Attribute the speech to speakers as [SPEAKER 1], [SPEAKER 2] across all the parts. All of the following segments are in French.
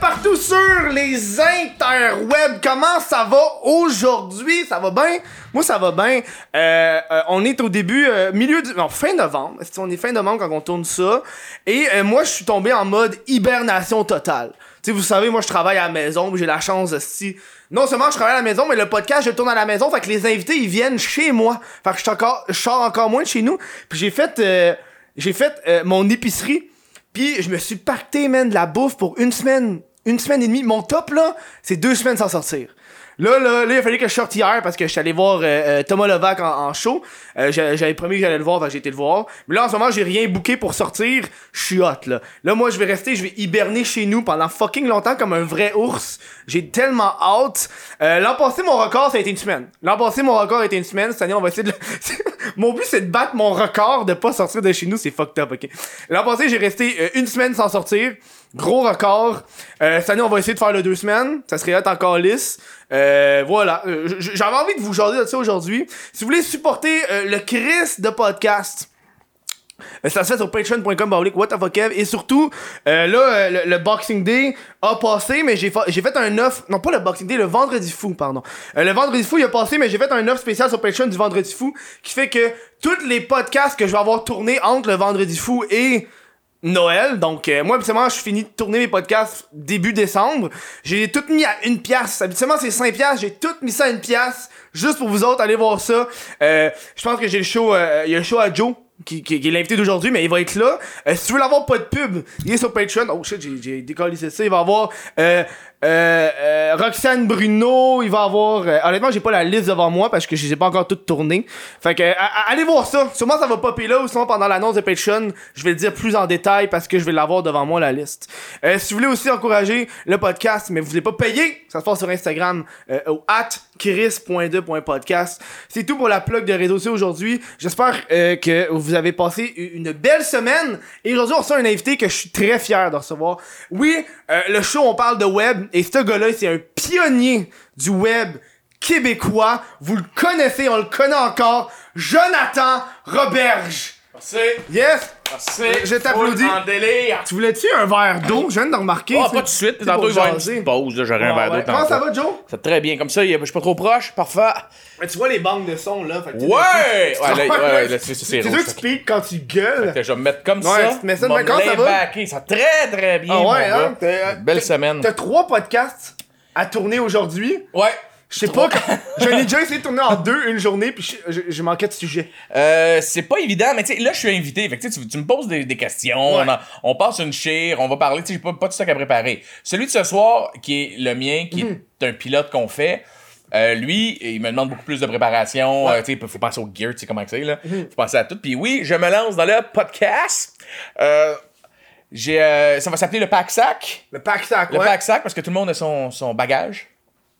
[SPEAKER 1] partout sur les interwebs. Comment ça va aujourd'hui? Ça va bien? Moi, ça va bien. Euh, euh, on est au début, euh, milieu du... Non, fin novembre. On est fin novembre quand on tourne ça? Et euh, moi, je suis tombé en mode hibernation totale. Tu sais, vous savez, moi, je travaille à la maison. J'ai la chance, si... Non seulement je travaille à la maison, mais le podcast, je tourne à la maison. Fait que les invités, ils viennent chez moi. Fait que je, encore, je sors encore moins de chez nous. Puis j'ai fait... euh, j'ai fait euh, mon épicerie. Puis je me suis pacté, man, de la bouffe pour une semaine. Une semaine et demie. Mon top, là, c'est deux semaines sans sortir. Là, là, là, il a que je sorte hier parce que je suis allé voir euh, euh, Thomas Levac en, show. Euh, j'a- J'avais promis que j'allais le voir, j'ai été le voir. Mais là, en ce moment, j'ai rien booké pour sortir. Je suis hot, là. Là, moi, je vais rester, je vais hiberner chez nous pendant fucking longtemps comme un vrai ours. J'ai tellement hâte. L'an passé, mon record, ça a été une semaine. L'an passé, mon record a une semaine. Cette année, on va essayer de mon but, c'est de battre mon record de pas sortir de chez nous. C'est fucked up, ok? L'an passé, j'ai resté une semaine sans sortir. Gros record. Euh, cette année, on va essayer de faire le deux semaines. Ça serait encore lisse. Euh, voilà. Euh, J'avais envie de vous jaser de ça aujourd'hui. Si vous voulez supporter euh, le Chris de podcast, ça se fait sur patreon.com et surtout euh, là le, Boxing Day a passé mais j'ai fa- j'ai fait un offre non pas le Boxing Day le Vendredi fou pardon le Vendredi fou il a passé mais j'ai fait un offre spécial sur Patreon du Vendredi fou qui fait que tous les podcasts que je vais avoir tournés entre le Vendredi fou et Noël, donc euh, moi habituellement je finis de tourner mes podcasts début décembre. J'ai tout mis à une pièce. Habituellement c'est 5 pièces, j'ai tout mis ça à une pièce juste pour vous autres, allez voir ça. Euh, je pense que j'ai le show, euh, il y a le show à Joe qui, qui, qui est l'invité d'aujourd'hui, mais il va être là. Euh, si tu veux l'avoir pas de pub, il est sur Patreon. Oh shit, j'ai, décollé ça. Il va avoir euh, euh, Roxane Bruno, il va avoir. euh, honnêtement, j'ai pas la liste devant moi parce que je les pas encore toutes tournées. Fait que euh, allez voir ça. Sûrement ça va popper là ou sinon pendant l'annonce de Patreon, je vais le dire plus en détail parce que je vais l'avoir devant moi la liste. Euh, si vous voulez aussi encourager le podcast, mais vous voulez pas payer, ça se passe sur Instagram au at kiris.2.podcast. C'est tout pour la plug de réseau sociaux aujourd'hui. J'espère que vous avez passé une belle semaine. Et aujourd'hui, on reçoit un invité que je suis très fier de recevoir. Oui, le show, on parle de web. Et ce gars-là, c'est un pionnier du web québécois. Vous le connaissez, on le connaît encore. Jonathan Roberge.
[SPEAKER 2] Merci.
[SPEAKER 1] Yes!
[SPEAKER 2] Merci.
[SPEAKER 1] Je t'applaudis.
[SPEAKER 2] Full En délire.
[SPEAKER 1] Tu voulais-tu un verre d'eau? Je viens de remarquer.
[SPEAKER 2] Ah, pas tout de suite. Tantôt,
[SPEAKER 1] pour
[SPEAKER 2] il va y avoir une
[SPEAKER 1] jaser.
[SPEAKER 2] petite pause. là, J'aurai un
[SPEAKER 1] Ouais,
[SPEAKER 2] verre d'eau.
[SPEAKER 1] Comment ça va, Joe?
[SPEAKER 2] Ça va très bien. Comme ça, je suis pas trop proche. Parfait.
[SPEAKER 1] Mais tu vois les banques de son là. Fait que tu-
[SPEAKER 2] Ouais!
[SPEAKER 1] tu-
[SPEAKER 2] Ouais, là,
[SPEAKER 1] tu-
[SPEAKER 2] ouais, là, c'est-
[SPEAKER 1] sûr que tu piques quand tu gueules?
[SPEAKER 2] que je vais me mettre comme
[SPEAKER 1] Ouais,
[SPEAKER 2] ça.
[SPEAKER 1] mets ça même. Comment ça va?
[SPEAKER 2] Ça très très bien.
[SPEAKER 1] Ah ouais, hein?
[SPEAKER 2] Belle semaine.
[SPEAKER 1] T'as trois podcasts à tourner aujourd'hui.
[SPEAKER 2] Ouais.
[SPEAKER 1] Je sais pas, j'en ai déjà essayé de tourner en deux une journée, puis je manquais de sujet.
[SPEAKER 2] Euh, c'est pas évident, mais tu sais, là, je suis invité. Fait que tu, me poses des, des questions,
[SPEAKER 1] Ouais.
[SPEAKER 2] on, en- on passe une chire, on va parler. Tu sais, j'ai pas, pas de stock à préparer. Celui de ce soir, qui est le mien, qui
[SPEAKER 1] Mhm.
[SPEAKER 2] est un pilote qu'on fait, euh, lui, il me demande beaucoup plus de préparation.
[SPEAKER 1] Ouais.
[SPEAKER 2] Euh, tu sais, faut penser au gear, tu sais comment que c'est, là. Faut penser à tout. Puis oui, je me lance dans le podcast. Euh, j'ai, ça va s'appeler le pack-sac.
[SPEAKER 1] Le pack-sac,
[SPEAKER 2] Le
[SPEAKER 1] ouais.
[SPEAKER 2] pack-sac, parce que tout le monde a son, son bagage.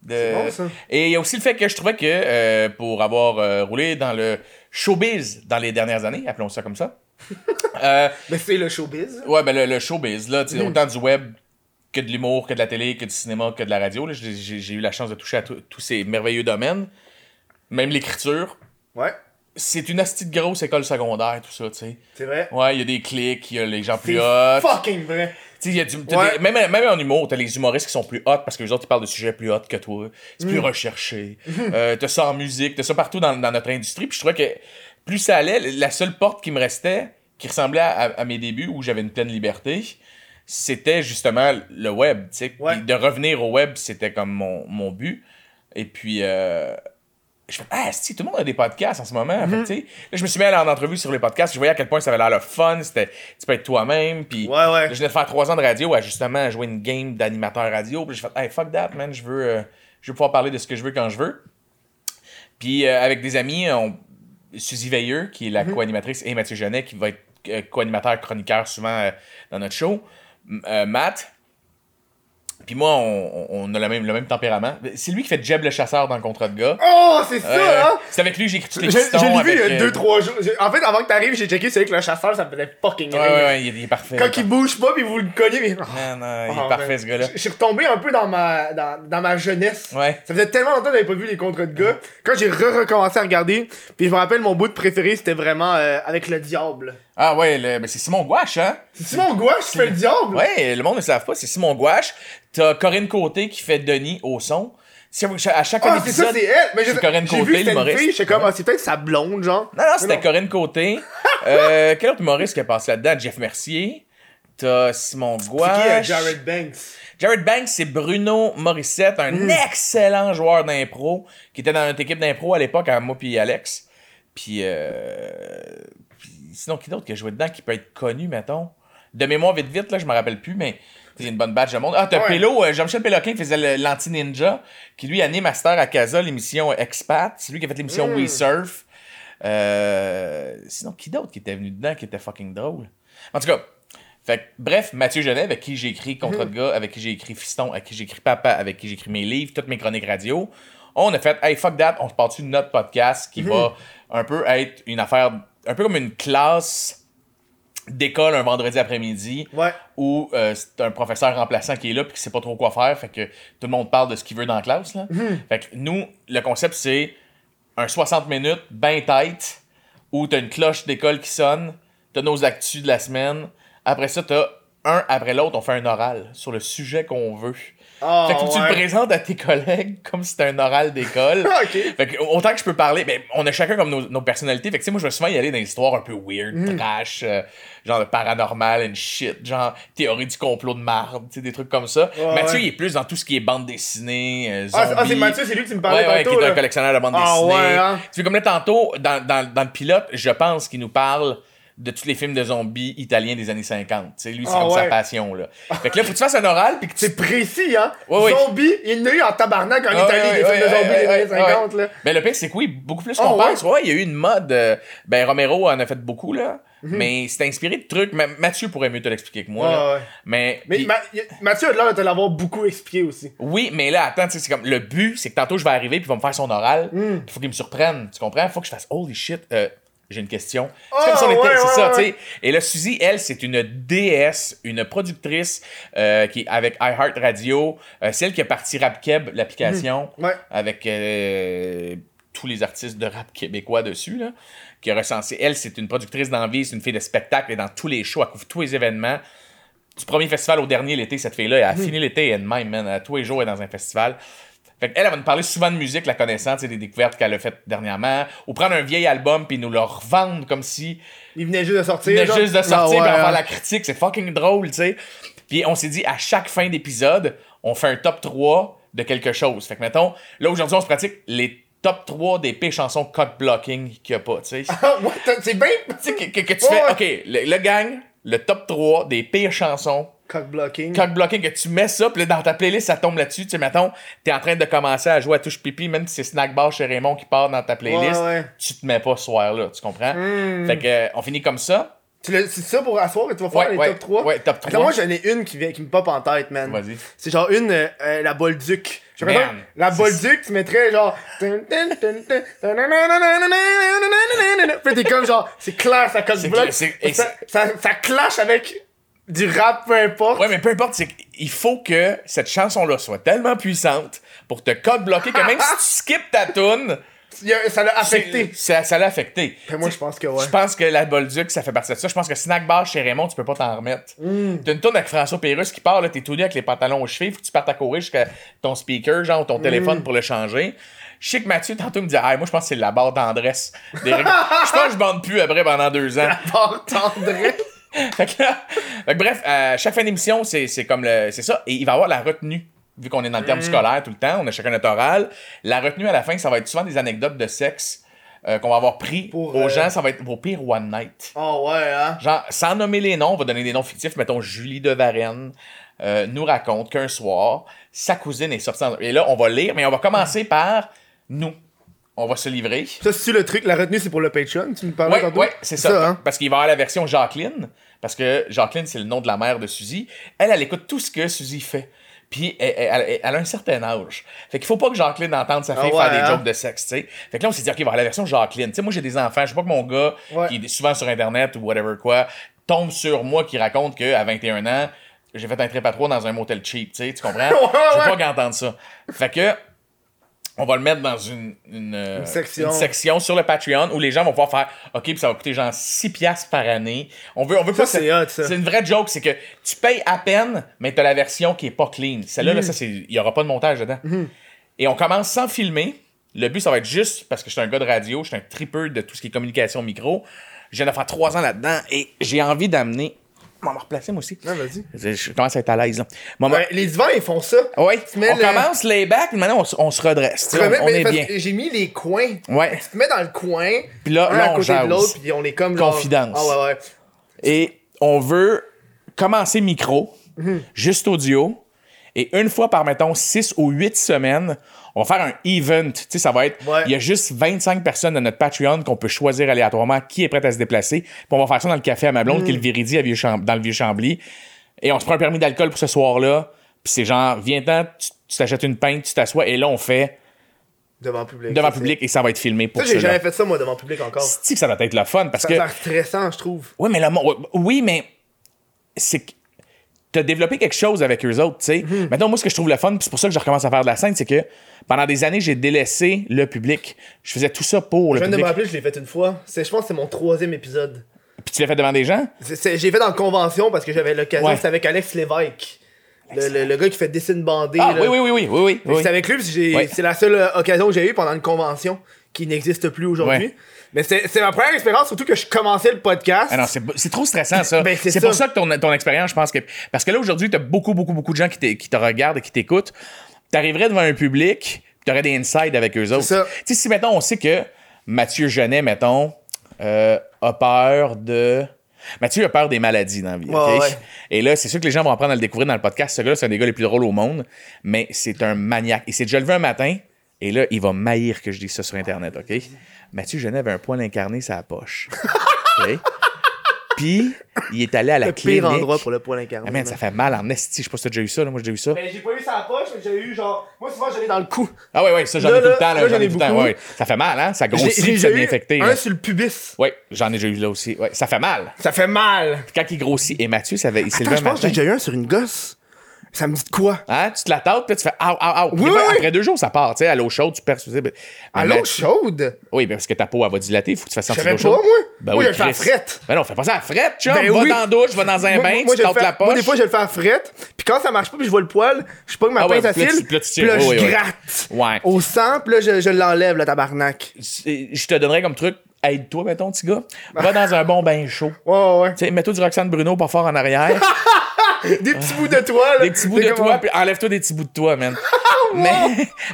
[SPEAKER 1] C'est bon, ça.
[SPEAKER 2] Et il y a aussi le fait que je trouvais que euh, pour avoir euh, roulé dans le showbiz dans les dernières années, appelons ça comme ça. euh,
[SPEAKER 1] Mais c'est le showbiz.
[SPEAKER 2] ouais, ben le, le showbiz, là,
[SPEAKER 1] Mm.
[SPEAKER 2] sais, autant du web que de l'humour, que de la télé, que du cinéma, que de la radio. J'ai eu la chance de toucher à tous ces merveilleux domaines. Même l'écriture.
[SPEAKER 1] Ouais,
[SPEAKER 2] C'est une hostie de grosse école secondaire, tout ça, tu sais.
[SPEAKER 1] c'est vrai.
[SPEAKER 2] Ouais, il y a des clics, il y a les gens plus hot.
[SPEAKER 1] fucking vrai.
[SPEAKER 2] Tu sais, y a du, t'as
[SPEAKER 1] Ouais.
[SPEAKER 2] des- même, même en humour, t'as les humoristes qui sont plus hot parce que les autres ils parlent de sujets plus hot que toi. C'est
[SPEAKER 1] Mm.
[SPEAKER 2] plus recherché. Euh, t'as ça en musique, t'as ça partout dans, dans notre industrie. Puis je trouvais que plus ça allait, la seule porte qui me restait, qui ressemblait à, à mes débuts où j'avais une pleine liberté, c'était justement le web. tu sais.
[SPEAKER 1] Ouais.
[SPEAKER 2] De revenir au web, c'était comme mon, mon but. Et puis. Euh, je fais, ah, si, tout le monde a des podcasts en ce moment.
[SPEAKER 1] Mm-hmm.
[SPEAKER 2] Fait que, tu sais, là, je me suis mis à en entrevue sur les podcasts. Je voyais à quel point ça avait l'air le fun. C'était, tu peux être toi-même. Puis,
[SPEAKER 1] Ouais, ouais.
[SPEAKER 2] je venais de faire trois ans de radio à justement jouer une game d'animateur radio. Puis j'ai fait, hey, fuck that, man. Je veux, euh, je veux pouvoir parler de ce que je veux quand je veux. Puis euh, avec des amis, on... Suzy Veilleux, qui est la co-animatrice, et Mathieu Genet, qui va être euh, co-animateur, chroniqueur souvent euh, dans notre show. Euh, Matt. Puis moi, on, on a le même, le même tempérament. C'est lui qui fait Jeb le chasseur dans le contrat de gars.
[SPEAKER 1] Oh, c'est ça,
[SPEAKER 2] Euh,
[SPEAKER 1] hein?
[SPEAKER 2] c'est avec lui que j'ai écrit tous les pistons.
[SPEAKER 1] j'ai vu
[SPEAKER 2] avec,
[SPEAKER 1] il y a
[SPEAKER 2] euh,
[SPEAKER 1] 2-3 jours. J'ai- En fait, avant que t'arrives, j'ai checké, c'est vrai que le chasseur, ça me faisait fucking
[SPEAKER 2] Ouais,
[SPEAKER 1] rire.
[SPEAKER 2] ouais, ouais, il est, il est parfait.
[SPEAKER 1] Quand il bouge pas, puis vous le cognez, mais.
[SPEAKER 2] Non, non, il est
[SPEAKER 1] Oh,
[SPEAKER 2] parfait,
[SPEAKER 1] man.
[SPEAKER 2] ce gars-là.
[SPEAKER 1] Je je suis retombé un peu dans ma, dans, dans ma jeunesse.
[SPEAKER 2] Ouais.
[SPEAKER 1] Ça faisait tellement longtemps que j'avais pas vu les contrats de gars. Quand j'ai re-recommencé à regarder, puis je me rappelle mon bout de préféré, c'était vraiment euh, avec le diable.
[SPEAKER 2] Ah ouais, le- ben, c'est Simon Gouache, hein?
[SPEAKER 1] C'est Simon Gouache qui fait le diable.
[SPEAKER 2] Ouais, le monde ne le savent pas, c'est Simon Gouache. T'as Corinne Côté qui fait Denis au son. C'est- À chaque
[SPEAKER 1] Ah, c'est ça, c'est elle. Mais
[SPEAKER 2] c'est Corinne Côté, l'humoriste.
[SPEAKER 1] j'étais comme, ah, c'est peut-être sa blonde, genre.
[SPEAKER 2] Non, non, c'était. Corinne Côté. Euh, quel autre humoriste qui a passé là-dedans? Jeff Mercier. T'as Simon
[SPEAKER 1] C'est qui, euh,
[SPEAKER 2] Gouache.
[SPEAKER 1] Jared Banks?
[SPEAKER 2] Jared Banks, c'est Bruno Morissette, un
[SPEAKER 1] Mm.
[SPEAKER 2] excellent joueur d'impro, qui était dans notre équipe d'impro à l'époque, à moi puis Alex. Puis, euh... sinon, qui d'autre qui a joué dedans qui peut être connu, mettons? De mémoire, vite, vite, là, je me rappelle plus, mais c'est une bonne batch de monde. Ah, t'as
[SPEAKER 1] Ouais.
[SPEAKER 2] Pélo, euh, Jean-Michel Péloquin qui faisait l'anti-ninja, qui lui anime Master à Casa, l'émission Expat. C'est lui qui a fait l'émission
[SPEAKER 1] Mm.
[SPEAKER 2] We Surf. Euh... Sinon, qui d'autre qui était venu dedans qui était fucking drôle? En tout cas, fait bref, Mathieu Genet, avec qui j'ai écrit Contre de gars, avec qui j'ai écrit Fiston, avec qui j'ai écrit Papa, avec qui j'ai écrit mes livres, toutes mes chroniques radio, on a fait Hey, fuck that, on se part de notre podcast qui va un peu être une affaire, un peu comme une classe d'école un vendredi après-midi
[SPEAKER 1] Ouais.
[SPEAKER 2] où euh, c'est un professeur remplaçant qui est là puis qui sait pas trop quoi faire, fait que tout le monde parle de ce qu'il veut dans la classe. Là. Fait que nous, le concept, c'est un 60 minutes, ben tête, où t'as une cloche d'école qui sonne, t'as nos actus de la semaine. Après ça, t'as un après l'autre, on fait un oral sur le sujet qu'on veut.
[SPEAKER 1] Ah,
[SPEAKER 2] fait que faut que tu
[SPEAKER 1] ouais.
[SPEAKER 2] le présentes à tes collègues comme si c'était un oral d'école. Fait que, autant que je peux parler, ben, on a chacun comme nos, nos personnalités. Fait que, tu sais, moi, je vais souvent y aller dans des histoires un peu weird,
[SPEAKER 1] Mm.
[SPEAKER 2] trash, euh, genre paranormal and shit, genre théorie du complot de marde, tu sais, des trucs comme ça. Mathieu,
[SPEAKER 1] ouais.
[SPEAKER 2] il est plus dans tout ce qui est bande dessinée, euh,
[SPEAKER 1] Ah, c'est- ah, c'est
[SPEAKER 2] zombies.
[SPEAKER 1] Mathieu, c'est lui tu me parlais
[SPEAKER 2] Ouais, ouais, qui
[SPEAKER 1] tantôt,
[SPEAKER 2] est un collectionneur de bande
[SPEAKER 1] Ah,
[SPEAKER 2] dessinée.
[SPEAKER 1] hein?
[SPEAKER 2] Tu sais, comme là, tantôt, dans, dans, dans le pilote, je pense qu'il nous parle de tous les films de zombies italiens des années 50. Tu sais, lui, c'est
[SPEAKER 1] Ah,
[SPEAKER 2] comme sa passion, là. Fait que là, faut que tu fasses un oral, puis que tu
[SPEAKER 1] C'est précis, hein?
[SPEAKER 2] Ouais, ouais.
[SPEAKER 1] Zombie, il y en a eu en tabarnak en
[SPEAKER 2] Ah,
[SPEAKER 1] Italie, des films de zombies des années
[SPEAKER 2] ouais,
[SPEAKER 1] 50, là.
[SPEAKER 2] Ben, le pire, c'est que oui, beaucoup plus
[SPEAKER 1] Ah,
[SPEAKER 2] qu'on pense. Ouais, il y a eu une mode. euh, ben, Romero en a fait beaucoup, là.
[SPEAKER 1] Mhm.
[SPEAKER 2] Mais c'est inspiré de trucs. Ma- Mathieu pourrait mieux te l'expliquer que moi.
[SPEAKER 1] Ouais.
[SPEAKER 2] Mais.
[SPEAKER 1] Mais Ma- Mathieu a l'air de te l'avoir beaucoup expliqué aussi.
[SPEAKER 2] oui, mais là, attends, tu sais, c'est comme. Le but, c'est que tantôt, je vais arriver, puis il va me faire son oral.
[SPEAKER 1] Hmm.
[SPEAKER 2] Il faut qu'il me surprenne. Tu comprends? Faut que je fasse Holy shit. euh, j'ai une question. C'est comme si on était.
[SPEAKER 1] ouais,
[SPEAKER 2] c'est
[SPEAKER 1] ouais,
[SPEAKER 2] ça,
[SPEAKER 1] ouais.
[SPEAKER 2] tu sais. Et là, Suzy, elle, c'est une déesse, une productrice euh, qui avec iHeart Radio. Euh, c'est elle qui a parti RapKeb, l'application
[SPEAKER 1] Ouais.
[SPEAKER 2] avec euh, tous les artistes de rap québécois dessus, là, qui a recensé. Elle, c'est une productrice d'envie, c'est une fille de spectacle, est dans tous les shows, elle couvre tous les événements. Du premier festival au dernier l'été, cette fille-là, elle a fini l'été, elle même, man, à tous les jours, elle est dans un festival. Fait qu'elle, elle va nous parler souvent de musique, la connaissant, tu sais, des découvertes qu'elle a faites dernièrement, ou prendre un vieil album puis nous le revendre comme si
[SPEAKER 1] Il venait juste de sortir.
[SPEAKER 2] il venait
[SPEAKER 1] genre.
[SPEAKER 2] juste de sortir
[SPEAKER 1] Ah, ouais, hein.
[SPEAKER 2] la critique, c'est fucking drôle, tu sais. Puis on s'est dit, à chaque fin d'épisode, on fait un top 3 de quelque chose. Fait que mettons, là aujourd'hui, on se pratique les top 3 des pires chansons cock blocking qu'il y a pas, tu sais.
[SPEAKER 1] Ah, c'est bien.
[SPEAKER 2] tu sais, que, que- que tu
[SPEAKER 1] Ouais,
[SPEAKER 2] fais, ok, le, le gang, le top 3 des pires chansons
[SPEAKER 1] Cock blocking.
[SPEAKER 2] cock blocking, que tu mets ça, puis là, dans ta playlist, ça tombe là-dessus. Tu sais, mettons, t'es en train de commencer à jouer à touche pipi, même si c'est Snack Bar chez Raymond qui part dans ta playlist,
[SPEAKER 1] Ouais, ouais.
[SPEAKER 2] tu te mets pas ce soir-là, tu comprends?
[SPEAKER 1] Hmm.
[SPEAKER 2] Fait que, euh, on finit comme ça.
[SPEAKER 1] C'est ça pour asseoir et tu vas faire
[SPEAKER 2] Ouais,
[SPEAKER 1] les top 3?
[SPEAKER 2] ouais, top
[SPEAKER 1] Attends,
[SPEAKER 2] 3.
[SPEAKER 1] moi j'en ai une qui, vient, qui me pop en tête, man.
[SPEAKER 2] Vas-y.
[SPEAKER 1] C'est genre une, euh, euh, la Bolduc. Pas,
[SPEAKER 2] Man.
[SPEAKER 1] la Bolduc, tu mettrais genre. Puis t'es comme genre, c'est clair, ça
[SPEAKER 2] C'est
[SPEAKER 1] bloc.
[SPEAKER 2] que-
[SPEAKER 1] Ça, ça, ça clash avec du rap, peu importe.
[SPEAKER 2] Ouais, mais peu importe, c'est qu'il faut que cette chanson-là soit tellement puissante pour te code bloquer que même si tu skips ta tune,
[SPEAKER 1] Ça l'a affecté.
[SPEAKER 2] ça, ça l'a affecté.
[SPEAKER 1] Moi, je pense que ouais.
[SPEAKER 2] Je pense que la Bolduc, ça fait partie de ça. Je pense que Snack Bar chez Raymond, tu peux pas t'en remettre.
[SPEAKER 1] Hmm.
[SPEAKER 2] T'as une tourne avec François Pérusse qui part, là, t'es tout nu avec les pantalons aux chevilles, faut que tu partes à courir jusqu'à ton speaker, genre, ou
[SPEAKER 1] Hmm.
[SPEAKER 2] ton téléphone pour le changer. Je sais que Mathieu, tantôt, me dit, ah, moi, je pense que c'est la barre règles. je pense que je bande plus après pendant deux ans.
[SPEAKER 1] Par tendresse.
[SPEAKER 2] fait que là- fait que bref, euh, chaque fin d'émission, c'est c'est comme le. C'est ça. Et il va y avoir la retenue. Vu qu'on est dans le
[SPEAKER 1] Mm.
[SPEAKER 2] terme scolaire tout le temps, on a chacun notre oral. La retenue à la fin, ça va être souvent des anecdotes de sexe euh, qu'on va avoir pris
[SPEAKER 1] Pour,
[SPEAKER 2] aux
[SPEAKER 1] euh,
[SPEAKER 2] gens. Ça va être vos pires one night.
[SPEAKER 1] Oh ouais, hein?
[SPEAKER 2] Genre, sans nommer les noms, on va donner des noms fictifs. Mettons, Julie de Varenne euh, nous raconte qu'un soir, sa cousine est sortie. en- Et là, on va lire, mais on va commencer par nous. On va se livrer.
[SPEAKER 1] Ça, c'est le truc, la retenue, c'est pour le Patreon, tu me parlais
[SPEAKER 2] Ouais,
[SPEAKER 1] tantôt?
[SPEAKER 2] ouais, c'est ça.
[SPEAKER 1] hein?
[SPEAKER 2] Parce qu'il va y avoir la version Jacqueline. Parce que Jacqueline, c'est le nom de la mère de Suzy. Elle, elle écoute tout ce que Suzy fait. Puis elle, elle- elle- a un certain âge. Fait qu'il faut pas que Jacqueline entende sa fille
[SPEAKER 1] Ah ouais,
[SPEAKER 2] faire des
[SPEAKER 1] hein?
[SPEAKER 2] jokes de sexe, tu sais. Fait que là, on s'est dit, OK, va la version Jacqueline. Tu sais, moi, j'ai des enfants. Je veux pas que mon gars,
[SPEAKER 1] Ouais.
[SPEAKER 2] qui est souvent sur Internet ou whatever quoi, tombe sur moi qui raconte qu'à 21 ans, j'ai fait un trip à trois dans un motel cheap, tu sais. Tu comprends? Je veux pas qu'il entende ça. Fait que on va le mettre dans une, une, euh,
[SPEAKER 1] section.
[SPEAKER 2] une section sur le Patreon où les gens vont pouvoir faire OK, puis ça va coûter genre 6 piastres par année. On veut, on veut pas
[SPEAKER 1] c'est hot, ça.
[SPEAKER 2] C'est une vraie joke, c'est que tu payes à peine, mais t'as la version qui est pas clean. Celle-là,
[SPEAKER 1] Mm.
[SPEAKER 2] là, ça, c'est, il y aura pas de montage dedans.
[SPEAKER 1] Mm-hmm.
[SPEAKER 2] Et on commence sans filmer. Le but, ça va être juste parce que je suis un gars de radio, je suis un tripper de tout ce qui est communication micro. Je viens de faire trois ans là-dedans et j'ai envie d'amener. On va me replacer moi aussi.
[SPEAKER 1] Vas-y.
[SPEAKER 2] Je, je commence à être à l'aise. Là. Bon, ben,
[SPEAKER 1] Ouais, les divans, ils font ça. mets
[SPEAKER 2] on
[SPEAKER 1] le-
[SPEAKER 2] commence les back, puis maintenant on, se redresse. tu
[SPEAKER 1] remets-
[SPEAKER 2] on, est bien.
[SPEAKER 1] J'ai mis les coins.
[SPEAKER 2] Ouais.
[SPEAKER 1] Tu te mets dans le coin.
[SPEAKER 2] Puis là,
[SPEAKER 1] un
[SPEAKER 2] là,
[SPEAKER 1] à côté de l'autre, puis on est comme genre-
[SPEAKER 2] Confidence.
[SPEAKER 1] Ah ouais, ouais.
[SPEAKER 2] Et on veut commencer micro,
[SPEAKER 1] Mhm.
[SPEAKER 2] juste audio. Et une fois par, mettons, 6 ou 8 semaines, on va faire un event. Tu sais, ça va être.
[SPEAKER 1] Ouais.
[SPEAKER 2] Il y a juste 25 personnes de notre Patreon qu'on peut choisir aléatoirement qui est prêt à se déplacer. Puis on va faire ça dans le café à ma blonde, qui est le Viridi à Vieux dans le Vieux Chambly. Et on se prend un permis d'alcool pour ce soir-là. Puis c'est genre, viens-ten, tu t'achètes une pinte, tu t'assois, et là, on fait
[SPEAKER 1] Devant public.
[SPEAKER 2] devant
[SPEAKER 1] Ça,
[SPEAKER 2] public et ça va être filmé pour
[SPEAKER 1] Ça, j'ai jamais fait ça, moi, devant public encore. Ça
[SPEAKER 2] C'est que ça va être le fun parce
[SPEAKER 1] a
[SPEAKER 2] que.
[SPEAKER 1] l'air stressant, je trouve.
[SPEAKER 2] Oui, mais le. Oui, mais c'est t'as développé quelque chose avec eux autres, tu sais.
[SPEAKER 1] Mhm.
[SPEAKER 2] Maintenant, moi, ce que je trouve le fun, puis c'est pour ça que je recommence à faire de la scène, c'est que pendant des années, j'ai délaissé le public. Je faisais tout ça pour
[SPEAKER 1] Je
[SPEAKER 2] le
[SPEAKER 1] viens de me
[SPEAKER 2] public.
[SPEAKER 1] rappeler, je l'ai fait une fois. C'est- Je pense que c'est mon troisième épisode.
[SPEAKER 2] Puis tu l'as fait devant des gens?
[SPEAKER 1] J'ai fait dans le convention parce que j'avais l'occasion.
[SPEAKER 2] Ouais.
[SPEAKER 1] C'était avec Alex Lévesque. Le, le- le gars qui fait dessine bandé.
[SPEAKER 2] Ah,
[SPEAKER 1] là.
[SPEAKER 2] oui, oui, oui, oui, oui, oui.
[SPEAKER 1] C'est avec lui, c'est la seule euh, occasion que j'ai eue pendant une convention qui n'existe plus aujourd'hui.
[SPEAKER 2] Ouais.
[SPEAKER 1] Mais c'est ma première expérience, surtout que je commençais le podcast.
[SPEAKER 2] Ah c'est trop stressant, ça.
[SPEAKER 1] Ben, c'est
[SPEAKER 2] pour ça que ton, ton expérience, je pense que. Parce que là, aujourd'hui, t'as beaucoup, beaucoup, beaucoup de gens qui, te- qui te regardent et qui t'écoutent. T'arriverais devant un public, t'aurais des insides avec eux autres.
[SPEAKER 1] ça.
[SPEAKER 2] Tu sais, si, mettons, on sait que Mathieu Genet, mettons, euh, a peur de. Mathieu a peur des maladies dans la vie.
[SPEAKER 1] Ouais,
[SPEAKER 2] ok?
[SPEAKER 1] ouais.
[SPEAKER 2] Et là, c'est sûr que les gens vont apprendre à le découvrir dans le podcast. Ce gars-là, c'est un des gars les plus drôles au monde, mais c'est un maniaque. Il s'est déjà levé un matin, et là, il va maillir que je dise ça sur Internet, OK? Mathieu Genet avait un poil incarné sur la poche. OK? Puis, il est allé à la
[SPEAKER 1] le
[SPEAKER 2] clinique.
[SPEAKER 1] pire endroit pour le poil incarné.
[SPEAKER 2] Ah, man, ça fait mal en esti. Je sais pas si t'as déjà eu ça. Là. Moi, j'ai déjà eu ça.
[SPEAKER 1] Mais j'ai pas eu ça à la poche, mais j'ai eu genre. Moi, souvent, j'en ai dans le cou.
[SPEAKER 2] Ah, ouais, ouais, ça, j'en ai tout le temps. Là, j'en ai tout le temps.
[SPEAKER 1] beaucoup.
[SPEAKER 2] Ouais, ouais. Ça fait mal, hein? Ça grossit, puis ça devient infecté.
[SPEAKER 1] un
[SPEAKER 2] là.
[SPEAKER 1] sur le pubis.
[SPEAKER 2] Ouais, j'en ai déjà eu là aussi. Ouais, ça fait mal.
[SPEAKER 1] Ça fait mal.
[SPEAKER 2] Puis quand il grossit, et Mathieu, ça avait, il s'est levé
[SPEAKER 1] je pense que j'ai déjà eu un sur une gosse. Ça me dit de quoi?
[SPEAKER 2] Hein? Tu te la tâtes, puis tu fais ah, ah, ah.
[SPEAKER 1] Oui, oui.
[SPEAKER 2] Après deux jours, ça part. Tu sais, à l'eau chaude, tu perds. ben-
[SPEAKER 1] À
[SPEAKER 2] mais
[SPEAKER 1] l'eau chaude?
[SPEAKER 2] Oui, ben, parce que ta peau, elle va dilater. Il faut que tu fasses
[SPEAKER 1] savais
[SPEAKER 2] l'eau
[SPEAKER 1] pas,
[SPEAKER 2] chaude.
[SPEAKER 1] moi.
[SPEAKER 2] Ben
[SPEAKER 1] moi,
[SPEAKER 2] oui,
[SPEAKER 1] je le fais à frette.
[SPEAKER 2] Ben non, fais pas ça à frette, chum.
[SPEAKER 1] Ben
[SPEAKER 2] va
[SPEAKER 1] oui.
[SPEAKER 2] dans la douche, va dans un
[SPEAKER 1] Moi-
[SPEAKER 2] bain,
[SPEAKER 1] moi,
[SPEAKER 2] tu
[SPEAKER 1] fais-
[SPEAKER 2] la poche.
[SPEAKER 1] Moi, des fois, je le fais à frette. Puis quand ça marche pas, puis je vois le poil, je pogne ma
[SPEAKER 2] Ah
[SPEAKER 1] pince à fil.
[SPEAKER 2] puis là,
[SPEAKER 1] je gratte.
[SPEAKER 2] Ouais.
[SPEAKER 1] Au sang, puis là, je, je l'enlève, le tabarnak.
[SPEAKER 2] Je te donnerais comme truc, aide-toi, mettons, petit gars. Va dans un bon bain chaud.
[SPEAKER 1] Ouais, ouais, ouais.
[SPEAKER 2] Tu sais, mets-toi du Roxane Bruno pas fort en arrière.
[SPEAKER 1] Des petits bouts de toile.
[SPEAKER 2] des petits bouts de toi, puis enlève-toi des petits bouts de toi, man. mais,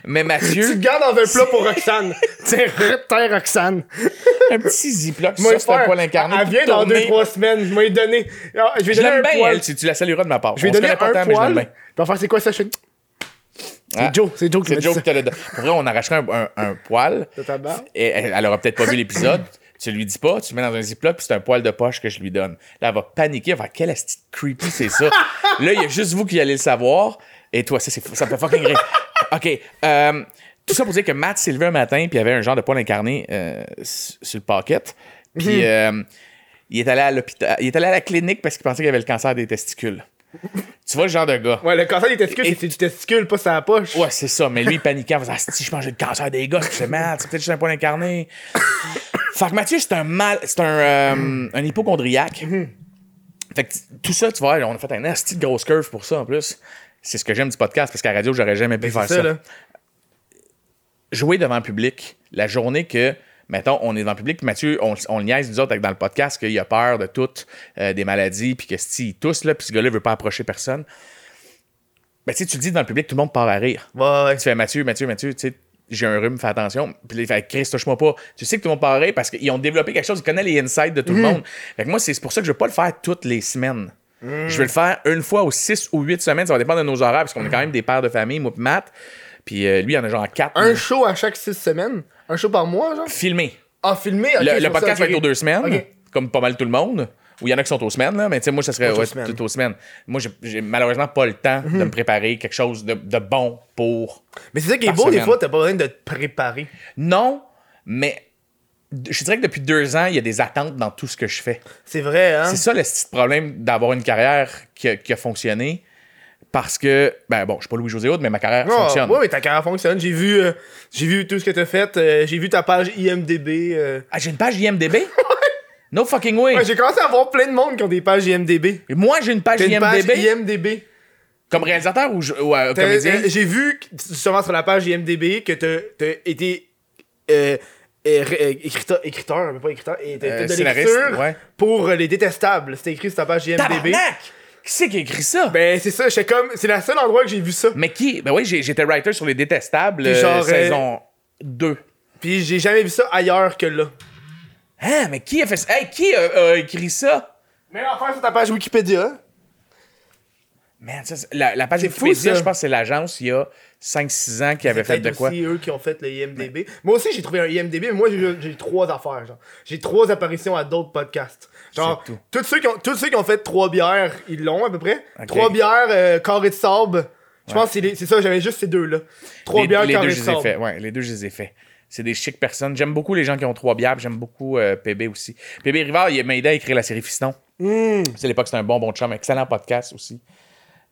[SPEAKER 2] mais
[SPEAKER 1] Tu
[SPEAKER 2] Mathieu,
[SPEAKER 1] te gardes dans un plat pour Roxane. Tiens, tiens, Roxane.
[SPEAKER 2] un petit ziploc,
[SPEAKER 1] Moi,
[SPEAKER 2] ça, c'est un
[SPEAKER 1] faire-
[SPEAKER 2] poil incarné.
[SPEAKER 1] Elle vient dans 2-3 semaines. Je vais donner. Alors, Je vais
[SPEAKER 2] Je
[SPEAKER 1] donner un
[SPEAKER 2] bien,
[SPEAKER 1] poil.
[SPEAKER 2] elle. Tu, tu la salueras de ma part.
[SPEAKER 1] Je vais
[SPEAKER 2] On
[SPEAKER 1] donner
[SPEAKER 2] pas
[SPEAKER 1] un
[SPEAKER 2] tant, mais je
[SPEAKER 1] poil.
[SPEAKER 2] l'aime
[SPEAKER 1] Puis
[SPEAKER 2] bien.
[SPEAKER 1] faire c'est quoi ça? Je fais-
[SPEAKER 2] Ah,
[SPEAKER 1] C'est Joe, c'est Joe qui
[SPEAKER 2] C'est Joe qui te l'a donné. Pour vrai, on arracherait un, un- un poil.
[SPEAKER 1] De ta barbe?
[SPEAKER 2] Et elle, elle aura peut-être pas vu l'épisode. Tu lui dis pas, tu le mets dans un ziploc, puis c'est un poil de poche que je lui donne. Là, elle va paniquer, elle va faire quelle esti de creepy c'est ça. là, il y a juste vous qui allez le savoir. Et toi, ça, c'est, ça me fait fucking rire. OK. euh, tout ça pour dire que Matt s'est levé un matin, puis il avait un genre de poil incarné euh, sur le pocket. Puis euh, il est allé à l'hôpital. Il est allé à la clinique parce qu'il pensait qu'il avait le cancer des testicules. tu vois le genre de gars.
[SPEAKER 1] Ouais, le cancer des testicules, c'est- c'est du testicule, pas sa poche.
[SPEAKER 2] Ouais, c'est ça. Mais lui, il paniquait en faisant Ah, si je mangeais le cancer des gosses, je fais mal, c'est peut-être juste un poil incarné. Fait que Mathieu, c'est un mal. C'est un, euh, un hypochondriaque. Fait que tout ça, tu vois, on a fait un asti de grosse curve pour ça en plus. C'est ce que j'aime du podcast parce qu'à la radio, j'aurais jamais pu
[SPEAKER 1] Ben,
[SPEAKER 2] faire
[SPEAKER 1] ça.
[SPEAKER 2] Jouer devant le public, la journée que, mettons, on est devant le public, puis Mathieu, on, on le niaise, nous autres, avec- dans le podcast, qu'il a peur de toutes euh, des maladies, puis que si il tousse, là, puis ce gars-là veut pas approcher personne. Ben, tu sais, tu le dis dans le public, tout le monde part à rire.
[SPEAKER 1] Ouais, ouais.
[SPEAKER 2] Tu fais Mathieu, Mathieu, Mathieu, tu sais, j'ai un rhume, fais attention. Puis il fait Chris, touche-moi pas. Tu sais que tout le monde paraît parce qu'ils ont développé quelque chose, ils connaissent les insides de tout le monde. Fait que moi, c'est pour ça que je veux pas le faire toutes les semaines. Je vais le faire une fois aux six ou huit semaines, ça va dépendre de nos horaires, parce qu'on est quand même des pères de famille, moi pis Matt. Puis euh, lui, il en a genre quatre.
[SPEAKER 1] Un show à chaque 6 semaines? Un show par mois, genre?
[SPEAKER 2] filmé.
[SPEAKER 1] Ah, filmé?
[SPEAKER 2] le
[SPEAKER 1] ça,
[SPEAKER 2] podcast va être aux deux semaines, comme pas mal tout le monde. Ou il y en a qui sont aux semaines, là, mais tu sais, moi, ça serait ouais,
[SPEAKER 1] semaines.
[SPEAKER 2] tout aux semaines. Moi, j'ai- malheureusement pas le temps de me préparer quelque chose de, de bon pour
[SPEAKER 1] Mais c'est ça qui est beau, des fois, t'as pas besoin de te préparer.
[SPEAKER 2] Non, mais je dirais que depuis deux ans, il y a des attentes dans tout ce que je fais.
[SPEAKER 1] C'est vrai, hein?
[SPEAKER 2] C'est ça le petit problème d'avoir une carrière qui a, qui a fonctionné. parce que, ben bon, je suis pas Louis-José Hood, mais ma carrière
[SPEAKER 1] Ah,
[SPEAKER 2] fonctionne.
[SPEAKER 1] Ouais, ouais, ta carrière fonctionne. J'ai vu, euh, j'ai vu tout ce que t'as fait. euh, j'ai vu ta page IMDB. euh.
[SPEAKER 2] Ah, j'ai une page IMDB? no fucking way.
[SPEAKER 1] Ouais, j'ai commencé à voir plein de monde qui ont des pages IMDB.
[SPEAKER 2] Et Moi, j'ai une page
[SPEAKER 1] T'as une page
[SPEAKER 2] IMDB
[SPEAKER 1] IMDB.
[SPEAKER 2] comme réalisateur ou, je- ou, euh,
[SPEAKER 1] T'as-
[SPEAKER 2] comédien?
[SPEAKER 1] euh, J'ai vu que- justement sur la page IMDB que t'as t'as été euh, euh, ré- euh, écriteur, écriteur, mais pas écriteur, et t'as
[SPEAKER 2] Euh,
[SPEAKER 1] fait de
[SPEAKER 2] scénariste,
[SPEAKER 1] l'écriture
[SPEAKER 2] ouais.
[SPEAKER 1] pour euh, les détestables. C'était écrit sur ta page IMDB.
[SPEAKER 2] Tabarnak! Qui c'est qui a écrit ça?
[SPEAKER 1] Ben c'est ça, j'étais comme, c'est la seule endroit que j'ai vu ça.
[SPEAKER 2] mais qui? Ben oui, j'ai- j'étais writer sur Les Détestables,
[SPEAKER 1] Puis
[SPEAKER 2] euh,
[SPEAKER 1] genre, euh,
[SPEAKER 2] saison 2.
[SPEAKER 1] Puis j'ai jamais vu ça ailleurs que là.
[SPEAKER 2] Hein, mais qui a fait ça? Hey, qui a, a écrit ça?
[SPEAKER 1] Même affaire sur ta page Wikipédia.
[SPEAKER 2] Man, ça, c'est- la, la page
[SPEAKER 1] C'est
[SPEAKER 2] Wikipédia, je pense que c'est l'agence il y a 5-6 ans qui avait
[SPEAKER 1] C'est
[SPEAKER 2] fait de quoi?
[SPEAKER 1] aussi eux qui ont fait le IMDB. Moi aussi, j'ai trouvé un IMDB, mais moi, j'ai trois affaires. genre. J'ai trois apparitions à d'autres podcasts. Genre,
[SPEAKER 2] C'est tout.
[SPEAKER 1] tous ceux, qui ont, tous ceux qui ont fait trois bières, ils l'ont à peu près. Trois bières, euh, carré de sable. Je pense que c'est c'est ça, j'avais juste ces deux-là. Trois
[SPEAKER 2] les,
[SPEAKER 1] bières,
[SPEAKER 2] les
[SPEAKER 1] carré
[SPEAKER 2] deux,
[SPEAKER 1] de
[SPEAKER 2] je les ai
[SPEAKER 1] sable.
[SPEAKER 2] fait. Ouais, les deux, je les ai fait. C'est des chics personnes. J'aime beaucoup les gens qui ont trois bières, j'aime beaucoup euh, PB aussi. PB Rivard, il m'a aidé à écrire la série Fiston.
[SPEAKER 1] Hmm.
[SPEAKER 2] C'est l'époque, c'était un bon, bon chum. Excellent podcast aussi.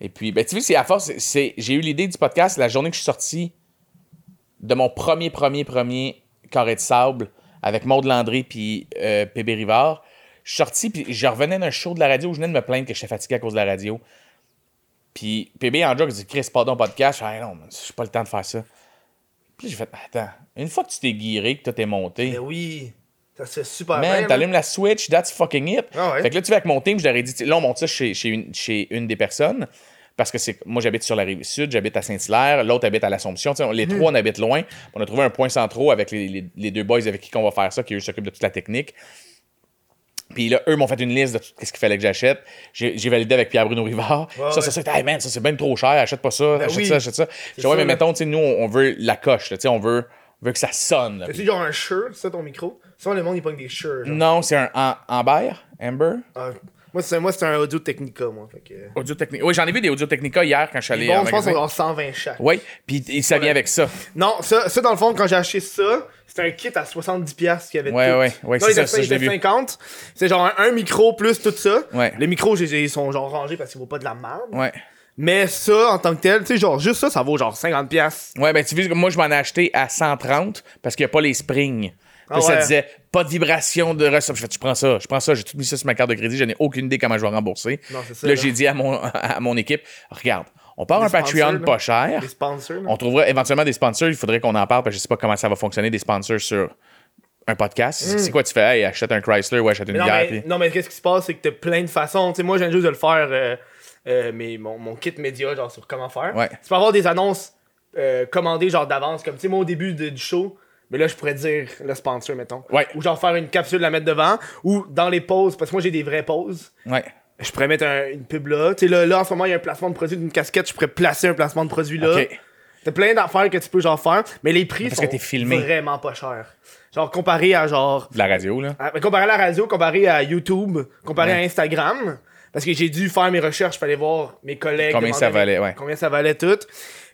[SPEAKER 2] Et puis, ben, tu vois, c'est à force, j'ai eu l'idée du podcast la journée que je suis sorti de mon premier, premier, premier carré de sable avec Maud Landry puis euh, PB Rivard. Je suis sorti, puis je revenais d'un show de la radio où je venais de me plaindre que j'étais fatigué à cause de la radio. Puis PB en joke, il dit Chris, pardon, podcast. Je dis, Ah non, man, j'ai pas le temps de faire ça. Puis j'ai fait, attends, une fois que tu t'es guiré, que t'es monté,
[SPEAKER 1] Mais oui, ça se fait super
[SPEAKER 2] Man,
[SPEAKER 1] bien.
[SPEAKER 2] t'allumes la Switch, that's fucking it.
[SPEAKER 1] Ah ouais.
[SPEAKER 2] Fait que là, tu vas avec mon team, je leur ai dit, là, on monte ça chez, chez, une, chez une des personnes. Parce que c'est moi, j'habite sur la rive sud, j'habite à Saint-Hilaire, l'autre habite à l'Assomption. Les
[SPEAKER 1] Hmm.
[SPEAKER 2] trois, on habite loin. On a trouvé un point central avec les, les- les deux boys avec qui on va faire ça, qui eux s'occupent de toute la technique. Puis là, eux m'ont fait une liste de tout ce qu'il fallait que j'achète. J'ai validé avec Pierre-Bruno Rivard.
[SPEAKER 1] Ouais,
[SPEAKER 2] ça, c'est ça. Hey man, ça, c'est bien trop cher. Achète pas ça. achète
[SPEAKER 1] oui.
[SPEAKER 2] ça, achète ça. Je dis, ouais, mais mettons, tu sais, nous, on veut la coche. là, Tu sais, on veut, on veut que ça sonne.
[SPEAKER 1] C'est genre un shirt, ça ton micro? Souvent, le monde, il pogne des shirts.
[SPEAKER 2] Non, c'est un Am- Amber? Amber?
[SPEAKER 1] Ah, moi, c'est moi, c'est un audio Technica, moi. Fait que...
[SPEAKER 2] Audio Technica. Oui, j'en ai vu des Audio Technica hier quand je suis allé
[SPEAKER 1] Bon, je pense qu'on
[SPEAKER 2] magasin.
[SPEAKER 1] a 120 chaque.
[SPEAKER 2] Oui, puis et ça vient avec ça.
[SPEAKER 1] Non, ça, ça, dans le fond, quand j'ai acheté ça, c'était un kit à 70$ piastres qu'il y avait
[SPEAKER 2] Ouais,
[SPEAKER 1] tout.
[SPEAKER 2] ouais, ouais, c'est ça,
[SPEAKER 1] était-
[SPEAKER 2] ça,
[SPEAKER 1] il
[SPEAKER 2] je l'ai
[SPEAKER 1] était
[SPEAKER 2] vu.
[SPEAKER 1] 50. C'est genre un, un micro plus tout ça.
[SPEAKER 2] Ouais.
[SPEAKER 1] Les micros, ils sont genre rangés parce qu'ils vaut pas de la merde.
[SPEAKER 2] Ouais.
[SPEAKER 1] Mais ça, en tant que tel, tu sais, genre, juste ça, ça vaut genre 50$. piastres.
[SPEAKER 2] Ouais, ben tu vois, moi je m'en ai acheté à 130 parce qu'il n'y a pas les springs.
[SPEAKER 1] Ah
[SPEAKER 2] ça
[SPEAKER 1] ouais.
[SPEAKER 2] disait pas de vibration de recette. Je fais, tu prends ça, je prends ça, j'ai tout mis ça sur ma carte de crédit, je n'ai aucune idée comment je vais rembourser.
[SPEAKER 1] Non, ça,
[SPEAKER 2] là, j'ai dit à mon, à mon équipe, regarde, on part
[SPEAKER 1] Des
[SPEAKER 2] un Patreon pas cher.
[SPEAKER 1] Les sponsors.
[SPEAKER 2] On trouvera éventuellement des sponsors. Il faudrait qu'on en parle parce que je sais pas comment ça va fonctionner des sponsors sur un podcast. C'est quoi tu fais? Hey, achète un Chrysler ou achète une
[SPEAKER 1] Hmm. Non,
[SPEAKER 2] bière.
[SPEAKER 1] mais,
[SPEAKER 2] puis-
[SPEAKER 1] non, mais qu'est-ce qui se passe, c'est que t'as plein de façons. Sais, moi, viens juste de le faire, euh, euh, mais mon, mon kit média, genre, sur comment faire.
[SPEAKER 2] Ouais.
[SPEAKER 1] Tu peux avoir des annonces euh, commandées, genre, d'avance, comme, tu sais, moi, au début de- du show, mais là, je pourrais dire le sponsor, mettons.
[SPEAKER 2] Ouais.
[SPEAKER 1] Ou genre faire une capsule, la mettre devant, ou dans les pauses, parce que moi, j'ai des vraies pauses.
[SPEAKER 2] Ouais.
[SPEAKER 1] Je pourrais mettre un- une pub là. Tu sais, là, là, en ce moment, il y a un placement de produit d'une casquette, je pourrais placer un placement de produit là.
[SPEAKER 2] Ok.
[SPEAKER 1] T'as plein d'affaires que tu peux genre faire, mais les prix
[SPEAKER 2] Parce
[SPEAKER 1] sont
[SPEAKER 2] que t'es filmé.
[SPEAKER 1] vraiment pas chers. Genre comparé à genre
[SPEAKER 2] De la radio, là.
[SPEAKER 1] ah, comparé à la radio, comparé à YouTube, comparé
[SPEAKER 2] Ouais.
[SPEAKER 1] à Instagram, parce que j'ai dû faire mes recherches, fallait voir mes collègues.
[SPEAKER 2] Combien ça valait, ouais.
[SPEAKER 1] Combien ça valait tout.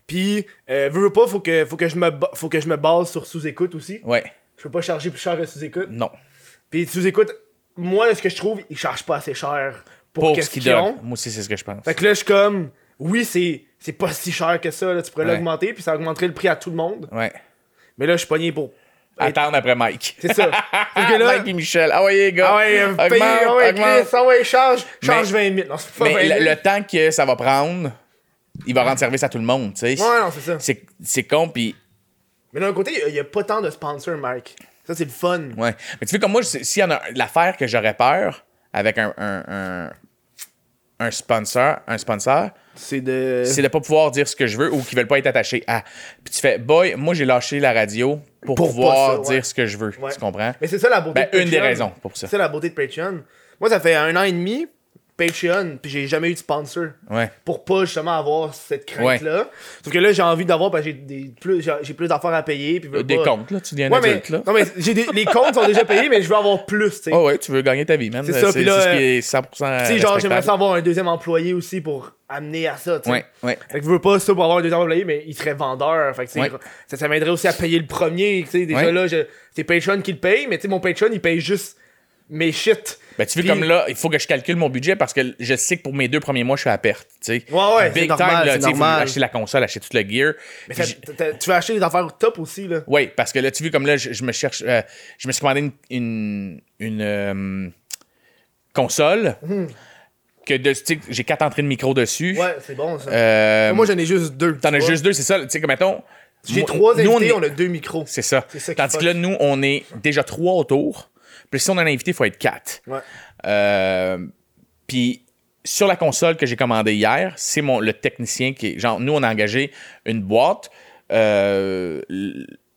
[SPEAKER 1] Puis, euh, veux, veux pas, faut que, faut, que je me faut que je me base sur sous-écoute aussi.
[SPEAKER 2] Ouais.
[SPEAKER 1] Je peux pas charger plus cher que sous-écoute.
[SPEAKER 2] Non.
[SPEAKER 1] Puis sous-écoute, moi, ce que je trouve, ils chargent pas assez cher pour,
[SPEAKER 2] Pour ce qu'ils
[SPEAKER 1] ont.
[SPEAKER 2] donnent. Moi aussi, c'est ce que je pense.
[SPEAKER 1] Fait que là, je suis comme, oui, c'est, c'est pas si cher que ça, là, tu pourrais
[SPEAKER 2] Ouais.
[SPEAKER 1] l'augmenter, puis ça augmenterait le prix à tout le monde.
[SPEAKER 2] Ouais.
[SPEAKER 1] Mais là, je suis pogné pour.
[SPEAKER 2] Attendre après Mike.
[SPEAKER 1] C'est ça. Là-
[SPEAKER 2] Mike et Michel. Ah ouais, les gars.
[SPEAKER 1] Ah ouais, euh,
[SPEAKER 2] Augmente,
[SPEAKER 1] paye, ah ouais. Chris, ah ouais, charge, charge
[SPEAKER 2] Mais-
[SPEAKER 1] 20 000. Non, c'est pas
[SPEAKER 2] Mais
[SPEAKER 1] 20 000.
[SPEAKER 2] le, le temps que ça va prendre, il va rendre service à tout le monde, tu sais.
[SPEAKER 1] Ouais, non, c'est ça.
[SPEAKER 2] C'est, c'est con, puis
[SPEAKER 1] Mais d'un côté, il y a pas tant de sponsors, Mike. Ça, c'est le fun.
[SPEAKER 2] ouais. Mais tu vois, comme moi, s'il y en a l'affaire que j'aurais peur avec un, un, un, un sponsor, un sponsor,
[SPEAKER 1] C'est de.
[SPEAKER 2] c'est de pas pouvoir dire ce que je veux ou qu'ils veulent pas être attachés à. Puis tu fais, boy, moi j'ai lâché la radio pour,
[SPEAKER 1] Pour
[SPEAKER 2] pouvoir
[SPEAKER 1] pas ça, ouais.
[SPEAKER 2] dire ce que je veux.
[SPEAKER 1] Ouais.
[SPEAKER 2] Tu comprends?
[SPEAKER 1] Mais c'est ça la beauté
[SPEAKER 2] Ben,
[SPEAKER 1] de
[SPEAKER 2] une des
[SPEAKER 1] Patreon.
[SPEAKER 2] raisons pour ça.
[SPEAKER 1] C'est ça la beauté de Patreon. Moi, ça fait un an et demi, Patreon, puis j'ai jamais eu de sponsor.
[SPEAKER 2] Ouais.
[SPEAKER 1] Pour pas justement avoir cette crainte-là. Sauf que là, j'ai envie d'avoir, parce que j'ai des plus, j'ai j'ai plus d'affaires à payer. Puis
[SPEAKER 2] Des
[SPEAKER 1] pas-
[SPEAKER 2] comptes, là, tu deviens
[SPEAKER 1] Ouais, mais,
[SPEAKER 2] adulte, là.
[SPEAKER 1] non, mais j'ai des, les comptes sont déjà payés, mais je veux avoir plus, tu sais.
[SPEAKER 2] Oh ouais, tu veux gagner ta vie, man.
[SPEAKER 1] C'est
[SPEAKER 2] C'est
[SPEAKER 1] ça,
[SPEAKER 2] c'est
[SPEAKER 1] puis là,
[SPEAKER 2] ce qui est 100%
[SPEAKER 1] Tu sais, genre, j'aimerais ça avoir un deuxième employé aussi pour amener à ça, tu sais.
[SPEAKER 2] Ouais, ouais.
[SPEAKER 1] Fait que je veux pas ça pour avoir un deuxième employé, mais il serait vendeur. Fait que,
[SPEAKER 2] Ouais.
[SPEAKER 1] ça, ça m'aiderait aussi à payer le premier. Tu sais, déjà là, je- c'est Patreon qui le paye, mais tu sais, mon Patreon, il paye juste mes shit.
[SPEAKER 2] Ben, tu veux
[SPEAKER 1] Puis-
[SPEAKER 2] comme là, il faut que je calcule mon budget parce que je sais que pour mes deux premiers mois, je suis à perte. Tu sais.
[SPEAKER 1] Ouais, ouais,
[SPEAKER 2] Big
[SPEAKER 1] normal,
[SPEAKER 2] time, là, tu acheter la console, acheter tout le gear.
[SPEAKER 1] Mais tu veux acheter des affaires top aussi, là?
[SPEAKER 2] Oui, parce que là, tu vois, comme là, je, je me cherche. euh, je me suis commandé une, une, une, euh, console. Que de, j'ai quatre entrées de micro dessus.
[SPEAKER 1] Hmm. Ouais, c'est bon, ça.
[SPEAKER 2] Euh,
[SPEAKER 1] Moi, j'en ai juste deux.
[SPEAKER 2] T'en as juste deux, c'est ça. Tu sais, comme mettons.
[SPEAKER 1] J'ai trois
[SPEAKER 2] nous,
[SPEAKER 1] invités,
[SPEAKER 2] on
[SPEAKER 1] on,
[SPEAKER 2] est-
[SPEAKER 1] a deux micros.
[SPEAKER 2] C'est ça.
[SPEAKER 1] Ça
[SPEAKER 2] Tandis que là, nous, on est déjà trois autour. Puis si on a un invité, il faut être quatre.
[SPEAKER 1] Ouais.
[SPEAKER 2] Euh, puis sur la console que j'ai commandée hier, c'est mon le technicien qui est. Genre, nous, on a engagé une boîte. Euh,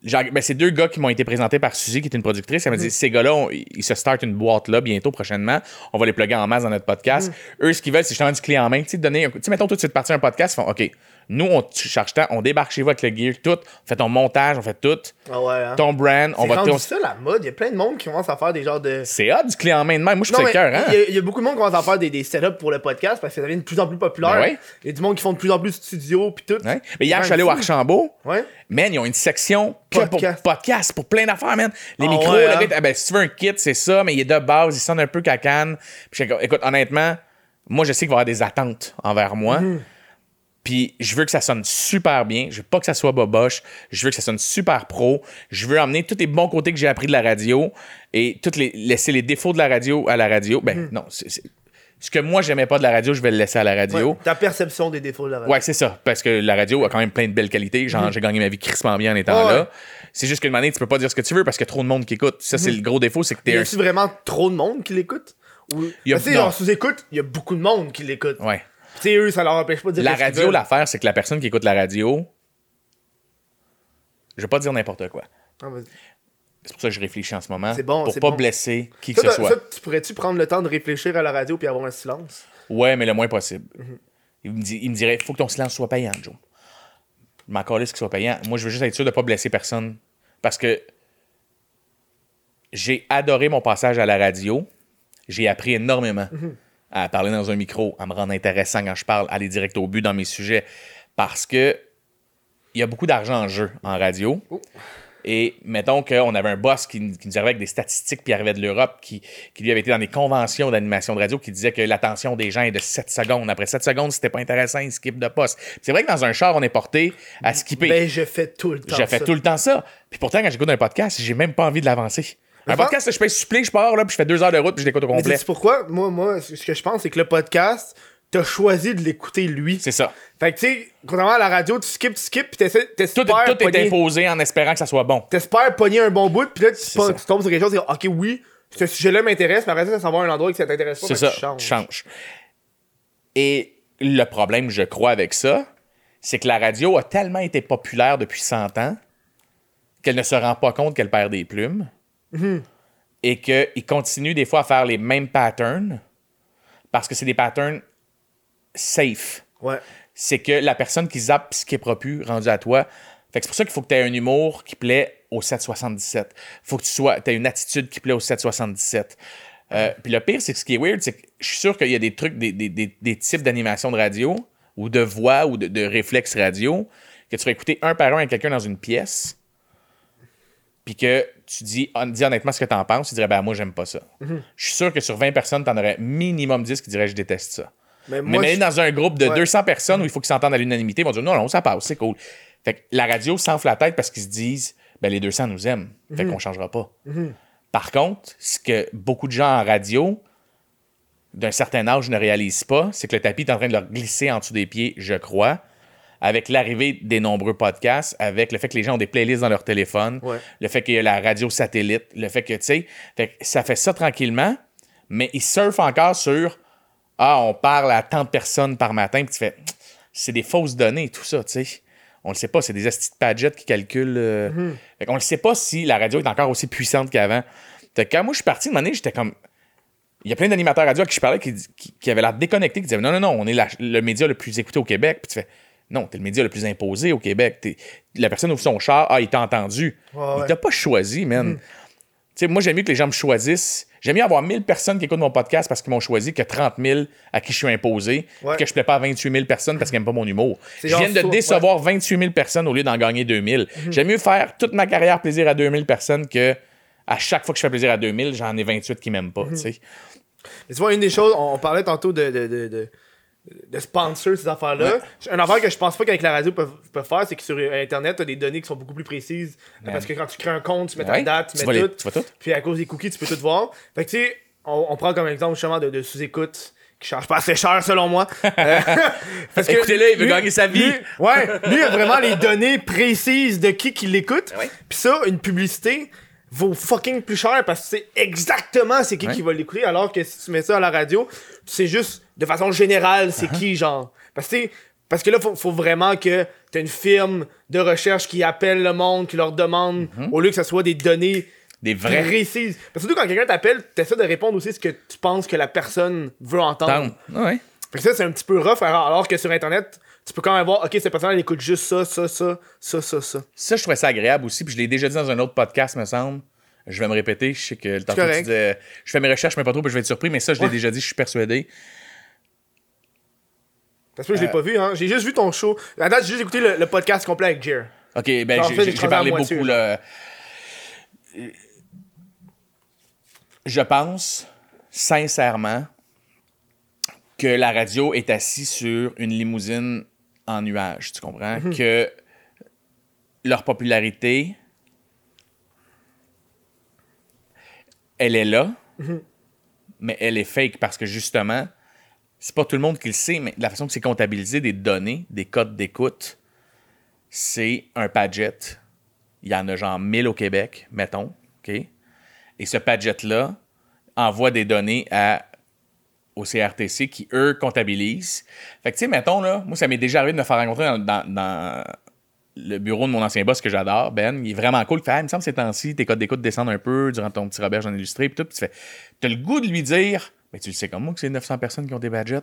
[SPEAKER 2] ben, c'est deux gars qui m'ont été présentés par Suzy, qui est une productrice. Elle m'a dit ces gars-là, ils se startent une boîte là bientôt, prochainement. On va les plugger en masse dans notre podcast. Eux, ce qu'ils veulent, c'est justement du clé en main. Tu sais, donner tu mettons, toi, tu te partir un podcast, ils font OK, nous, on charge tant, on débarque chez vous avec le gear, tout. On fait ton montage, on fait tout.
[SPEAKER 1] Ah ouais, hein.
[SPEAKER 2] Ton brand, on
[SPEAKER 1] C'est
[SPEAKER 2] va
[SPEAKER 1] rendu
[SPEAKER 2] tout.
[SPEAKER 1] ça, la mode. Il y a plein de monde qui commence à faire des genres de...
[SPEAKER 2] C'est hot du clé en main de même. Moi, je ça cœur, hein?
[SPEAKER 1] il y, a- il y a beaucoup de monde qui commence à faire des, des setups pour le podcast parce que ça devient de plus en plus populaire.
[SPEAKER 2] Ben ouais.
[SPEAKER 1] Il y a du monde qui font de plus en plus de studios puis tout.
[SPEAKER 2] Ouais. Mais hier, je suis allé au. Archambault.
[SPEAKER 1] Ouais.
[SPEAKER 2] Man, ils ont une section
[SPEAKER 1] Podcast.
[SPEAKER 2] pour podcast, pour plein d'affaires, man. Les
[SPEAKER 1] Ah
[SPEAKER 2] micros,
[SPEAKER 1] ouais,
[SPEAKER 2] le ah ben, si tu veux un kit, c'est ça, mais il est de base, il sonne un peu cacane. Puis écoute, honnêtement, moi, je sais qu'il va y avoir des attentes envers moi.
[SPEAKER 1] Mhm.
[SPEAKER 2] Puis je veux que ça sonne super bien. Je veux pas que ça soit boboche. Je veux que ça sonne super pro. Je veux emmener tous les bons côtés que j'ai appris de la radio et toutes les, laisser les défauts de la radio à la radio. Ben,
[SPEAKER 1] Mhm.
[SPEAKER 2] non, c'est- c'est- ce que moi, j'aimais pas de la radio, je vais le laisser à la radio.
[SPEAKER 1] Ouais, Ta perception des défauts de la radio.
[SPEAKER 2] Ouais, c'est ça. Parce que la radio a quand même plein de belles qualités. Genre, j'ai gagné ma vie crissement bien en étant là.
[SPEAKER 1] ouais.
[SPEAKER 2] C'est juste qu'une année, tu peux pas dire ce que tu veux parce qu'il y a trop de monde qui écoute. Ça, c'est le gros défaut, c'est que
[SPEAKER 1] Y
[SPEAKER 2] t'es un.
[SPEAKER 1] vraiment trop de monde qui l'écoute? Ou...
[SPEAKER 2] Y a-
[SPEAKER 1] Ben, tu sais,
[SPEAKER 2] non.
[SPEAKER 1] genre, sous-écoute, il y a beaucoup de monde qui l'écoute.
[SPEAKER 2] Ouais.
[SPEAKER 1] Tu sais, eux, ça leur empêche pas de dire
[SPEAKER 2] La radio, l'affaire, c'est que la personne qui écoute la radio. Je vais pas dire n'importe quoi.
[SPEAKER 1] Ah, vas-y.
[SPEAKER 2] C'est pour ça que je réfléchis en ce moment.
[SPEAKER 1] C'est bon,
[SPEAKER 2] Pour
[SPEAKER 1] c'est
[SPEAKER 2] pas
[SPEAKER 1] bon.
[SPEAKER 2] blesser qui que
[SPEAKER 1] Ça,
[SPEAKER 2] ce
[SPEAKER 1] t'as-
[SPEAKER 2] soit.
[SPEAKER 1] ça, tu pourrais-tu prendre le temps de réfléchir à la radio puis avoir un silence?
[SPEAKER 2] Ouais, mais le moins possible.
[SPEAKER 1] Mhm.
[SPEAKER 2] il, me dit, il me dirait faut que ton silence soit payant, Joe. Je m'en calisse qu'il soit payant. Moi, je veux juste être sûr de pas blesser personne. Parce que j'ai adoré mon passage à la radio. J'ai appris énormément
[SPEAKER 1] Mhm.
[SPEAKER 2] À parler dans un micro, à me rendre intéressant quand je parle, à aller direct au but dans mes sujets. Parce que il y a beaucoup d'argent en jeu en radio.
[SPEAKER 1] Oh.
[SPEAKER 2] Et mettons qu'on avait un boss qui, qui nous arrivait avec des statistiques, puis arrivait de l'Europe, qui, qui lui avait été dans des conventions d'animation de radio, qui disait que l'attention des gens est de 7 secondes. Après 7 secondes, c'était pas intéressant, il skip de poste. C'est vrai que dans un char, on est porté à skipper.
[SPEAKER 1] Ben, je fais tout le temps.
[SPEAKER 2] Fait
[SPEAKER 1] ça.
[SPEAKER 2] tout le temps ça. Puis pourtant, quand j'écoute un podcast, j'ai même pas envie de l'avancer. Un podcast, je paye supplé, je pars, là, puis je fais deux heures de route, puis je l'écoute au
[SPEAKER 1] Mais
[SPEAKER 2] complet.
[SPEAKER 1] sais-tu pourquoi? Moi, moi, ce que je pense, c'est que le podcast, t'as choisi de l'écouter lui.
[SPEAKER 2] C'est ça.
[SPEAKER 1] Fait que, tu sais, contrairement à la radio, tu skips, tu skips, t'essaies-
[SPEAKER 2] Tout,
[SPEAKER 1] t'espères
[SPEAKER 2] tout est
[SPEAKER 1] pogner,
[SPEAKER 2] imposé en espérant que ça soit bon.
[SPEAKER 1] t'espères pogner un bon bout, pis là, tu,
[SPEAKER 2] C'est
[SPEAKER 1] pognes- tu tombes sur quelque chose et ok, oui, ce sujet-là m'intéresse, mais après ça, ça va à un endroit que ça t'intéresse pas,
[SPEAKER 2] C'est ça,
[SPEAKER 1] tu changes.
[SPEAKER 2] tu changes. Et le problème, je crois, avec ça, c'est que la radio a tellement été populaire depuis 100 ans qu'elle ne se rend pas compte qu'elle perd des plumes
[SPEAKER 1] Mhm.
[SPEAKER 2] et qu'il continue des fois à faire les mêmes patterns parce que c'est des patterns safe.
[SPEAKER 1] Ouais.
[SPEAKER 2] C'est que la personne qui zappe ce qui est plus rendu à toi. Fait que c'est pour ça qu'il faut que tu aies un humour qui plaît au 777. Faut que tu sois, aies une attitude qui plaît au 777. Euh, Puis le pire, c'est que ce qui est weird, c'est que je suis sûr qu'il y a des trucs, des, des- des- des types d'animation de radio ou de voix ou de, de réflexes radio que tu vas écouter un par un avec quelqu'un dans une pièce. Puis que tu dis, hon- dis honnêtement ce que tu en penses, tu dirais, ben moi, j'aime pas ça. Je suis sûr que sur 20 personnes, tu en aurais minimum 10 qui diraient, je déteste ça.
[SPEAKER 1] Mais
[SPEAKER 2] Mais,
[SPEAKER 1] moi,
[SPEAKER 2] mais
[SPEAKER 1] je-
[SPEAKER 2] dans un groupe de
[SPEAKER 1] Ouais.
[SPEAKER 2] 200 personnes où il faut qu'ils s'entendent à l'unanimité, ils vont dire non, non, ça passe, c'est cool. Fait que la radio s'enfle la tête parce qu'ils se disent ben les 200 nous aiment, fait
[SPEAKER 1] Mhm.
[SPEAKER 2] qu'on changera pas. Par contre, ce que beaucoup de gens en radio d'un certain âge ne réalisent pas, c'est que le tapis est en train de leur glisser en dessous des pieds, je crois, avec l'arrivée des nombreux podcasts, avec le fait que les gens ont des playlists dans leur téléphone,
[SPEAKER 1] Ouais.
[SPEAKER 2] le fait qu'il y a la radio satellite, le fait que, tu sais, ça fait ça tranquillement, mais ils surfent encore sur Ah, on parle à tant de personnes par matin, puis tu fais C'est des fausses données, tout ça, tu sais. On le sait pas, c'est des astis de Padgett qui calculent. euh,
[SPEAKER 1] Mhm.
[SPEAKER 2] Fait qu'on le sait pas si la radio est encore aussi puissante qu'avant. Fait que quand moi je suis parti de année, j'étais comme. Il y a plein d'animateurs radio à qui je parlais qui, qui, qui avaient l'air déconnectés, qui disaient Non, non, non, on est la- le média le plus écouté au Québec. Puis tu fais Non, t'es le média le plus imposé au Québec. T'es- la personne ouvre son char, ah, il t'a entendu.
[SPEAKER 1] Ouais,
[SPEAKER 2] Il t'a pas choisi, man. Tu sais, moi, j'aime mieux que les gens me choisissent. J'aime mieux avoir 1000 personnes qui écoutent mon podcast parce qu'ils m'ont choisi que 30 000 à qui je suis imposé.
[SPEAKER 1] Ouais.
[SPEAKER 2] Que je plais pas à 28 000 personnes parce qu'ils n'aiment pas mon humour.
[SPEAKER 1] C'est
[SPEAKER 2] Je viens de décevoir 28 000 personnes au lieu d'en gagner 2000. J'aime mieux faire toute ma carrière plaisir à 2000 personnes que à chaque fois que je fais plaisir à 2000, j'en ai 28 qui m'aiment pas, tu sais.
[SPEAKER 1] Mais tu vois, une des choses, on, on parlait tantôt de, de, de, de, de sponsor, ces affaires-là. Une affaire que je pense pas qu'avec la radio peuvent, peuvent faire, c'est que sur Internet, t'as des données qui sont beaucoup plus précises. Parce que quand tu crées un compte, tu mets ta
[SPEAKER 2] Ouais,
[SPEAKER 1] date, tu
[SPEAKER 2] tu
[SPEAKER 1] mets
[SPEAKER 2] les-
[SPEAKER 1] tout.
[SPEAKER 2] tu.
[SPEAKER 1] Puis à cause des cookies, tu peux tout voir. Fait que tu sais, on, on prend comme exemple justement de, de sous-écoute qui charge pas assez cher selon moi. Euh, parce que
[SPEAKER 2] Écoutez-le, il veut
[SPEAKER 1] lui-
[SPEAKER 2] gagner sa vie.
[SPEAKER 1] lui- ouais, lui il a vraiment les données précises de qui qui l'écoute.
[SPEAKER 2] Ouais.
[SPEAKER 1] Puis ça, une publicité vaut fucking plus cher parce que c'est exactement c'est qui
[SPEAKER 2] Ouais.
[SPEAKER 1] qui va l'écouter alors que si tu mets ça à la radio, c'est juste de façon générale
[SPEAKER 2] Uh-huh.
[SPEAKER 1] c'est qui genre. Parce que parce que là faut, faut vraiment que t'as une firme de recherche qui appelle le monde, qui leur demande
[SPEAKER 2] Mm-hmm.
[SPEAKER 1] au lieu que ce soit des données
[SPEAKER 2] Des vrais
[SPEAKER 1] précises. Parce que surtout quand quelqu'un t'appelle, t'essaies de répondre aussi ce que tu penses que la personne veut entendre.
[SPEAKER 2] Ouais.
[SPEAKER 1] Fait que ça, c'est un petit peu rough, alors, alors que sur Internet, tu peux quand même voir, ok, cette personne, elle écoute juste ça, ça, ça, ça, ça, ça.
[SPEAKER 2] Ça, je trouvais ça agréable aussi, puis je l'ai déjà dit dans un autre podcast, me semble. Je vais me répéter, je sais que le temps que tu disais, je fais mes recherches, mais pas trop, puis je vais être surpris, mais ça, je l'ai
[SPEAKER 1] Ouais.
[SPEAKER 2] déjà dit, je suis persuadé.
[SPEAKER 1] Parce que je l'ai
[SPEAKER 2] Euh.
[SPEAKER 1] pas vu, hein. J'ai juste vu ton show. À date, j'ai juste écouté le, le podcast complet avec Jer.
[SPEAKER 2] Ok, ben
[SPEAKER 1] En
[SPEAKER 2] j'ai- parlé beaucoup là. Je pense sincèrement que la radio est assise sur une limousine en nuage, tu comprends?
[SPEAKER 1] Mhm.
[SPEAKER 2] Que leur popularité, elle est là,
[SPEAKER 1] Mhm.
[SPEAKER 2] mais elle est fake parce que justement, c'est pas tout le monde qui le sait, mais la façon que c'est comptabilisé des données, des codes d'écoute, c'est un Padget. Il y en a genre 1000 au Québec, mettons. OK? Et ce Padget-là envoie des données à, au CRTC qui, eux, comptabilisent. Fait que, tu sais, mettons, là, moi, ça m'est déjà arrivé de me faire rencontrer dans, dans- dans le bureau de mon ancien boss que j'adore, Ben. Il est vraiment cool. Il fait, ah, il me semble que ces temps-ci, tes codes d'écoute descendent un peu durant ton petit Robert, j'en illustré. Puis tout. Puis tu fais, t'as le goût de lui dire, mais tu le sais comme moi que c'est 900 personnes qui ont des Padgets.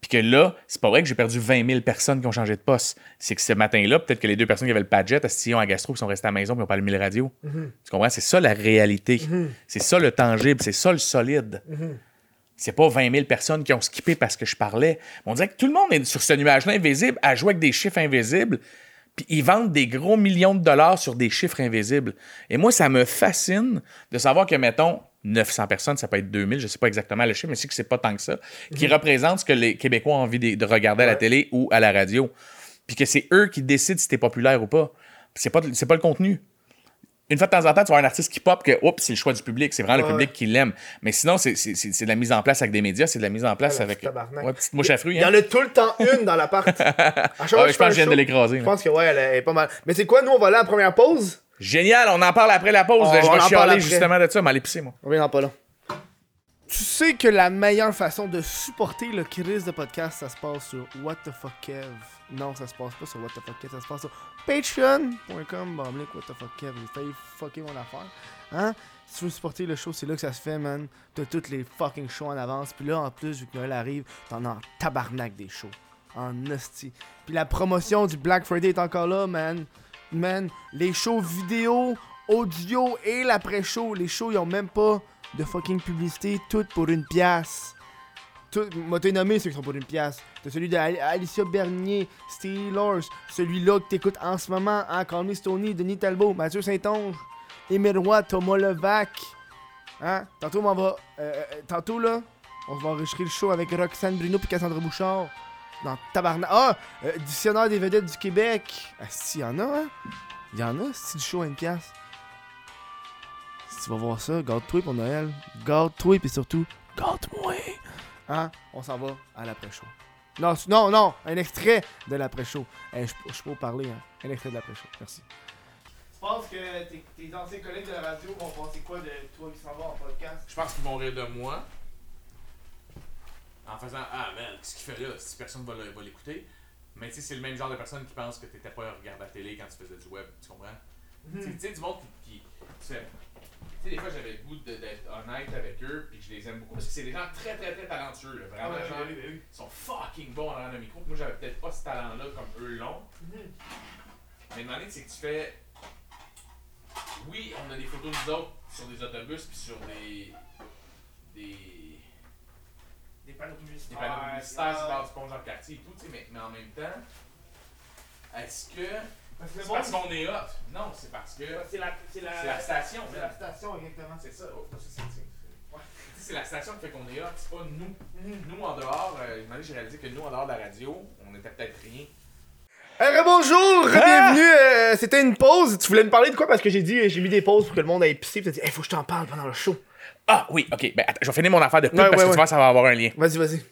[SPEAKER 2] Puis que là, c'est pas vrai que j'ai perdu 20 000 personnes qui ont changé de poste. C'est que ce matin-là, peut-être que les deux personnes qui avaient le Padget, Astillon à Gastro, qui sont restées à la maison, puis n'ont pas allumé le radio? Tu comprends? C'est ça la réalité. C'est ça le tangible. C'est ça le solide. C'est pas 20 000 personnes qui ont skippé parce que je parlais. On dirait que tout le monde est sur ce nuage-là invisible à jouer avec des chiffres invisibles. Puis ils vendent des gros millions de dollars sur des chiffres invisibles. Et moi, ça me fascine de savoir que, mettons, 900 personnes, ça peut être 2000, je sais pas exactement le chiffre, mais c'est que c'est pas tant que ça, qui représente ce que les Québécois ont envie de, de regarder à la télé ou à la radio. Puis que c'est eux qui décident si t'es populaire ou pas. C'est pas, c'est pas le contenu. Une fois de temps en temps, tu vas avoir un artiste qui pop que, oups, c'est le choix du public, c'est vraiment le public qui l'aime. Mais sinon, c'est, c'est, c'est- c'est de la mise en place avec des médias, c'est de la mise en place
[SPEAKER 1] Ouais, la
[SPEAKER 2] avec.
[SPEAKER 1] petite tabarnak.
[SPEAKER 2] Ouais, petite mouche à fruits.
[SPEAKER 1] Il y
[SPEAKER 2] hein.
[SPEAKER 1] en a tout le temps une dans l'appart. Que
[SPEAKER 2] je pense que je viens de l'écraser.
[SPEAKER 1] Je
[SPEAKER 2] là.
[SPEAKER 1] pense que ouais, elle est pas mal. Mais c'est quoi, nous, on va aller à la première pause?
[SPEAKER 2] Génial, on en parle après la pause.
[SPEAKER 1] On-
[SPEAKER 2] je vais chialer justement de ça, mais aller pisser, moi.
[SPEAKER 1] On reviendra pas là. Tu sais que la meilleure façon de supporter le crise de podcast, ça se passe sur What the fuck Kev? Non, ça se passe pas sur What the fuck Kev, ça se passe sur patreon.com. Bon, What the fuck Kev, j'ai failli fucker mon affaire. Hein? Si tu veux supporter le show, c'est là que ça se fait, man. T'as toutes les fucking shows en avance. Puis là, en plus, vu que Noël arrive, t'en as en tabarnak des shows. En hostie. Puis la promotion du Black Friday est encore là, man. Man, les shows vidéo, audio et l'après-show. Les shows, ils ont même pas de fucking publicité. Tout pour une pièce. Moi, t'es nommé ceux qui sont pour une pièce. T'as celui d'Alicia Bernier, Steelers, celui-là que t'écoutes en ce moment, hein, Me Stoney, Denis Talbot, Mathieu Saint-Onge, Émile Roy, Thomas Levac. Hein? Tantôt, on va. euh, euh, tantôt, là, on va enregistrer le show avec Roxane Bruno puis Cassandra Bouchard. Dans Tabarnak. Ah! euh, dictionnaire des vedettes du Québec. Ah, si, y en a, hein? Y en a, si du show à une pièce. Si tu vas voir ça, garde-toi pour Noël. Garde-toi, puis surtout, garde-moi. Hein? On s'en va à l'après-show. Non, non, non, un extrait de l'après-show. Eh, je peux pas parler, hein. Un extrait de l'après-show. Merci. Tu penses que tes, tes anciens collègues de la radio vont penser quoi de toi qui s'en va en podcast?
[SPEAKER 2] Je pense qu'ils vont rire de moi. En faisant Ah, man, qu'est-ce qu'il fait là? Si personne va va l'écouter. Mais tu sais, c'est le même genre de personne qui pense que t'étais pas à regarder la télé quand tu faisais du web, tu comprends? Tu sais- Tu sais, du monde qui. qui- tu sais, des fois, j'avais le goût d'être honnête avec eux, puis que je les aime beaucoup. Parce que c'est des gens très, très, très talentueux, là. Vraiment,
[SPEAKER 1] Ah oui, oui, oui.
[SPEAKER 2] ils sont fucking bons en le micro. Moi, j'avais peut-être pas ce talent-là comme eux l'ont. Mais une année, c'est que tu fais. Oui, on a des photos de nous autres sur des autobus puis sur des. des.
[SPEAKER 1] Des panneaux
[SPEAKER 2] des
[SPEAKER 1] publicitaires.
[SPEAKER 2] panneaux publicitaires le bord du pont Jean-Cartier et tout, tu sais, mais, mais en même temps, est-ce que C'est parce qu'on est hot. Non, c'est parce que.
[SPEAKER 1] C'est la, c'est la,
[SPEAKER 2] C'est la station,
[SPEAKER 1] c'est la station, exactement.
[SPEAKER 2] C'est ça. Oh, ça, c'est- c'est- ouais. Tu sais, C'est la station qui fait qu'on est hot, c'est pas nous. Nous en dehors, euh, j'ai réalisé que nous en dehors de la radio, on était peut-être rien.
[SPEAKER 1] Hey, bonjour, bienvenue. euh, C'était une pause. Tu voulais me parler de quoi? Parce que j'ai dit j'ai mis des pauses pour que le monde aille pisser. Puis t'as dit, hey, faut que je t'en parle pendant le show.
[SPEAKER 2] Ah oui, ok. Ben attends, je vais finir mon affaire de pub
[SPEAKER 1] Ouais,
[SPEAKER 2] parce
[SPEAKER 1] ouais,
[SPEAKER 2] que
[SPEAKER 1] ouais.
[SPEAKER 2] tu vois, ça va avoir un lien.
[SPEAKER 1] Vas-y, vas-y.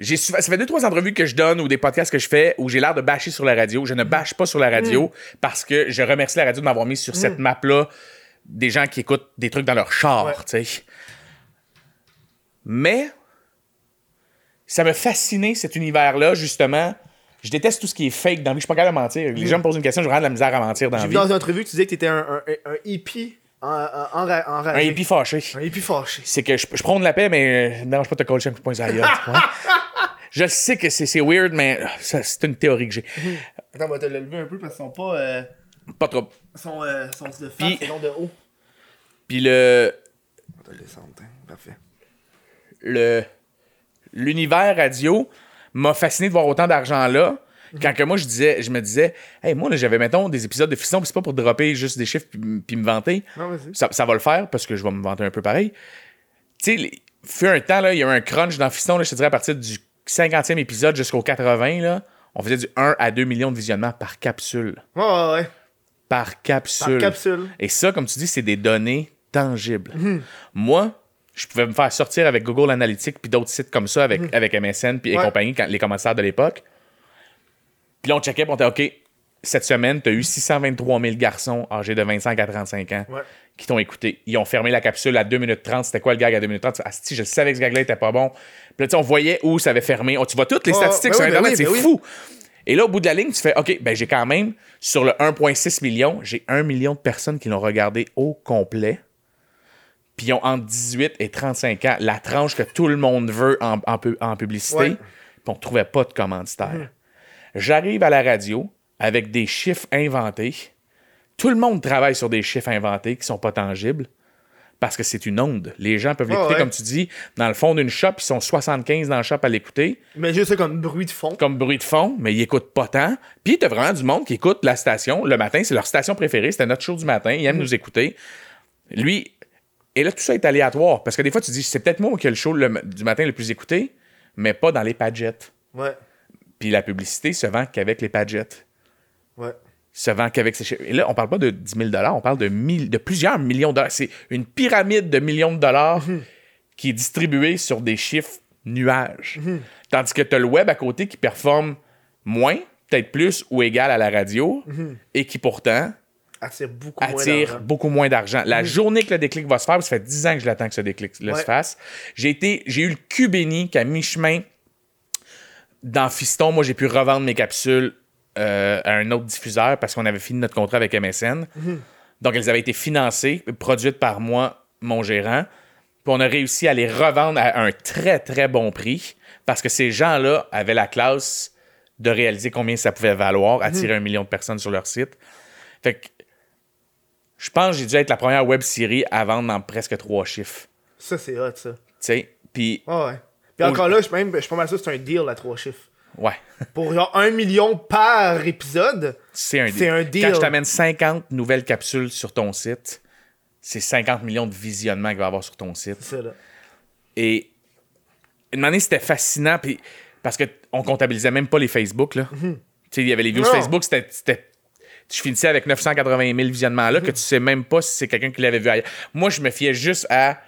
[SPEAKER 2] J'ai souvent- ça fait deux, trois entrevues que je donne ou des podcasts que je fais où j'ai l'air de bâcher sur la radio. Je ne bâche pas sur la radio parce que je remercie la radio de m'avoir mis sur cette map-là des gens qui écoutent des trucs dans leur char,
[SPEAKER 1] Ouais.
[SPEAKER 2] tu sais. Mais ça m'a fasciné cet univers-là, justement. Je déteste tout ce qui est fake dans la vie. Je suis pas capable de mentir. Les gens me posent une question, je vraiment de la misère à mentir dans la
[SPEAKER 1] J'ai vu
[SPEAKER 2] vie.
[SPEAKER 1] dans une entrevue que tu disais que t'étais un, un, un hippie en, enragé.
[SPEAKER 2] Un hippie fâché.
[SPEAKER 1] Un hippie fâché.
[SPEAKER 2] c'est que je, je prône la paix, mais euh, non, je peux pas te coller un coup de poing. Je sais que c'est c'est weird, mais euh, ça, c'est une théorie que j'ai.
[SPEAKER 1] Attends, on va te le lever un peu parce qu'ils sont pas. Euh,
[SPEAKER 2] Pas trop.
[SPEAKER 1] sont, euh, sont de face
[SPEAKER 2] Puis-
[SPEAKER 1] et non de haut.
[SPEAKER 2] Puis le,
[SPEAKER 1] On va te le descendre, hein. Parfait.
[SPEAKER 2] le l'univers radio m'a fasciné de voir autant d'argent là. Quand que moi je disais, je me disais, hey moi j'avais mettons des épisodes de Fiston, puis c'est pas pour dropper juste des chiffres puis, me vanter.
[SPEAKER 1] Non.
[SPEAKER 2] Ça, ça va le faire parce que je vais me vanter un peu pareil. Tu sais, fut un temps là, il y a eu un crunch dans Fiston là, je te dirais à partir du 50e épisode jusqu'au 80 là, on faisait du 1 à 2 millions de visionnements par capsule.
[SPEAKER 1] Ouais, ouais, ouais.
[SPEAKER 2] Par
[SPEAKER 1] Par
[SPEAKER 2] capsule.
[SPEAKER 1] capsule.
[SPEAKER 2] Et ça, comme tu dis, c'est des données tangibles. Moi, je pouvais me faire sortir avec Google Analytics puis d'autres sites comme ça avec, avec MSN puis et compagnie, quand- les commentaires de l'époque. Puis là, on checkait on était OK, cette semaine, tu as eu 623 000 garçons âgés de 25 à 35 ans
[SPEAKER 1] Ouais.
[SPEAKER 2] qui t'ont écouté. Ils ont fermé la capsule à 2 minutes 30. C'était quoi le gag à 2 minutes 30? Ah, si, je savais que ce gag-là était pas bon. Puis là, tu sais, on voyait où ça avait fermé. Oh, tu vois toutes les statistiques
[SPEAKER 1] ben
[SPEAKER 2] sur
[SPEAKER 1] oui, ben
[SPEAKER 2] Internet,
[SPEAKER 1] oui,
[SPEAKER 2] c'est
[SPEAKER 1] ben oui.
[SPEAKER 2] fou. Et là, au bout de la ligne, tu fais OK, ben j'ai quand même, sur le 1,6 million, j'ai 1 million de personnes qui l'ont regardé au complet. Puis ils ont entre 18 et 35 ans, la tranche que tout le monde veut en, en pu- en publicité. Puis on ne trouvait pas de commanditaire. J'arrive à la radio avec des chiffres inventés. Tout le monde travaille sur des chiffres inventés qui sont pas tangibles parce que c'est une onde. Les gens peuvent l'écouter,
[SPEAKER 1] ouais.
[SPEAKER 2] comme tu dis, dans le fond d'une shop. Ils sont 75 dans le shop à l'écouter
[SPEAKER 1] Mais juste ça comme bruit de fond.
[SPEAKER 2] comme bruit de fond, mais ils écoutent pas tant. Puis t'as vraiment du monde qui écoute la station le matin. C'est leur station préférée. C'était notre show du matin. Ils aiment nous écouter. Lui, et là, tout ça est aléatoire. Parce que des fois, tu dis, c'est peut-être moi qui ai le show le- du matin le plus écouté, mais pas dans les padgettes.
[SPEAKER 1] Ouais.
[SPEAKER 2] Puis la publicité se vend qu'avec les padgettes.
[SPEAKER 1] Ouais.
[SPEAKER 2] Se vend qu'avec ces chiffres. Et là, on parle pas de 10 000 on parle de, mille- de plusieurs millions de dollars. C'est une pyramide de millions de dollars qui est distribuée sur des chiffres nuages. Tandis que tu as le web à côté qui performe moins, peut-être plus ou égal à la radio, et qui pourtant
[SPEAKER 1] Attire beaucoup moins
[SPEAKER 2] attire
[SPEAKER 1] d'argent.
[SPEAKER 2] beaucoup moins d'argent. La journée que le déclic va se faire, ça fait 10 ans que je l'attends que ce
[SPEAKER 1] Ouais.
[SPEAKER 2] se fasse. J'ai été, j'ai eu le cul béni qu'à mi-chemin, dans Fiston, moi, j'ai pu revendre mes capsules euh, à un autre diffuseur parce qu'on avait fini notre contrat avec MSN. Donc, elles avaient été financées, produites par moi, mon gérant. Puis on a réussi à les revendre à un très, très bon prix parce que ces gens-là avaient la classe de réaliser combien ça pouvait valoir, attirer un million de personnes sur leur site. Fait que je pense que j'ai dû être la première web série à vendre dans presque trois chiffres.
[SPEAKER 1] Ça, c'est hot, ça.
[SPEAKER 2] Tu sais, puis
[SPEAKER 1] Ah ouais. Puis encore là, je suis même- je suis pas mal sûr que c'est un deal à trois chiffres.
[SPEAKER 2] ouais,
[SPEAKER 1] Pour genre un million par épisode,
[SPEAKER 2] c'est un deal.
[SPEAKER 1] C'est un deal.
[SPEAKER 2] Quand je t'amène 50 nouvelles capsules sur ton site, c'est 50 millions de visionnements qu'il va y avoir sur ton site.
[SPEAKER 1] c'est ça là.
[SPEAKER 2] Et une année, c'était fascinant puis, parce qu'on comptabilisait même pas les Facebook. Là. Tu sais, il y avait les views
[SPEAKER 1] Non.
[SPEAKER 2] Facebook, c'était. Je finissais avec 980 000 visionnements là, que tu sais même pas si c'est quelqu'un qui l'avait vu ailleurs. Moi, je me fiais juste à.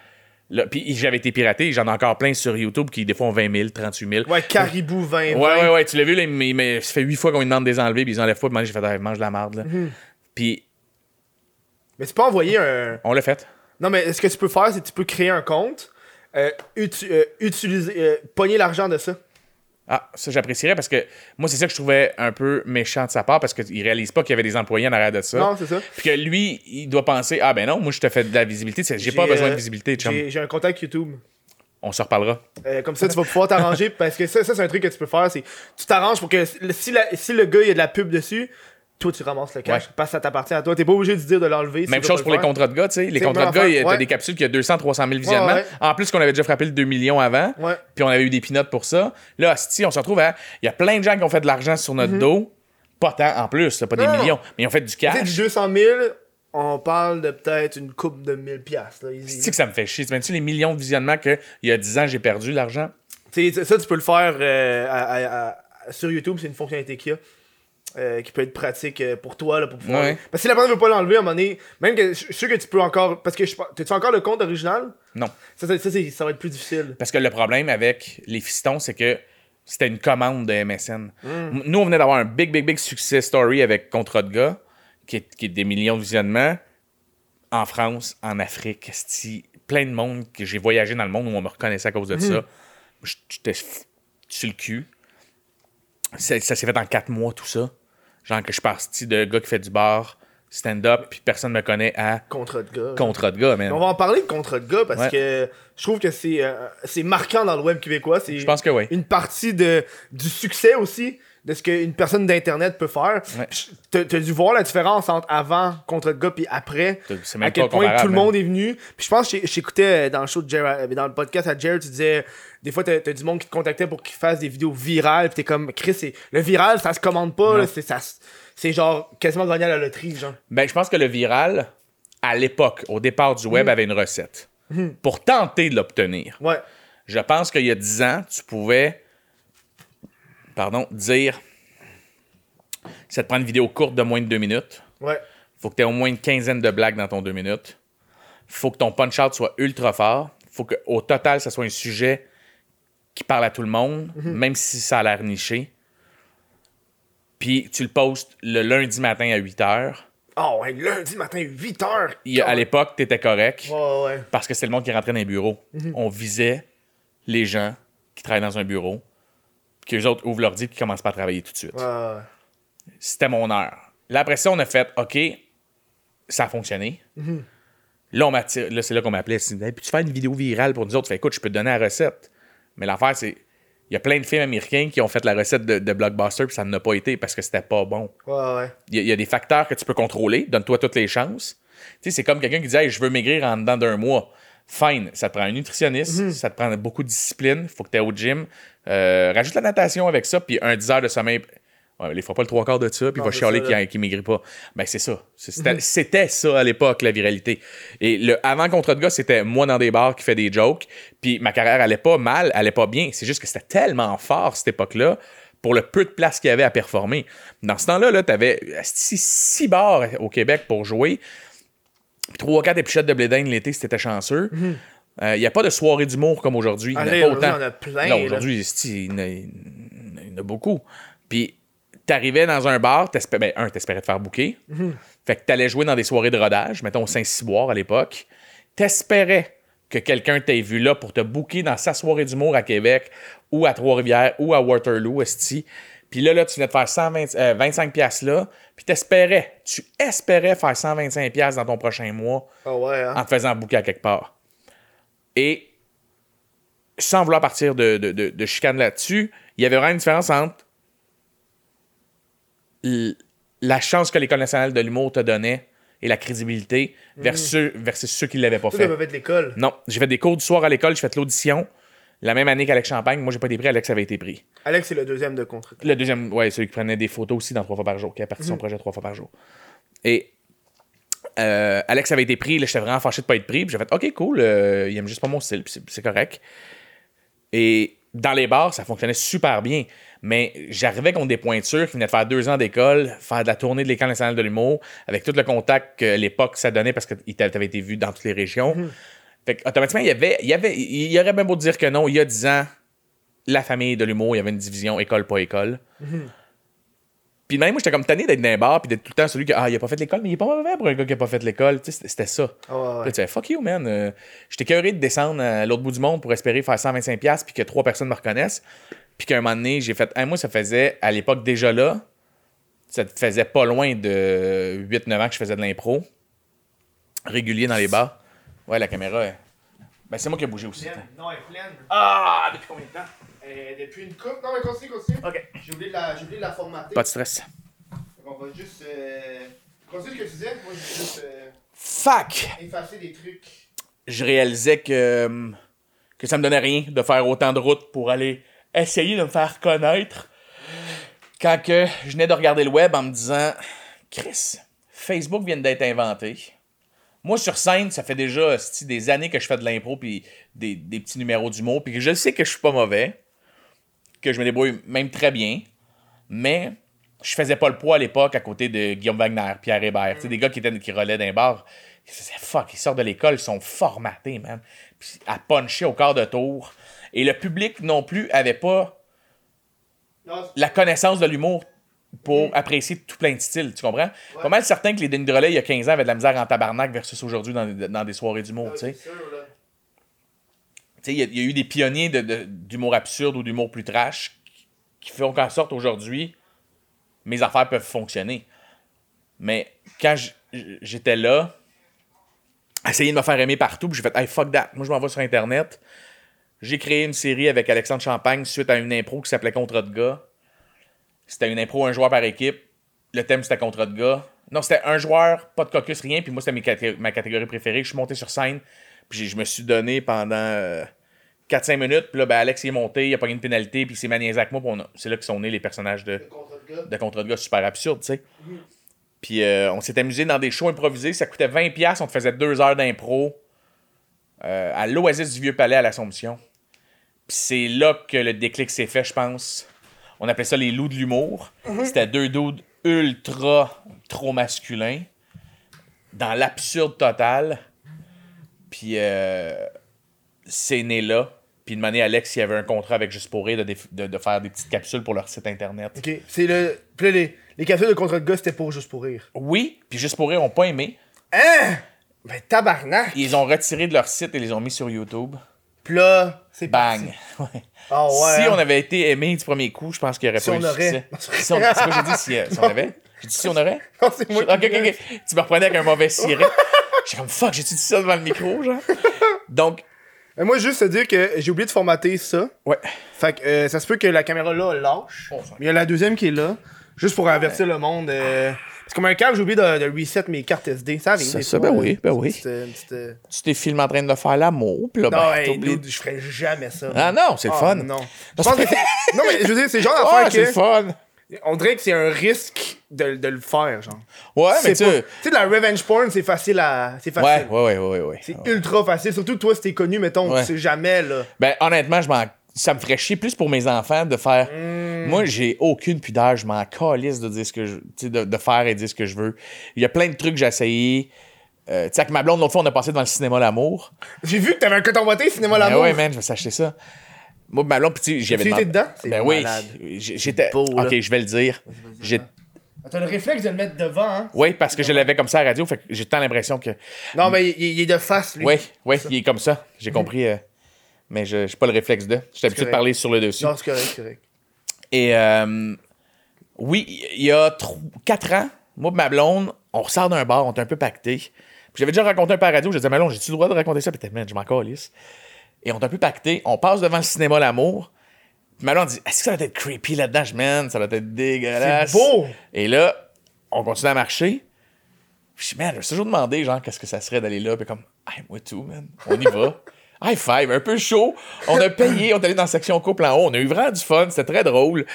[SPEAKER 2] Puis j'avais été piraté, j'en ai encore plein sur YouTube qui des fois ont 20 000, 38 000.
[SPEAKER 1] Ouais, Caribou 20.
[SPEAKER 2] Ouais, ouais, ouais, tu l'as vu, là, mais, mais ça fait huit fois qu'on lui demande de les enlever, puis ils enlèvent pas, puis moi, j'ai fait, Ah, mange de la marde, là. Puis
[SPEAKER 1] Mais tu peux envoyer un.
[SPEAKER 2] on l'a fait.
[SPEAKER 1] Non, mais ce que tu peux faire, c'est que tu peux créer un compte, euh, utu- euh, utiliser, euh, pogner l'argent de ça.
[SPEAKER 2] Ah, ça, j'apprécierais parce que moi, c'est ça que je trouvais un peu méchant de sa part parce qu'il réalise pas qu'il y avait des employés en arrière de ça.
[SPEAKER 1] Non, c'est ça.
[SPEAKER 2] Puis que lui, il doit penser Ah, ben non, moi, je te fais de la visibilité. J'ai pas besoin de
[SPEAKER 1] euh,
[SPEAKER 2] visibilité, chum.
[SPEAKER 1] J'ai j'ai un contact YouTube.
[SPEAKER 2] On se reparlera.
[SPEAKER 1] Euh, comme ça, tu vas pouvoir t'arranger parce que ça, ça c'est un truc que tu peux faire. C'est tu t'arranges pour que si, la- si le gars il y a de la pub dessus, toi tu ramasses le cash
[SPEAKER 2] Ouais.
[SPEAKER 1] parce que ça t'appartient à toi. T'es pas obligé de dire de l'enlever.
[SPEAKER 2] Même chose pour
[SPEAKER 1] le
[SPEAKER 2] les contrats de gars, tu sais. Les contrats de gars, il- t'as
[SPEAKER 1] ouais.
[SPEAKER 2] des capsules qui a 200, 300 000 visionnements.
[SPEAKER 1] ouais.
[SPEAKER 2] En plus, qu'on avait déjà frappé le 2 millions avant.
[SPEAKER 1] Ouais.
[SPEAKER 2] Puis on avait eu des pinottes pour ça. Là, si on se retrouve à. Il y a plein de gens qui ont fait de l'argent sur
[SPEAKER 1] Mhm.
[SPEAKER 2] notre dos pas tant en plus, là, pas des millions, mais ils ont fait du
[SPEAKER 1] Tu sais,
[SPEAKER 2] cash.
[SPEAKER 1] du 200 000, on parle de peut-être une coupe de 1000 piastres.
[SPEAKER 2] sais que ça me fait chier. Tu tu les millions de visionnements qu'il y a 10 ans, j'ai perdu l'argent?
[SPEAKER 1] Tu sais, ça, tu peux le faire euh, à- à- à- sur YouTube, c'est une fonctionnalité qu'il y a. euh, qui peut être pratique euh, pour toi là, pour pouvoir.
[SPEAKER 2] Ouais.
[SPEAKER 1] Parce que si la personne veut pas l'enlever à un moment donné, même que je suis sûr que tu peux encore. Parce que je tu encore le compte original?
[SPEAKER 2] Non.
[SPEAKER 1] Ça, ça, ça, c'est- ça va être plus difficile.
[SPEAKER 2] Parce que le problème avec les fistons, c'est que c'était une commande de MSN.
[SPEAKER 1] Mm.
[SPEAKER 2] M- Nous, on venait d'avoir un big, big, big success story avec Contrat de gars, qui est, qui est des millions de visionnements en France, en Afrique, plein de monde que j'ai voyagé dans le monde où on me reconnaissait à cause de
[SPEAKER 1] Mm.
[SPEAKER 2] ça. J'étais sur le cul. Ça, ça s'est fait en quatre mois, tout ça. Genre que je suis parti de gars qui fait du bar, stand-up, puis personne me connaît à
[SPEAKER 1] Contrat de gars.
[SPEAKER 2] Contrat de gars, man.
[SPEAKER 1] On va en parler de contrat de gars parce
[SPEAKER 2] Ouais.
[SPEAKER 1] que je trouve que c'est euh, c'est marquant dans le web québécois. C'est
[SPEAKER 2] Je pense que oui.
[SPEAKER 1] une partie de, du succès aussi de ce qu'une personne d'internet peut faire.
[SPEAKER 2] Ouais.
[SPEAKER 1] T'as dû voir la différence entre avant contrat de gars puis après.
[SPEAKER 2] C'est même
[SPEAKER 1] à quel point tout le monde est venu. Puis je pense que j'écoutais dans le show de Jared, dans le podcast à Jared, tu disais des fois t'as t'as du monde qui te contactait pour qu'il fasse des vidéos virales. Puis t'es comme Chris, le viral ça se commande pas. Là, C'est ça s- c'est genre quasiment gagner à la loterie genre.
[SPEAKER 2] Ben, je pense que le viral, à l'époque, au départ du web, avait une recette. Pour tenter de l'obtenir.
[SPEAKER 1] Ouais.
[SPEAKER 2] Je pense qu'il y a 10 ans, tu pouvais, pardon, dire, ça te prend une vidéo courte de moins de 2 minutes.
[SPEAKER 1] Ouais.
[SPEAKER 2] Faut que tu aies au moins une quinzaine de blagues dans ton 2 minutes. Faut que ton punch-out soit ultra fort. Faut qu'au total, ça soit un sujet qui parle à tout le monde, même si ça a l'air niché. Puis tu le postes le lundi matin à 8 h.
[SPEAKER 1] Oh, ouais, lundi matin, 8h.
[SPEAKER 2] Il y a- À l'époque, tu étais correct.
[SPEAKER 1] Ouais, ouais.
[SPEAKER 2] parce que c'est le monde qui rentrait dans les bureaux. On visait les gens qui travaillent dans un bureau, que les autres ouvrent l'ordi et qui commencent pas à travailler tout de suite.
[SPEAKER 1] Ouais.
[SPEAKER 2] C'était mon heure. Là, après ça, on a fait OK, ça a fonctionné. Là, on m'attire- là, c'est là qu'on m'appelait. Hey, Puis tu fais une vidéo virale pour nous autres? Fait écoute, je peux te donner la recette. Mais l'affaire, c'est. Il y a plein de films américains qui ont fait la recette de, de Blockbuster, puis ça n'a pas été parce que c'était pas bon.
[SPEAKER 1] Ouais, ouais.
[SPEAKER 2] Il y, a- il y a des facteurs que tu peux contrôler. Donne-toi toutes les chances. Tu sais, c'est comme quelqu'un qui dit hey, Je veux maigrir en dedans d'un mois. Fine. Ça te prend un nutritionniste. Ça te prend beaucoup de discipline. faut que tu aies au gym. Euh, rajoute la natation avec ça. Puis un 10 heures de sommeil. Ouais, il ne faut pas le trois quarts de ça. Puis il va chialer qu'il ne maigrit pas. Ben, c'est ça. C'était ça à l'époque, la viralité. Et le avant contre de gars, c'était moi dans des bars qui fait des jokes. Puis ma carrière allait pas mal, allait pas bien. C'est juste que c'était tellement fort cette époque-là pour le peu de place qu'il y avait à performer. Dans ce temps-là, -là, tu avais six, six bars au Québec pour jouer. Puis trois, quatre épluchettes de blé l'été si t'étais chanceux. Il n'y a pas de soirée d'humour comme aujourd'hui. Il n'y en a
[SPEAKER 1] Allez,
[SPEAKER 2] pas
[SPEAKER 1] aujourd'hui,
[SPEAKER 2] autant.
[SPEAKER 1] il y en a plein,
[SPEAKER 2] aujourd'hui, esti, il y en a- il y en a beaucoup. Puis t'arrivais dans un bar, ben, un, t'espérais te faire bouquer. Fait que t'allais jouer dans des soirées de rodage, mettons au Saint-Cyboire à l'époque. T'espérais que quelqu'un t'ait vu là pour te booker dans sa soirée d'humour à Québec ou à Trois-Rivières ou à Waterloo, esti. Puis là, là, tu venais de faire 120, euh, 25 piastres là, puis t'espérais, tu espérais faire 125 piastres dans ton prochain mois
[SPEAKER 1] Ah ouais, hein?
[SPEAKER 2] en te faisant bouquer à quelque part. Et sans vouloir partir de, de, de, de chicane là-dessus, il y avait vraiment une différence entre la chance que l'École nationale de l'humour te donnait et la crédibilité versus, versus ceux qui ne l'avaient pas
[SPEAKER 1] Toi,
[SPEAKER 2] fait.
[SPEAKER 1] pas fait de l'école.
[SPEAKER 2] Non, j'ai fait des cours du soir à l'école, j'ai fait l'audition. La même année qu'Alex Champagne, moi j'ai pas été pris, Alex avait été pris.
[SPEAKER 1] Alex, c'est le deuxième de contre.
[SPEAKER 2] Le deuxième, ouais, celui qui prenait des photos aussi dans trois fois par jour, qui a parti son projet trois fois par jour. Et euh, Alex avait été pris, là, j'étais vraiment fâché de pas être pris, puis j'ai fait OK, cool, euh, il aime juste pas mon style, puis c'est correct. Et dans les bars, ça fonctionnait super bien. Mais j'arrivais contre des pointures qui venaient de faire deux ans d'école, faire de la tournée de l'École nationale de l'humour, avec tout le contact que l'époque ça donnait parce que t'avais été vu dans toutes les régions. Fait que, automatiquement, il y avait, il y avait, il y aurait bien beau dire que non, il y a dix ans, la famille de l'humour, il y avait une division école, pas école. Puis même, moi, j'étais comme tanné d'être dans un bar, puis d'être tout le temps celui qui, ah, il a pas fait l'école, mais il est pas mauvais pour un gars qui a pas fait l'école. Tu sais, c'était- ça.
[SPEAKER 1] Ah ouais, ouais.
[SPEAKER 2] Puis Là, tu fais, fuck you, man. Euh, J'étais curieux de descendre à l'autre bout du monde pour espérer faire 125$, puis que trois personnes me reconnaissent. Puis qu'à un moment donné, j'ai fait, Hey, moi, ça faisait, à l'époque déjà là, ça faisait pas loin de 8-9 ans que je faisais de l'impro, régulier dans les bars. Ouais, la caméra, elle- ben, c'est moi qui ai bougé aussi.
[SPEAKER 1] Pleine. Non, elle est pleine.
[SPEAKER 2] Ah, depuis combien de temps?
[SPEAKER 1] Euh, depuis une coupe. Non, mais continue, continue.
[SPEAKER 2] Ok.
[SPEAKER 1] J'ai oublié, de la- j'ai oublié de la formater.
[SPEAKER 2] Pas de stress.
[SPEAKER 1] On va juste. Euh... Continue ce que tu disais. Moi, je vais juste euh,
[SPEAKER 2] Fuck!
[SPEAKER 1] effacer des trucs.
[SPEAKER 2] je réalisais que, que ça me donnait rien de faire autant de route pour aller essayer de me faire connaître. quand que je venais de regarder le web en me disant Chris, Facebook vient d'être inventé. Moi, sur scène, ça fait déjà des années que je fais de l'impro puis des, des petits numéros d'humour, puis que je sais que je suis pas mauvais, que je me débrouille même très bien, mais je faisais pas le poids à l'époque à côté de Guillaume Wagner, Pierre Hébert, des gars qui, étaient, qui relaient d'un bar. Ils fuck, ils sortent de l'école, ils sont formatés, man. Puis à puncher au quart de tour. Et le public non plus avait pas la connaissance de l'humour pour apprécier tout plein de styles, tu comprends? Pas mal certain que les Denis de Relais, il y a 15 ans, avaient de la misère en tabarnak versus aujourd'hui dans, dans des soirées d'humour, tu sais. Tu sais, il y, a- il y a eu des pionniers de- de- d'humour absurde ou d'humour plus trash qui font qu'en sorte aujourd'hui, mes affaires peuvent fonctionner. Mais quand j'étais là, essayer de me faire aimer partout, puis j'ai fait, hey, fuck that, moi je m'en vais sur Internet. J'ai créé une série avec Alexandre Champagne suite à une impro qui s'appelait Contrat de gars. C'était une impro, un joueur par équipe. Le thème, c'était contrat de gars. Non, c'était un joueur, pas de caucus, rien. Puis moi, c'était ma catégorie préférée. Je suis monté sur scène. Puis je me suis donné pendant euh, 4-5 minutes. Puis là, ben, Alex il est monté, il a pas une pénalité. Puis il s'est maniaisé avec moi. a- C'est là que sont nés les personnages de, de contrat de gars super absurdes, tu sais. Puis euh, on s'est amusé dans des shows improvisés. Ça coûtait 20$. On te faisait deux heures d'impro euh, à l'Oasis du Vieux-Palais à l'Assomption. C'est là que le déclic s'est fait, je pense. On appelait ça les loups de l'humour. C'était deux dudes ultra trop masculins, dans l'absurde total. Puis euh, c'est né là. Puis de manière Alex, il y avait un contrat avec Juste pour rire de, déf- de, de faire des petites capsules pour leur site internet.
[SPEAKER 1] Ok, c'est le. Puis les, les capsules de contre de gars, c'était pour juste pour rire.
[SPEAKER 2] Oui, puis Juste pour rire, ont pas aimé.
[SPEAKER 1] Hein? Ben tabarnak!
[SPEAKER 2] Ils ont retirés de leur site et les ont mis sur YouTube.
[SPEAKER 1] Puis là, c'est
[SPEAKER 2] Bang! Ouais.
[SPEAKER 1] Ah ouais.
[SPEAKER 2] si
[SPEAKER 1] hein?
[SPEAKER 2] on avait été aimé du premier coup, je pense qu'il n'y aurait
[SPEAKER 1] Si
[SPEAKER 2] pas
[SPEAKER 1] on
[SPEAKER 2] eu
[SPEAKER 1] aurait.
[SPEAKER 2] succès. Si on, c'est quoi j'ai dit si, euh, si on avait? J'ai dit si on aurait?
[SPEAKER 1] Non, c'est moi
[SPEAKER 2] ok,
[SPEAKER 1] qui
[SPEAKER 2] ok,
[SPEAKER 1] l'ai.
[SPEAKER 2] ok. Tu me reprenais avec un mauvais ciré. J'ai comme fuck, j'ai-tu dit ça devant le micro, genre? Donc,
[SPEAKER 1] Mais moi, juste te dire que j'ai oublié de formater ça.
[SPEAKER 2] ouais.
[SPEAKER 1] Fait que euh, ça se peut que la caméra là lâche.
[SPEAKER 2] Oh,
[SPEAKER 1] Mais il y a la deuxième qui est là. Juste pour avertir le monde. euh, C'est comme un câble, j'ai oublié de, de reset mes cartes SD. Ça arrive.
[SPEAKER 2] Ça, ben oui, ben oui. Tu t'es filmé en train de faire l'amour, puis là, ben,
[SPEAKER 1] Non, hey, dude, je ferais jamais ça.
[SPEAKER 2] Ah non, c'est le
[SPEAKER 1] Ah,
[SPEAKER 2] fun.
[SPEAKER 1] Non. Je pense que c'est- non, mais je veux dire, c'est genre d'affaire
[SPEAKER 2] c'est le
[SPEAKER 1] que.
[SPEAKER 2] fun.
[SPEAKER 1] On dirait que c'est un risque de, de le faire, genre.
[SPEAKER 2] Ouais, mais
[SPEAKER 1] C'est
[SPEAKER 2] tu sais.
[SPEAKER 1] Tu sais, la revenge porn, c'est facile à. C'est
[SPEAKER 2] Ouais,
[SPEAKER 1] facile.
[SPEAKER 2] ouais, ouais, ouais, ouais.
[SPEAKER 1] C'est ultra facile. Surtout que toi, si t'es connu, mettons,
[SPEAKER 2] Ouais.
[SPEAKER 1] tu sais jamais, là.
[SPEAKER 2] Ben, honnêtement, je m'en... ça me ferait chier plus pour mes enfants de faire.
[SPEAKER 1] Hmm.
[SPEAKER 2] Moi, j'ai aucune pudeur, je m'en calisse de dire ce que je. De, de faire et dire ce que je veux. Il y a plein de trucs que j'ai essayé. Euh, tu sais, avec ma blonde, l'autre fois, on a passé devant le cinéma L'amour.
[SPEAKER 1] J'ai vu que t'avais un coton boité, cinéma
[SPEAKER 2] Ben
[SPEAKER 1] l'amour.
[SPEAKER 2] ouais, man, je vais s'acheter ça. Moi, ma blonde, puis tu sais, j'y avais
[SPEAKER 1] Tu
[SPEAKER 2] demandé.
[SPEAKER 1] étais dedans?
[SPEAKER 2] Ben oui. J'étais. Ok, je vais le dire.
[SPEAKER 1] T'as le réflexe de le mettre devant, hein?
[SPEAKER 2] Oui, parce que je l'avais comme ça à la radio, fait que j'ai tant l'impression que.
[SPEAKER 1] Non, mais il, il est de face, lui.
[SPEAKER 2] Oui, oui, il est comme ça. J'ai compris. euh, Mais je n'ai pas le réflexe de. J'étais habitué de parler sur le dessus.
[SPEAKER 1] Non, c'est correct, c'est correct.
[SPEAKER 2] Et euh, oui, il y a 4 ans, moi et ma blonde, on ressort d'un bar, on est un peu pacté. Puis J'avais déjà raconté un peu à la radio, je disais, Malon, j'ai-tu le droit de raconter ça? Puis t'es, man, je m'en calisse. Et on est un peu pacté, on passe devant le cinéma L'amour. Puis Malon dit, est-ce que ça va être creepy là-dedans? Je man, ça va être dégueulasse.
[SPEAKER 1] C'est beau!
[SPEAKER 2] Et là, on continue à marcher. Puis je dis, man, je me suis toujours demandé, genre, qu'est-ce que ça serait d'aller là? Puis comme, hey, moi tout, man, on y va. High five, un peu chaud. On a payé, on est allé dans la section couple en haut. On a eu vraiment du fun, c'était très drôle.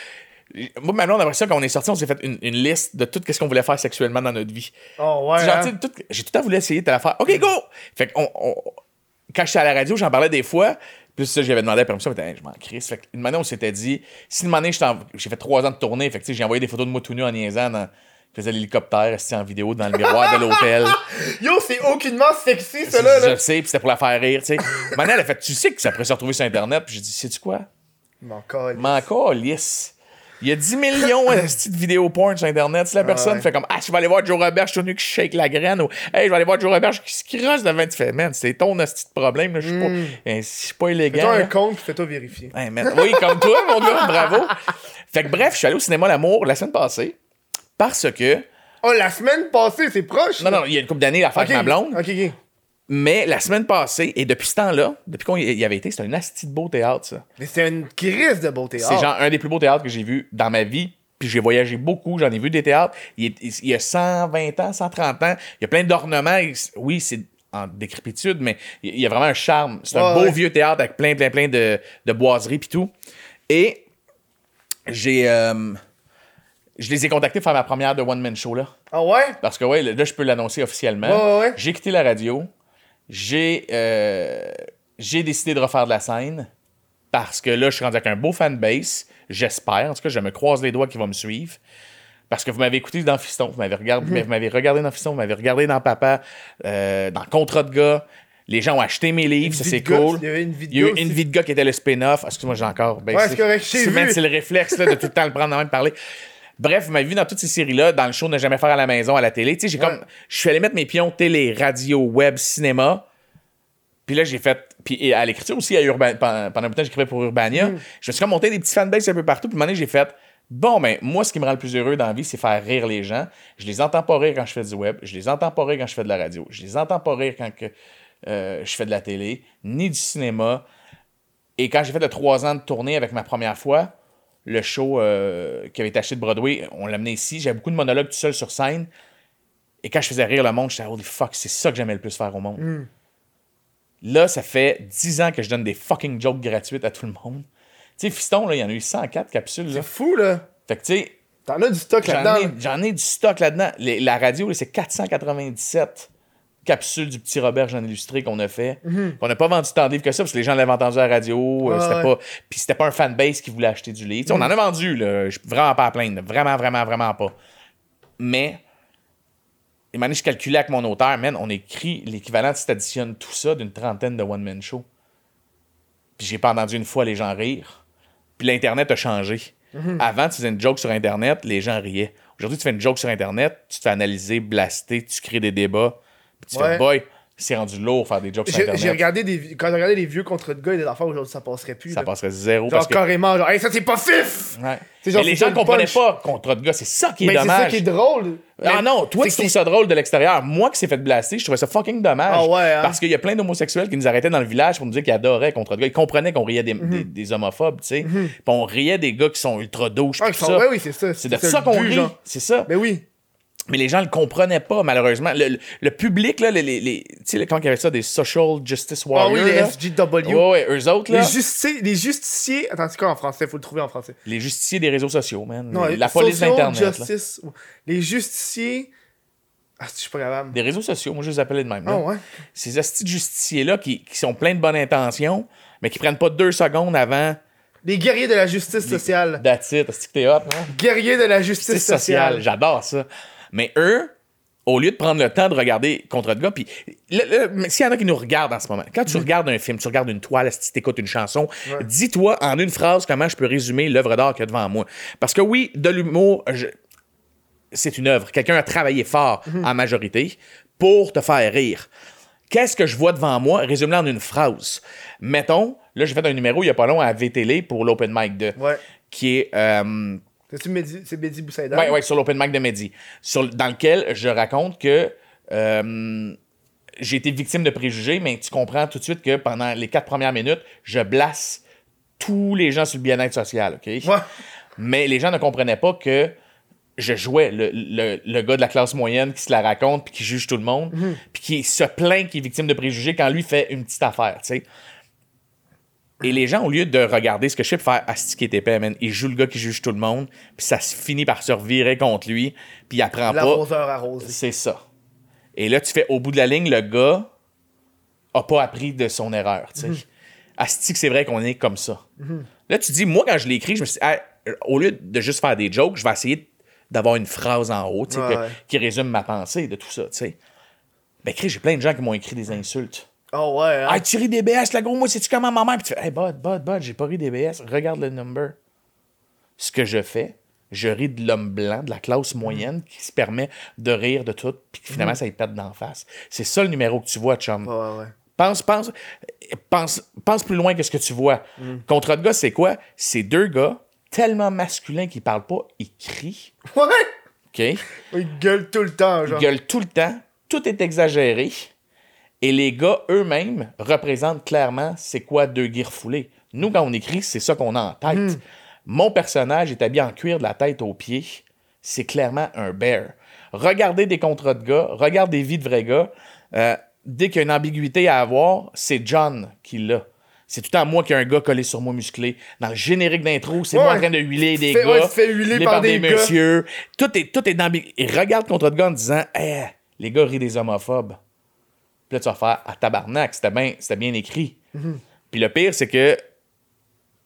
[SPEAKER 2] Moi, maintenant, après ça, quand on est sorti, on s'est fait une, une liste de tout ce qu'on voulait faire sexuellement dans notre vie.
[SPEAKER 1] Oh, ouais. Hein?
[SPEAKER 2] j'ai tout le temps voulu essayer de la faire. OK, go! Fait on- quand j'étais à la radio, j'en parlais des fois. Puis ça, j'avais demandé la permission, mais je m'en crisse. Fait qu'une année, on s'était dit, si une année, j'ai fait trois ans de tournée, fait que j'ai envoyé des photos de moi tout nu en niaisant dans. Je faisais l'hélicoptère, en vidéo dans le miroir de l'hôtel.
[SPEAKER 1] Yo, c'est aucunement sexy, ça, là.
[SPEAKER 2] Je sais, puis c'était pour la faire rire, tu sais. Maintenant, elle a fait, tu sais que ça pourrait se retrouver sur Internet, puis j'ai dit, sais-tu quoi?
[SPEAKER 1] Mon calme.
[SPEAKER 2] M'en lisse. Il y a 10 millions de vidéos porn sur Internet. Si la personne
[SPEAKER 1] ouais.
[SPEAKER 2] fait comme Ah, je vais aller voir Joe Robert, je suis venu qui shake la graine ou Hey, je vais aller voir Joe Robert qui se crosse devant, tu fais Man, c'est ton esti de problème. là. Je suis pas, hein, je suis pas élégant.
[SPEAKER 1] Fais-toi un compte, fais-toi vérifier.
[SPEAKER 2] Hey, man. Oui, comme toi, mon gars, bravo. Fait que bref, je suis allé au cinéma L'amour la semaine passée parce que.
[SPEAKER 1] Oh, la semaine passée, c'est proche.
[SPEAKER 2] Non, non, il y a une couple d'années à faire
[SPEAKER 1] Ok,
[SPEAKER 2] avec ma blonde.
[SPEAKER 1] Ok, ok.
[SPEAKER 2] Mais la semaine passée, et depuis ce temps-là, depuis qu'on y y avait été, c'était un asti de beau théâtre, ça.
[SPEAKER 1] Mais c'est une crise de beauté.
[SPEAKER 2] C'est genre un des plus beaux théâtres que j'ai vu dans ma vie. Puis j'ai voyagé beaucoup, j'en ai vu des théâtres. Il, est- il y a 120 ans, 130 ans. Il y a plein d'ornements. Oui, c'est en décrépitude, mais il y a vraiment un charme. C'est un beau
[SPEAKER 1] ouais.
[SPEAKER 2] vieux théâtre avec plein, plein, plein de, de boiseries puis tout. Et j'ai... euh, je les ai contactés pour faire ma première de One Man Show, là.
[SPEAKER 1] Ah ouais?
[SPEAKER 2] Parce que, ouais, là, je peux l'annoncer officiellement.
[SPEAKER 1] Ouais, ouais, ouais.
[SPEAKER 2] J'ai quitté la radio. J'ai euh, j'ai décidé de refaire de la scène parce que là, je suis rendu avec un beau fanbase. J'espère. En tout cas, je me croise les doigts qu'ils vont me suivre. Parce que vous m'avez écouté dans Fiston, vous m'avez regardé,
[SPEAKER 1] Mhm.
[SPEAKER 2] vous m'avez regardé dans Fiston, vous m'avez regardé dans Papa, euh, dans Contrat de gars. Les gens ont acheté mes livres, ça c'est
[SPEAKER 1] de
[SPEAKER 2] cool.
[SPEAKER 1] il y avait une vie de
[SPEAKER 2] Il y a eu
[SPEAKER 1] gars
[SPEAKER 2] une vie de gars qui était le spin-off. Excuse-moi, j'ai encore. Ben,
[SPEAKER 1] Ouais, c'est correct,
[SPEAKER 2] c'est- le réflexe là, de tout le temps le prendre en même parler. Bref, vous m'avez vu dans toutes ces séries-là, dans le show Ne jamais faire à la maison, à la télé. Tu sais, j'ai
[SPEAKER 1] Ouais.
[SPEAKER 2] comme. Je suis allé mettre mes pions télé, radio, web, cinéma. Puis là, j'ai fait. Puis à l'écriture aussi, à Urban, pendant, un bout de temps, j'écrivais pour Urbania.
[SPEAKER 1] Mm.
[SPEAKER 2] Je me suis comme monté des petits fanbases un peu partout. Puis à un moment j'ai fait. Bon, ben, moi, ce qui me rend le plus heureux dans la vie, c'est faire rire les gens. Je les entends pas rire quand je fais du web. Je les entends pas rire quand je fais de la radio. Je les entends pas rire quand que, euh, je fais de la télé, ni du cinéma. Et quand j'ai fait le trois ans de tournée avec ma première fois, le show euh, qui avait été acheté de Broadway, on l'a amené ici. J'avais beaucoup de monologues tout seul sur scène. Et quand je faisais rire le monde, j'étais holy fuck, c'est ça que j'aimais le plus faire au monde. Là, ça fait 10 ans que je donne des fucking jokes gratuites à tout le monde. Tu sais, Fiston, là, il y en a eu 104 capsules.
[SPEAKER 1] C'est fou, là.
[SPEAKER 2] Fait que, tu sais,
[SPEAKER 1] T'en as du stock là-dedans.
[SPEAKER 2] ai, j'en ai du stock là-dedans. La radio, c'est 497 capsules du petit Robert Jean Illustré qu'on a fait. On n'a pas vendu tant de livres que ça parce que les gens l'avaient entendu à la radio. euh, c'était
[SPEAKER 1] ouais.
[SPEAKER 2] pas, puis c'était pas un fanbase qui voulait acheter du livre. On en a vendu, là. Je suis vraiment pas à plaindre. Vraiment, vraiment, vraiment pas. Mais, et maintenant, je calculais avec mon auteur, man, on écrit l'équivalent, si t'additionnes tout ça, d'une trentaine de one-man show. Puis j'ai pas entendu une fois les gens rire. Puis l'Internet a changé. Avant, tu faisais une joke sur Internet, les gens riaient. Aujourd'hui, tu fais une joke sur Internet, tu te fais analyser, blaster, tu crées des débats. Puis tu
[SPEAKER 1] Ouais.
[SPEAKER 2] fais, boy, c'est rendu lourd faire des jokes sur Internet.
[SPEAKER 1] j'ai regardé des quand j'ai regardé les vieux contre de gars et des affaires aujourd'hui, ça passerait plus.
[SPEAKER 2] Ça
[SPEAKER 1] là.
[SPEAKER 2] passerait zéro
[SPEAKER 1] Genre
[SPEAKER 2] parce que.
[SPEAKER 1] carrément, genre, hey, ça c'est pas fif!
[SPEAKER 2] Ouais.
[SPEAKER 1] C'est genre,
[SPEAKER 2] Mais les gens ne comprenaient pas contre de gars. C'est ça qui est
[SPEAKER 1] Mais c'est
[SPEAKER 2] dommage.
[SPEAKER 1] ça qui est drôle.
[SPEAKER 2] Ah non, toi, tu trouves ça drôle de l'extérieur. Moi qui s'est fait blaster, je trouvais ça fucking dommage.
[SPEAKER 1] Ah ouais, hein?
[SPEAKER 2] Parce qu'il y a plein d'homosexuels qui nous arrêtaient dans le village pour nous dire qu'ils adoraient contre de gars. Ils comprenaient qu'on riait des,
[SPEAKER 1] Mhm.
[SPEAKER 2] des, des homophobes, tu sais. Puis on riait des gars qui sont ultra douches.
[SPEAKER 1] Ah, ouais, oui, c'est ça.
[SPEAKER 2] C'est de ça qu'on rit. C'est ça.
[SPEAKER 1] Mais oui.
[SPEAKER 2] Mais les gens le comprenaient pas, malheureusement. Le, le- le public, là, les, les, les- tu sais, comment il y avait ça, des social justice
[SPEAKER 1] Ah
[SPEAKER 2] warriors.
[SPEAKER 1] oui, les
[SPEAKER 2] là.
[SPEAKER 1] SGW.
[SPEAKER 2] Ouais, ouais, eux autres, là,
[SPEAKER 1] Les,
[SPEAKER 2] les,
[SPEAKER 1] justiciers, les justiciers. Attends, c'est quoi en français? Faut le trouver en français.
[SPEAKER 2] justiciers des réseaux sociaux, man.
[SPEAKER 1] Non,
[SPEAKER 2] la police d'Internet.
[SPEAKER 1] justice. Les justiciers. Ah, je suis pas capable.
[SPEAKER 2] Des réseaux sociaux, moi je les appelais de même. là.
[SPEAKER 1] Ah ouais.
[SPEAKER 2] Ces justiciers-là qui, qui sont pleins de bonnes intentions, mais qui prennent pas deux secondes avant.
[SPEAKER 1] Les guerriers de la justice sociale.
[SPEAKER 2] That's it, hostie que t'es hot, hein?
[SPEAKER 1] Guerriers de la justice
[SPEAKER 2] C'est social,
[SPEAKER 1] sociale.
[SPEAKER 2] j'adore ça. Mais eux, au lieu de prendre le temps de regarder contre de gars, puis le- le- s'il y en a qui nous regardent en ce moment, quand tu regardes un film, tu regardes une toile, si tu écoutes une chanson, dis-toi en une phrase comment je peux résumer l'œuvre d'art qu'il y a devant moi. Parce que oui, de l'humour, je- c'est une œuvre. Quelqu'un a travaillé fort en majorité pour te faire rire. Qu'est-ce que je vois devant moi? Résume-le en une phrase. Mettons, là, j'ai fait un numéro il n'y a pas long à VTL pour l'Open Mic 2,
[SPEAKER 1] Ouais.
[SPEAKER 2] qui est euh,
[SPEAKER 1] C'est-tu Mehdi- c'est Mehdi Boussaïdan?
[SPEAKER 2] Ouais, ouais, sur l'open mic de Mehdi. Sur, dans lequel je raconte que euh, j'ai été victime de préjugés, mais tu comprends tout de suite que pendant les quatre premières minutes, je blasse tous les gens sur le bien-être social, OK?
[SPEAKER 1] Ouais.
[SPEAKER 2] Mais les gens ne comprenaient pas que je jouais le, le- le gars de la classe moyenne qui se la raconte puis qui juge tout le monde, puis qui se plaint qu'il est victime de préjugés quand lui fait une petite affaire, tu sais. Et les gens, au lieu de regarder ce que je puis faire Asti qui est épais, man, il joue le gars qui juge tout le monde, puis ça se finit par se revirer contre lui, puis il apprend pas. C'est ça. Et là, tu fais au bout de la ligne, le gars a pas appris de son erreur, tu sais.
[SPEAKER 1] Mhm.
[SPEAKER 2] Asti c'est vrai qu'on est comme ça. Là, tu dis, moi, quand je l'ai écrit, je me suis dit, Hey, au lieu de juste faire des jokes, je vais essayer d'avoir une phrase en haut, tu sais,
[SPEAKER 1] Ouais,
[SPEAKER 2] que-
[SPEAKER 1] ouais.
[SPEAKER 2] qui résume ma pensée de tout ça, tu sais. Ben, j'ai plein de gens qui m'ont écrit des insultes.
[SPEAKER 1] Oh ouais, hein?
[SPEAKER 2] Hey, tu ris des BS, là, gros, moi, sais-tu comment ma mère? Puis tu fais, hey, bud, bud, bud, j'ai pas ri des BS. Regarde le number. Ce que je fais, je ris de l'homme blanc, de la classe moyenne, qui se permet de rire de tout, puis finalement, ça lui pète d'en face. C'est ça le numéro que tu vois, chum.
[SPEAKER 1] Ouais, ouais, ouais.
[SPEAKER 2] Pense, pense, pense, pense plus loin que ce que tu vois. Contre de gars, c'est quoi? C'est deux gars tellement masculins qu'ils parlent pas, ils crient.
[SPEAKER 1] Ouais!
[SPEAKER 2] OK?
[SPEAKER 1] Ils gueulent tout le temps, genre.
[SPEAKER 2] Ils gueulent tout le temps, tout est exagéré. Et les gars eux-mêmes représentent clairement c'est quoi deux gears foulés. Nous, quand on écrit, c'est ça qu'on a en tête. Mon personnage est habillé en cuir de la tête aux pieds. C'est clairement un bear. Regardez des contrats de gars, regardez des vies de vrais gars. Euh, dès qu'il y a une ambiguïté à avoir, c'est John qui l'a. C'est tout le temps moi qui ai un gars collé sur moi musclé. Dans le générique d'intro, c'est
[SPEAKER 1] Ouais.
[SPEAKER 2] moi en train de huiler des
[SPEAKER 1] fais-
[SPEAKER 2] gars.
[SPEAKER 1] ouais, fais huiler par des gars.
[SPEAKER 2] messieurs. Tout est, tout est dans. Et regarde contre de gars en disant Eh, les gars rient des homophobes. Puis là, tu vas faire Ah, tabarnak, c'était bien, c'était bien écrit.
[SPEAKER 1] Mm-hmm.
[SPEAKER 2] Puis le pire, c'est que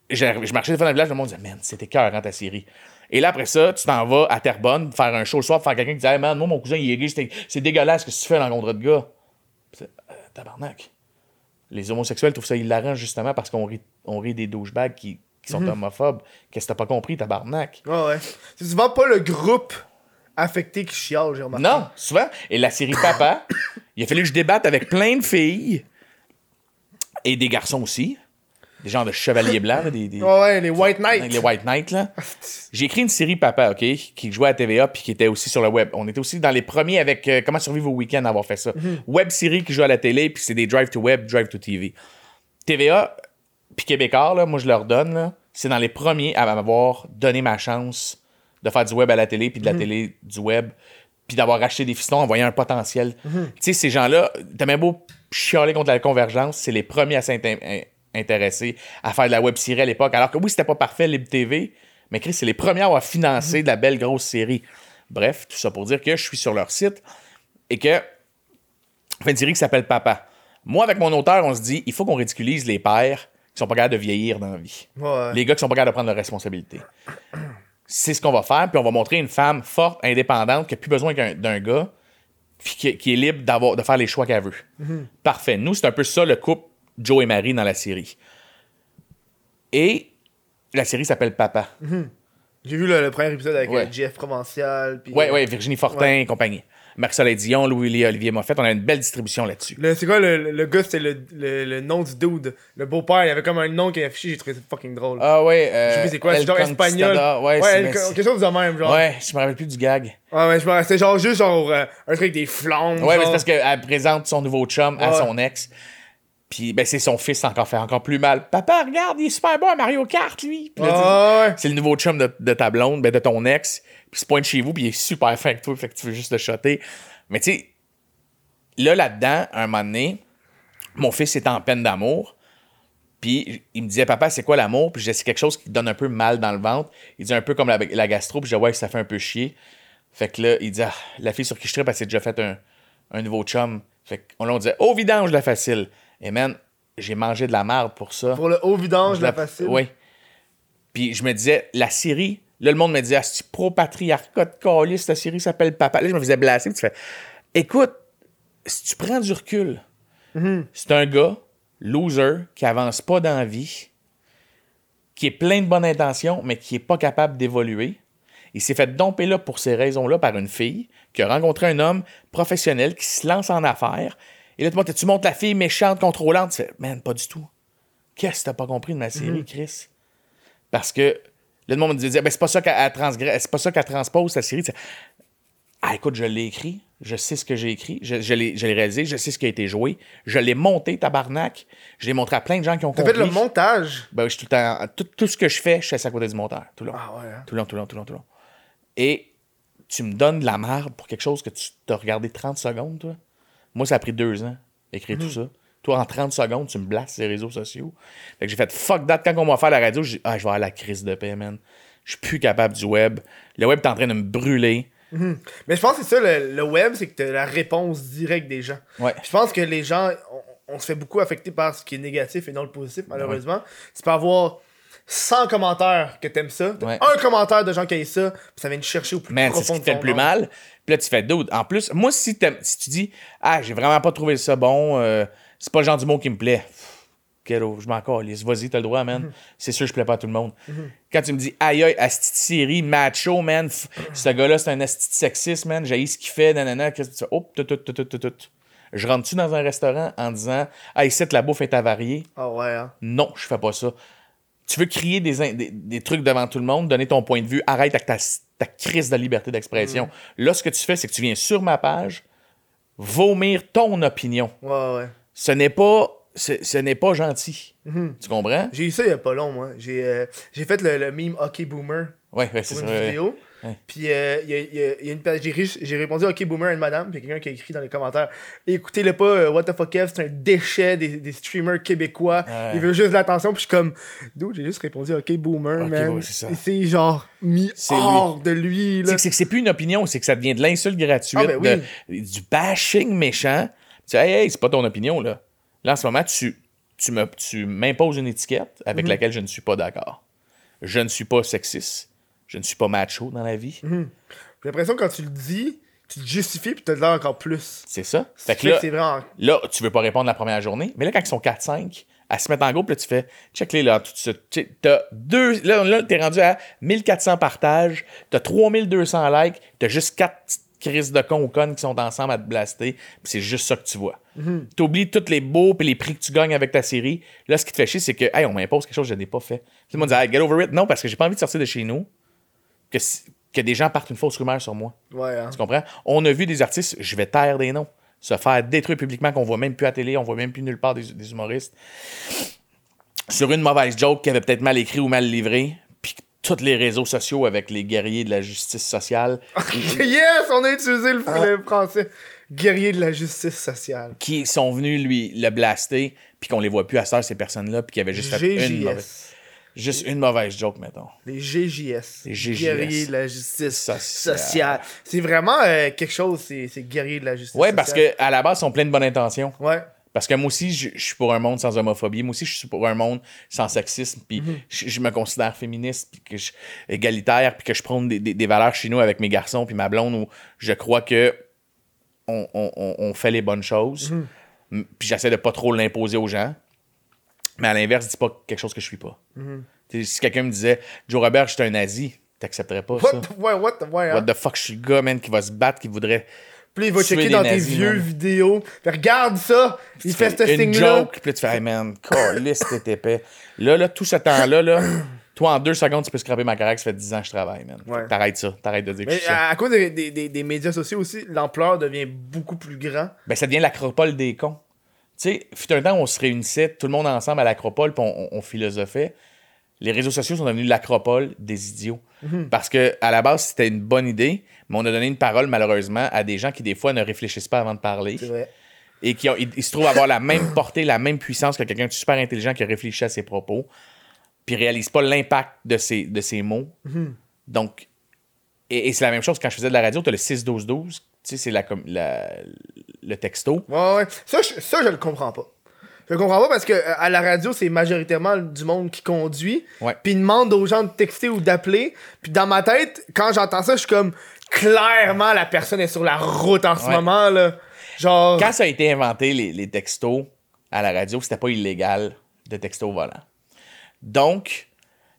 [SPEAKER 2] je marchais devant le village, le monde disait Man, c'était cœur ta série. Et là, après ça, tu t'en vas à Terrebonne faire un show le soir, faire quelqu'un qui dit Hey, man, moi, mon cousin, il est gay, c'est- dégueulasse ce que tu fais dans le contre de gars? Puis Euh, tabarnak. Les homosexuels trouvent ça hilarant justement parce qu'on rit, on rit des douchebags qui, qui sont homophobes. Qu'est-ce que t'as pas compris, tabarnak?
[SPEAKER 1] Ouais, ouais. C'est souvent pas le groupe affecté qui chiale, j'ai remarqué.
[SPEAKER 2] Non, souvent. Et la série Papa, il a fallu que je débatte avec plein de filles et des garçons aussi. Des genres de chevaliers blancs, des, des-
[SPEAKER 1] Ouais, ouais, les White Knights.
[SPEAKER 2] les White Knights. là. J'ai écrit une série Papa, OK, qui jouait à TVA puis qui était aussi sur le web. On était aussi dans les premiers avec euh, Comment survivre au week-end à avoir fait ça. Web série qui joue à la télé puis c'est des Drive to Web, Drive to TV. TVA puis Québécois, là, moi je leur donne, là, c'est dans les premiers à m'avoir donné ma chance de faire du web à la télé puis de la télé du web puis d'avoir racheté des fistons en voyant un potentiel. Tu sais, ces gens-là, t'as même beau chialer contre la convergence, c'est les premiers à s'intéresser à faire de la web série à l'époque. Alors que oui, c'était pas parfait, Libre TV, mais Chris, c'est les premiers à avoir financé de la belle grosse série. Bref, tout ça pour dire que je suis sur leur site et que fait une série qui s'appelle Papa. Moi, avec mon auteur, on se dit, il faut qu'on ridiculise les pères qui sont pas capables de vieillir dans la vie.
[SPEAKER 1] Ouais.
[SPEAKER 2] Les gars qui sont pas capables de prendre leurs responsabilités. C'est ce qu'on va faire, puis on va montrer une femme forte, indépendante, qui a plus besoin qu'un- d'un gars, puis qui, qui est libre d'avoir, de faire les choix qu'elle veut. Parfait. Nous, c'est un peu ça le couple Joe et Marie dans la série. Et la série s'appelle Papa.
[SPEAKER 1] J'ai vu le, le premier épisode avec
[SPEAKER 2] Ouais.
[SPEAKER 1] euh, Jeff Provincial. Puis,
[SPEAKER 2] Ouais,
[SPEAKER 1] euh,
[SPEAKER 2] ouais, Virginie Fortin et compagnie. Marc-Soleil Dion, Louis Olivier Moffett, on a une belle distribution là-dessus.
[SPEAKER 1] Le- C'est quoi le, gars, c'était le, le, le nom du dude. Le beau-père, il avait comme un nom qui est affiché, j'ai trouvé ça fucking drôle.
[SPEAKER 2] Ah ouais, euh,
[SPEAKER 1] je sais plus c'est quoi, c'est
[SPEAKER 2] El
[SPEAKER 1] genre espagnol.
[SPEAKER 2] Ouais,
[SPEAKER 1] ouais
[SPEAKER 2] c'est-
[SPEAKER 1] el-
[SPEAKER 2] mais
[SPEAKER 1] quelque chose de même,
[SPEAKER 2] c'est-
[SPEAKER 1] genre.
[SPEAKER 2] ouais, je me rappelle plus du gag.
[SPEAKER 1] Ouais, ouais, je me c'est genre juste genre euh, un truc avec des flammes.
[SPEAKER 2] Ouais, mais c'est parce qu'elle présente son nouveau chum à
[SPEAKER 1] Ouais.
[SPEAKER 2] son ex. Puis ben, c'est son fils encore fait encore plus mal. Papa, regarde, il est super bon à Mario Kart, lui. Puis là,
[SPEAKER 1] Ah, ouais.
[SPEAKER 2] c'est le nouveau chum de, de ta blonde, ben, de ton ex. Puis il se pointe chez vous, puis il est super fin avec toi, fait que tu veux juste le shotter. Mais tu sais, là, là-dedans, un moment donné, mon fils était en peine d'amour. Puis il me disait, papa, c'est quoi l'amour? Puis je disais, c'est quelque chose qui te donne un peu mal dans le ventre. Il dit un peu comme la, la gastro. Puis je disais, ouais, ça fait un peu chier. Fait que là, il dit, ah, la fille sur qui je tripe, elle s'est déjà fait un, un nouveau chum. Fait qu'on on disait, oh, vidange, la facile. Et man, j'ai mangé de la merde pour ça.
[SPEAKER 1] Pour le haut vidange,
[SPEAKER 2] Je
[SPEAKER 1] la facile.
[SPEAKER 2] Oui. Puis je me disais, la série, là, le monde me disait, ah, c'est pro-patriarcat de calice, cette série s'appelle Papa. Là, je me faisais blaster. puis Tu fais, écoute, si tu prends du recul, c'est un gars, loser, qui avance pas dans la vie, qui est plein de bonnes intentions, mais qui est pas capable d'évoluer. Il s'est fait domper là pour ces raisons-là par une fille qui a rencontré un homme professionnel qui se lance en affaires. Et là, tu montes- tu montes la fille méchante, contrôlante. Tu fais, man, pas du tout. Qu'est-ce que t'as pas compris de ma série, Chris? Parce que là, le monde me disait, ben, c'est pas ça qu'elle elle transgresse- c'est pas ça qu'elle transpose, ta série. Ah, écoute, je l'ai écrit, je sais ce que j'ai écrit, je, je l'ai je l'ai réalisé, je sais ce qui a été joué, je l'ai monté, tabarnak. Je l'ai montré à plein de gens qui ont
[SPEAKER 1] T'as
[SPEAKER 2] compris.
[SPEAKER 1] fait le montage?
[SPEAKER 2] Ben, je suis tout, le temps, tout, tout ce que je fais, je suis à côté du monteur. Tout le long.
[SPEAKER 1] Ah ouais. hein?
[SPEAKER 2] Tout le long, tout le long, tout le long, tout le long. Et tu me donnes de la merde pour quelque chose que tu t'as regardé 30 secondes, toi? Moi, ça a pris deux ans d'écrire tout ça. Toi, en 30 secondes, tu me blastes les réseaux sociaux. Fait que j'ai fait fuck that. Quand on m'a fait la radio, j'ai dit, ah, je vais avoir la crise de paix, man. Je suis plus capable du web. Le web est en train de me brûler.
[SPEAKER 1] Mais je pense que c'est ça, le, le web, c'est que t'as la réponse directe des gens.
[SPEAKER 2] Ouais.
[SPEAKER 1] Je pense que les gens, on, on se fait beaucoup affecter par ce qui est négatif et non le positif, malheureusement. Tu peux avoir 100 commentaires que t'aimes ça, t'as
[SPEAKER 2] Ouais.
[SPEAKER 1] un commentaire de gens qui aiment ça, puis ça vient te chercher au plus
[SPEAKER 2] Man, c'est
[SPEAKER 1] profond
[SPEAKER 2] ce qui te fait le plus mal. Puis là, tu fais dude. En plus, moi, si, si tu dis, ah, j'ai vraiment pas trouvé ça bon, euh, c'est pas le genre du mot qui me plaît. Kero, je m'en calisse. Vas-y, t'as le droit, man. C'est sûr, je plais pas à tout le monde. Quand tu me dis, aïe, aïe, asti de série, macho, man, pff, ce gars-là, c'est un asti de sexiste, man, j'ai ce qu'il fait, nanana, qu'est-ce que tu fais? Oh, tout, tout, tout, tout, tout, tout. Je rentre-tu dans un restaurant en disant, ah, ici, la bouffe est avariée?
[SPEAKER 1] Ah ouais, hein.
[SPEAKER 2] Non, je fais pas ça. Tu veux crier des, des, des trucs devant tout le monde, donner ton point de vue, arrête avec ta, ta crise de liberté d'expression. Là, ce que tu fais, c'est que tu viens sur ma page vomir ton opinion.
[SPEAKER 1] Ouais, ouais.
[SPEAKER 2] Ce n'est pas, ce, n'est pas gentil. Tu comprends?
[SPEAKER 1] J'ai eu ça il y a pas long, moi. J'ai euh, j'ai fait le, le meme Hockey Boomer
[SPEAKER 2] Ouais, ouais, c'est
[SPEAKER 1] pour
[SPEAKER 2] ça.
[SPEAKER 1] une
[SPEAKER 2] ouais.
[SPEAKER 1] Puis euh, y a, y a- il y a une page- j'ai répondu OK Boomer and Madame, puis quelqu'un qui a écrit dans les commentaires écoutez-le pas euh, What the fuck c'est un déchet des, des streamers québécois.
[SPEAKER 2] Ouais.
[SPEAKER 1] Il veut juste l'attention, puis je suis comme dude, j'ai juste répondu OK Boomer
[SPEAKER 2] Ok,
[SPEAKER 1] man.
[SPEAKER 2] ouais, c'est
[SPEAKER 1] genre mis
[SPEAKER 2] C'est
[SPEAKER 1] hors de lui là.
[SPEAKER 2] C'est que- c'est plus une opinion, c'est que ça devient de l'insulte gratuite,
[SPEAKER 1] Ah, ben
[SPEAKER 2] de- du bashing méchant. Tu dis, hey, hey, c'est pas ton opinion, là. Là, en ce moment, tu, tu me- tu m'imposes une étiquette
[SPEAKER 1] Mhm.
[SPEAKER 2] avec laquelle je ne suis pas d'accord. Je ne suis pas sexiste. Je ne suis pas macho dans la vie.
[SPEAKER 1] Mhm. J'ai l'impression que quand tu le dis, tu te justifies, puis t'as de l'air encore plus.
[SPEAKER 2] C'est ça. Fait que là,
[SPEAKER 1] vraiment.
[SPEAKER 2] là, tu veux pas répondre la première journée, mais là, quand ils sont 4-5, à se mettre en groupe, là, tu fais check-les là, tout de suite. Tu sais, T'as deux. Là, là t'es rendu à 1400 partages, t'as 3200 likes, t'as juste 4 crises de cons ou connes qui sont ensemble à te blaster, puis c'est juste ça que tu vois. T'oublies tous les beaux puis les prix que tu gagnes avec ta série. Là, ce qui te fait chier, c'est que, hey, on m'impose quelque chose que je n'ai pas fait. Tout le monde dit, hey, get over it. Non, parce que j'ai pas envie de sortir de chez nous, que, des gens partent une fausse rumeur sur moi.
[SPEAKER 1] Ouais, hein.
[SPEAKER 2] Tu comprends? On a vu des artistes, je vais taire des noms, se faire détruire publiquement, qu'on voit même plus à télé, on voit même plus nulle part des, des humoristes. Sur une mauvaise joke qui avait peut-être mal écrit ou mal livré, puis tous les réseaux sociaux avec les guerriers de la justice sociale
[SPEAKER 1] yes, on a utilisé le,
[SPEAKER 2] Ah.
[SPEAKER 1] le français. Guerrier de la justice sociale.
[SPEAKER 2] qui sont venus lui le blaster, puis qu'on les voit plus à cette heure, ces personnes-là, puis qui avaient juste fait une mauvaise. Juste une mauvaise joke, mettons.
[SPEAKER 1] Les GJS.
[SPEAKER 2] Les GJS.
[SPEAKER 1] Guerriers de la justice
[SPEAKER 2] Sociale.
[SPEAKER 1] sociale. C'est vraiment euh, quelque chose, c'est c'est guerrier de la justice
[SPEAKER 2] Ouais, parce
[SPEAKER 1] sociale.
[SPEAKER 2] que à la base, ils sont pleins de bonnes intentions.
[SPEAKER 1] Ouais.
[SPEAKER 2] Parce que moi aussi, je, je suis pour un monde sans homophobie. Moi aussi, je suis pour un monde sans sexisme. Puis
[SPEAKER 1] Mhm.
[SPEAKER 2] je, je me considère féministe, puis que je égalitaire, puis que je prône des, des- des valeurs chez nous avec mes garçons, puis ma blonde, où je crois que on, on- on- fait les bonnes choses.
[SPEAKER 1] Mhm.
[SPEAKER 2] Puis j'essaie de pas trop l'imposer aux gens. Mais à l'inverse, dis pas quelque chose que je suis pas. Si quelqu'un me disait Joe Robert, je suis un nazi, t'accepterais pas
[SPEAKER 1] What
[SPEAKER 2] ça.
[SPEAKER 1] the, ouais, what the, ouais, hein.
[SPEAKER 2] What the fuck, je suis le gars, man, qui va se battre, qui voudrait.
[SPEAKER 1] Puis il va checker dans tes vieux
[SPEAKER 2] man.
[SPEAKER 1] vidéos. Puis regarde ça. Il fait ce
[SPEAKER 2] une
[SPEAKER 1] signe-là.
[SPEAKER 2] joke, puis là, tu fais, hey man, calisse, t'es épais. Là, là, tout ce temps-là, là, toi, en deux secondes, tu peux scraper ma carrière, ça fait 10 ans que je travaille, man.
[SPEAKER 1] Ouais.
[SPEAKER 2] T'arrêtes ça, t'arrêtes de dire que je ça.
[SPEAKER 1] à, à cause des, des- des- des médias sociaux aussi, l'ampleur devient beaucoup plus grand.
[SPEAKER 2] Ben, ça devient l'acropole des cons. Tu sais, fut un temps où on se réunissait, tout le monde ensemble à l'acropole, puis on, on- on philosophait. Les réseaux sociaux sont devenus l'acropole des idiots.
[SPEAKER 1] Mhm.
[SPEAKER 2] Parce que à la base, c'était une bonne idée, mais on a donné une parole, malheureusement, à des gens qui, des fois, ne réfléchissent pas avant de parler.
[SPEAKER 1] Vrai.
[SPEAKER 2] et qui ont- ils, ils se trouvent avoir la même portée, la même puissance que quelqu'un de super intelligent qui a réfléchi à ses propos, puis réalise pas l'impact de ses, de ses mots. Donc, et, et c'est la même chose quand je faisais de la radio, tu as le 6-12-12, tu sais, c'est la, com- la- le texto.
[SPEAKER 1] Ouais, ouais. Ça, je, ça, je le comprends pas. Je le comprends pas parce que euh, à la radio, c'est majoritairement du monde qui conduit.
[SPEAKER 2] Ouais.
[SPEAKER 1] Puis il demande aux gens de texter ou d'appeler. Puis dans ma tête, quand j'entends ça, je suis comme clairement la personne est sur la route en ce
[SPEAKER 2] Ouais.
[SPEAKER 1] moment là. Genre
[SPEAKER 2] Quand ça a été inventé, les, les textos à la radio, c'était pas illégal de texto au volant. Donc,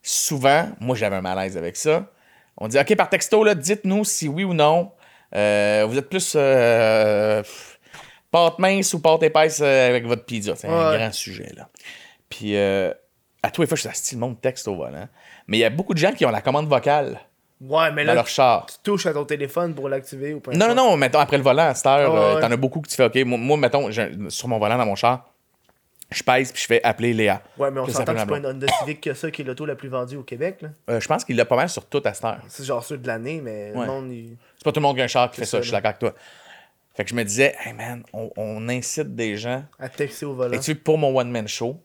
[SPEAKER 2] souvent, moi j'avais un malaise avec ça. On dit, OK, par texto, là, dites-nous si oui ou non, euh, vous êtes plus euh, pâte mince ou pâte épaisse euh, avec votre pizza. C'est un
[SPEAKER 1] Ouais.
[SPEAKER 2] grand sujet, là. Puis, euh, à tous les fois, je suis style, le monde texte au volant. Mais il y a beaucoup de gens qui ont la commande vocale
[SPEAKER 1] ouais, mais
[SPEAKER 2] dans
[SPEAKER 1] là
[SPEAKER 2] leur char.
[SPEAKER 1] tu touches à ton téléphone pour l'activer ou pas.
[SPEAKER 2] Non, non, non, mettons, après le volant, à cette heure, euh,
[SPEAKER 1] ouais.
[SPEAKER 2] t'en as beaucoup que tu fais, OK, moi, moi, mettons, sur mon volant dans mon char, je pèse puis je fais appeler Léa.
[SPEAKER 1] Ouais, mais on s'entend que c'est pas une Honda Civic que ça qui est l'auto la plus vendue au Québec là.
[SPEAKER 2] Euh, je pense qu'il l'a pas mal sur tout à cette heure.
[SPEAKER 1] C'est genre ceux de l'année, mais
[SPEAKER 2] Ouais.
[SPEAKER 1] le monde il...
[SPEAKER 2] C'est pas tout le monde qui a un char qui fait ça,
[SPEAKER 1] ça,
[SPEAKER 2] je suis d'accord avec toi. Fait que je me disais, hey man, on, on incite des gens.
[SPEAKER 1] à texter au volant.
[SPEAKER 2] Et tu pour mon one-man show,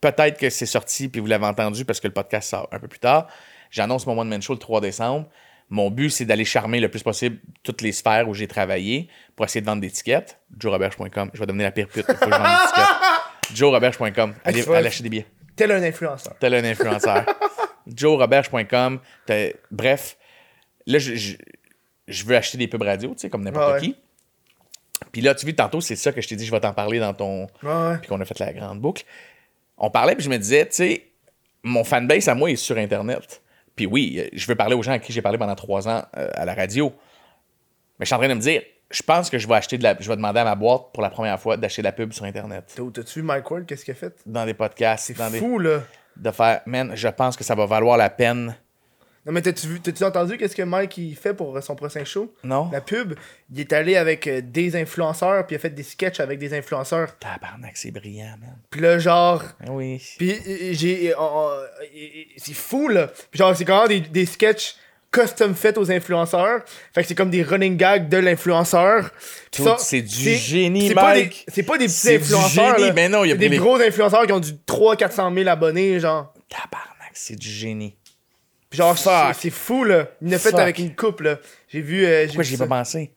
[SPEAKER 2] peut-être que c'est sorti puis vous l'avez entendu parce que le podcast sort un peu plus tard. J'annonce mon one-man show le 3 décembre. Mon but, c'est d'aller charmer le plus possible toutes les sphères où j'ai travaillé pour essayer de vendre des tickets. JoeRoberge.com. Je vais devenir la pire pute. Il faut que je vende des tickets. JoeRoberge.com. Allez, allez acheter des billets.
[SPEAKER 1] Tel un influenceur.
[SPEAKER 2] Tel un influenceur. JoeRoberge.com. Bref, là, je, je, je veux acheter des pubs radio, tu sais, comme n'importe
[SPEAKER 1] ouais.
[SPEAKER 2] qui. Puis là, tu vois, tantôt, c'est ça que je t'ai dit, je vais t'en parler dans ton.
[SPEAKER 1] Ouais.
[SPEAKER 2] Puis qu'on a fait la grande boucle. On parlait, puis je me disais, tu sais, mon fanbase à moi est sur Internet. Puis oui, euh, je veux parler aux gens à qui j'ai parlé pendant trois ans euh, à la radio. Mais je suis en train de me dire, je pense que je vais acheter de la. Je vais demander à ma boîte pour la première fois d'acheter de la pub sur Internet.
[SPEAKER 1] T'as- T'as-tu vu Mike Ward, qu'est-ce qu'il a fait?
[SPEAKER 2] Dans des podcasts,
[SPEAKER 1] C'est
[SPEAKER 2] dans des.
[SPEAKER 1] fou, là.
[SPEAKER 2] De faire, man, je pense que ça va valoir la peine.
[SPEAKER 1] Non, mais t'as-tu vu, t'as-tu entendu qu'est-ce que Mike il fait pour euh, son prochain show?
[SPEAKER 2] Non?
[SPEAKER 1] La pub, il est allé avec euh, des influenceurs, puis il a fait des sketchs avec des influenceurs.
[SPEAKER 2] Tabarnak, c'est brillant, man.
[SPEAKER 1] Puis là, genre,
[SPEAKER 2] Ah Oui.
[SPEAKER 1] puis euh, j'ai. c'est fou, là. Puis genre, c'est quand même des, des sketchs custom fait aux influenceurs. Fait que c'est comme des running gags de l'influenceur. Puis
[SPEAKER 2] Tout, c'est du génie,
[SPEAKER 1] c'est pas des-
[SPEAKER 2] Mike.
[SPEAKER 1] C'est pas des petits
[SPEAKER 2] C'est du
[SPEAKER 1] influenceurs.
[SPEAKER 2] génie.
[SPEAKER 1] là.
[SPEAKER 2] Mais non, il y a
[SPEAKER 1] C'est des
[SPEAKER 2] des-
[SPEAKER 1] gros influenceurs qui ont du 300-400 000 abonnés, genre.
[SPEAKER 2] Tabarnak, c'est du génie.
[SPEAKER 1] Genre,
[SPEAKER 2] Fuck.
[SPEAKER 1] c'est fou, là. Il l'a fait avec une coupe, là. J'ai vu. euh,
[SPEAKER 2] Pourquoi j'y ai
[SPEAKER 1] ça.
[SPEAKER 2] pas pensé?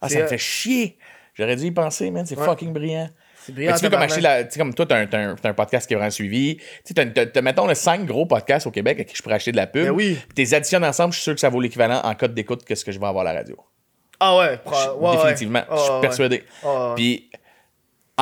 [SPEAKER 2] Ah, ça me fait chier. J'aurais dû y penser, man. C'est
[SPEAKER 1] Ouais.
[SPEAKER 2] fucking brillant.
[SPEAKER 1] C'est
[SPEAKER 2] Mais
[SPEAKER 1] brillant.
[SPEAKER 2] tu comme acheter la. Tu sais, comme toi, t'as un, un, podcast qui est vraiment suivi. Tu sais, t'as, mettons, le 5 gros podcasts au Québec à qui je pourrais acheter de la pub.
[SPEAKER 1] Ben oui.
[SPEAKER 2] Puis t'es additionnes ensemble, je suis sûr que ça vaut l'équivalent en code d'écoute que ce que je vais avoir à la radio.
[SPEAKER 1] Ah ouais.
[SPEAKER 2] Définitivement.
[SPEAKER 1] Ah,
[SPEAKER 2] je suis
[SPEAKER 1] ouais.
[SPEAKER 2] persuadé.
[SPEAKER 1] Ah.
[SPEAKER 2] Puis.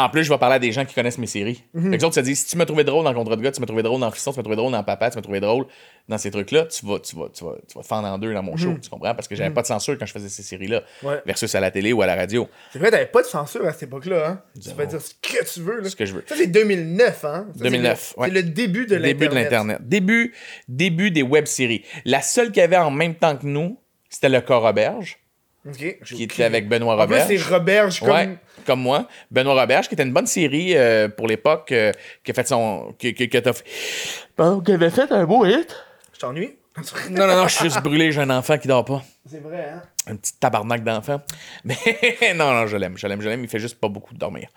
[SPEAKER 2] En plus, je vais parler à des gens qui connaissent mes séries.
[SPEAKER 1] Mhm.
[SPEAKER 2] Fait que les autres se disent si tu m'as trouvé drôle dans Contre de gars, tu m'as trouvé drôle dans Fiston, tu m'as trouvé drôle dans Papa, tu m'as trouvé drôle dans ces trucs-là, tu vas, tu, vas, tu, vas, tu vas te fendre en deux dans mon show. Tu comprends? Parce que j'avais pas de censure quand je faisais ces séries-là,
[SPEAKER 1] Mhm. Ouais.
[SPEAKER 2] versus à la télé ou à la radio.
[SPEAKER 1] C'est vrai, t'avais pas de censure à cette époque-là, hein? Tu peux dire ce que tu veux, là.
[SPEAKER 2] Ce que je veux.
[SPEAKER 1] Ça, c'est 2009, hein? Ça, c'est
[SPEAKER 2] 2009,
[SPEAKER 1] le-
[SPEAKER 2] ouais.
[SPEAKER 1] C'est le début de l'Internet.
[SPEAKER 2] Début de l'Internet. Début, début des web-séries. La seule qu'il y avait en même temps que nous, c'était le Roberge,
[SPEAKER 1] Ok.
[SPEAKER 2] qui était avec Benoît
[SPEAKER 1] En plus,
[SPEAKER 2] Roberge.
[SPEAKER 1] c'est Roberge comme.
[SPEAKER 2] Ouais, comme moi. Benoît Roberge, qui était une bonne série euh, pour l'époque, euh, qui a fait son. qui, qui, qui a fait. Pardon, qui avait fait un beau hit.
[SPEAKER 1] Je t'ennuie?
[SPEAKER 2] Non, non, non, je suis juste brûlé, j'ai un enfant qui dort pas.
[SPEAKER 1] C'est vrai, hein?
[SPEAKER 2] Un petit tabarnak d'enfant. Mais non, non, je l'aime, je l'aime, je l'aime, il fait juste pas beaucoup dormir.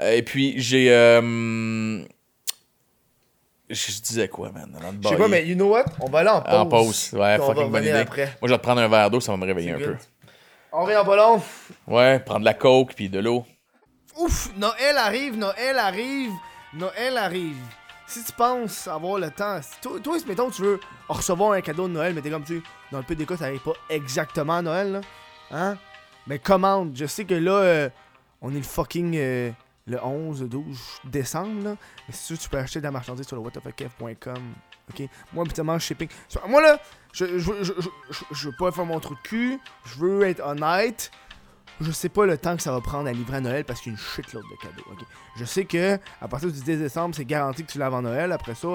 [SPEAKER 2] Euh, et puis, j'ai. Je disais quoi, man?
[SPEAKER 1] Je sais pas, mais you know what? On va aller en pause.
[SPEAKER 2] En pause, ouais, fucking bonne idée.
[SPEAKER 1] après.
[SPEAKER 2] Moi, je vais te prendre un verre d'eau, ça va me réveiller un peu.
[SPEAKER 1] On revient en pas long.
[SPEAKER 2] Ouais, prendre de la coke puis de l'eau.
[SPEAKER 1] Ouf, Noël arrive, Noël arrive, Noël arrive. Si tu penses avoir le temps, si toi, toi, mettons tu veux recevoir un cadeau de Noël, mais t'es comme tu dans le PDK, ça arrive pas exactement à Noël, là. Hein? Mais commande, je sais que là, euh, on est le fucking euh, le 11, 12 décembre, là. Mais si tu veux, tu peux acheter de la marchandise sur le whatthefuckf.com. Moi, habituellement, shipping. Moi, là, je, je, je, je, je- je veux pas faire mon trou de cul, je veux être honnête. Je sais pas le temps que ça va prendre à livrer à Noël parce qu'il y a une shitload de cadeaux. ok? Je sais que à partir du 10 décembre, c'est garanti que tu l'as avant Noël. Après ça,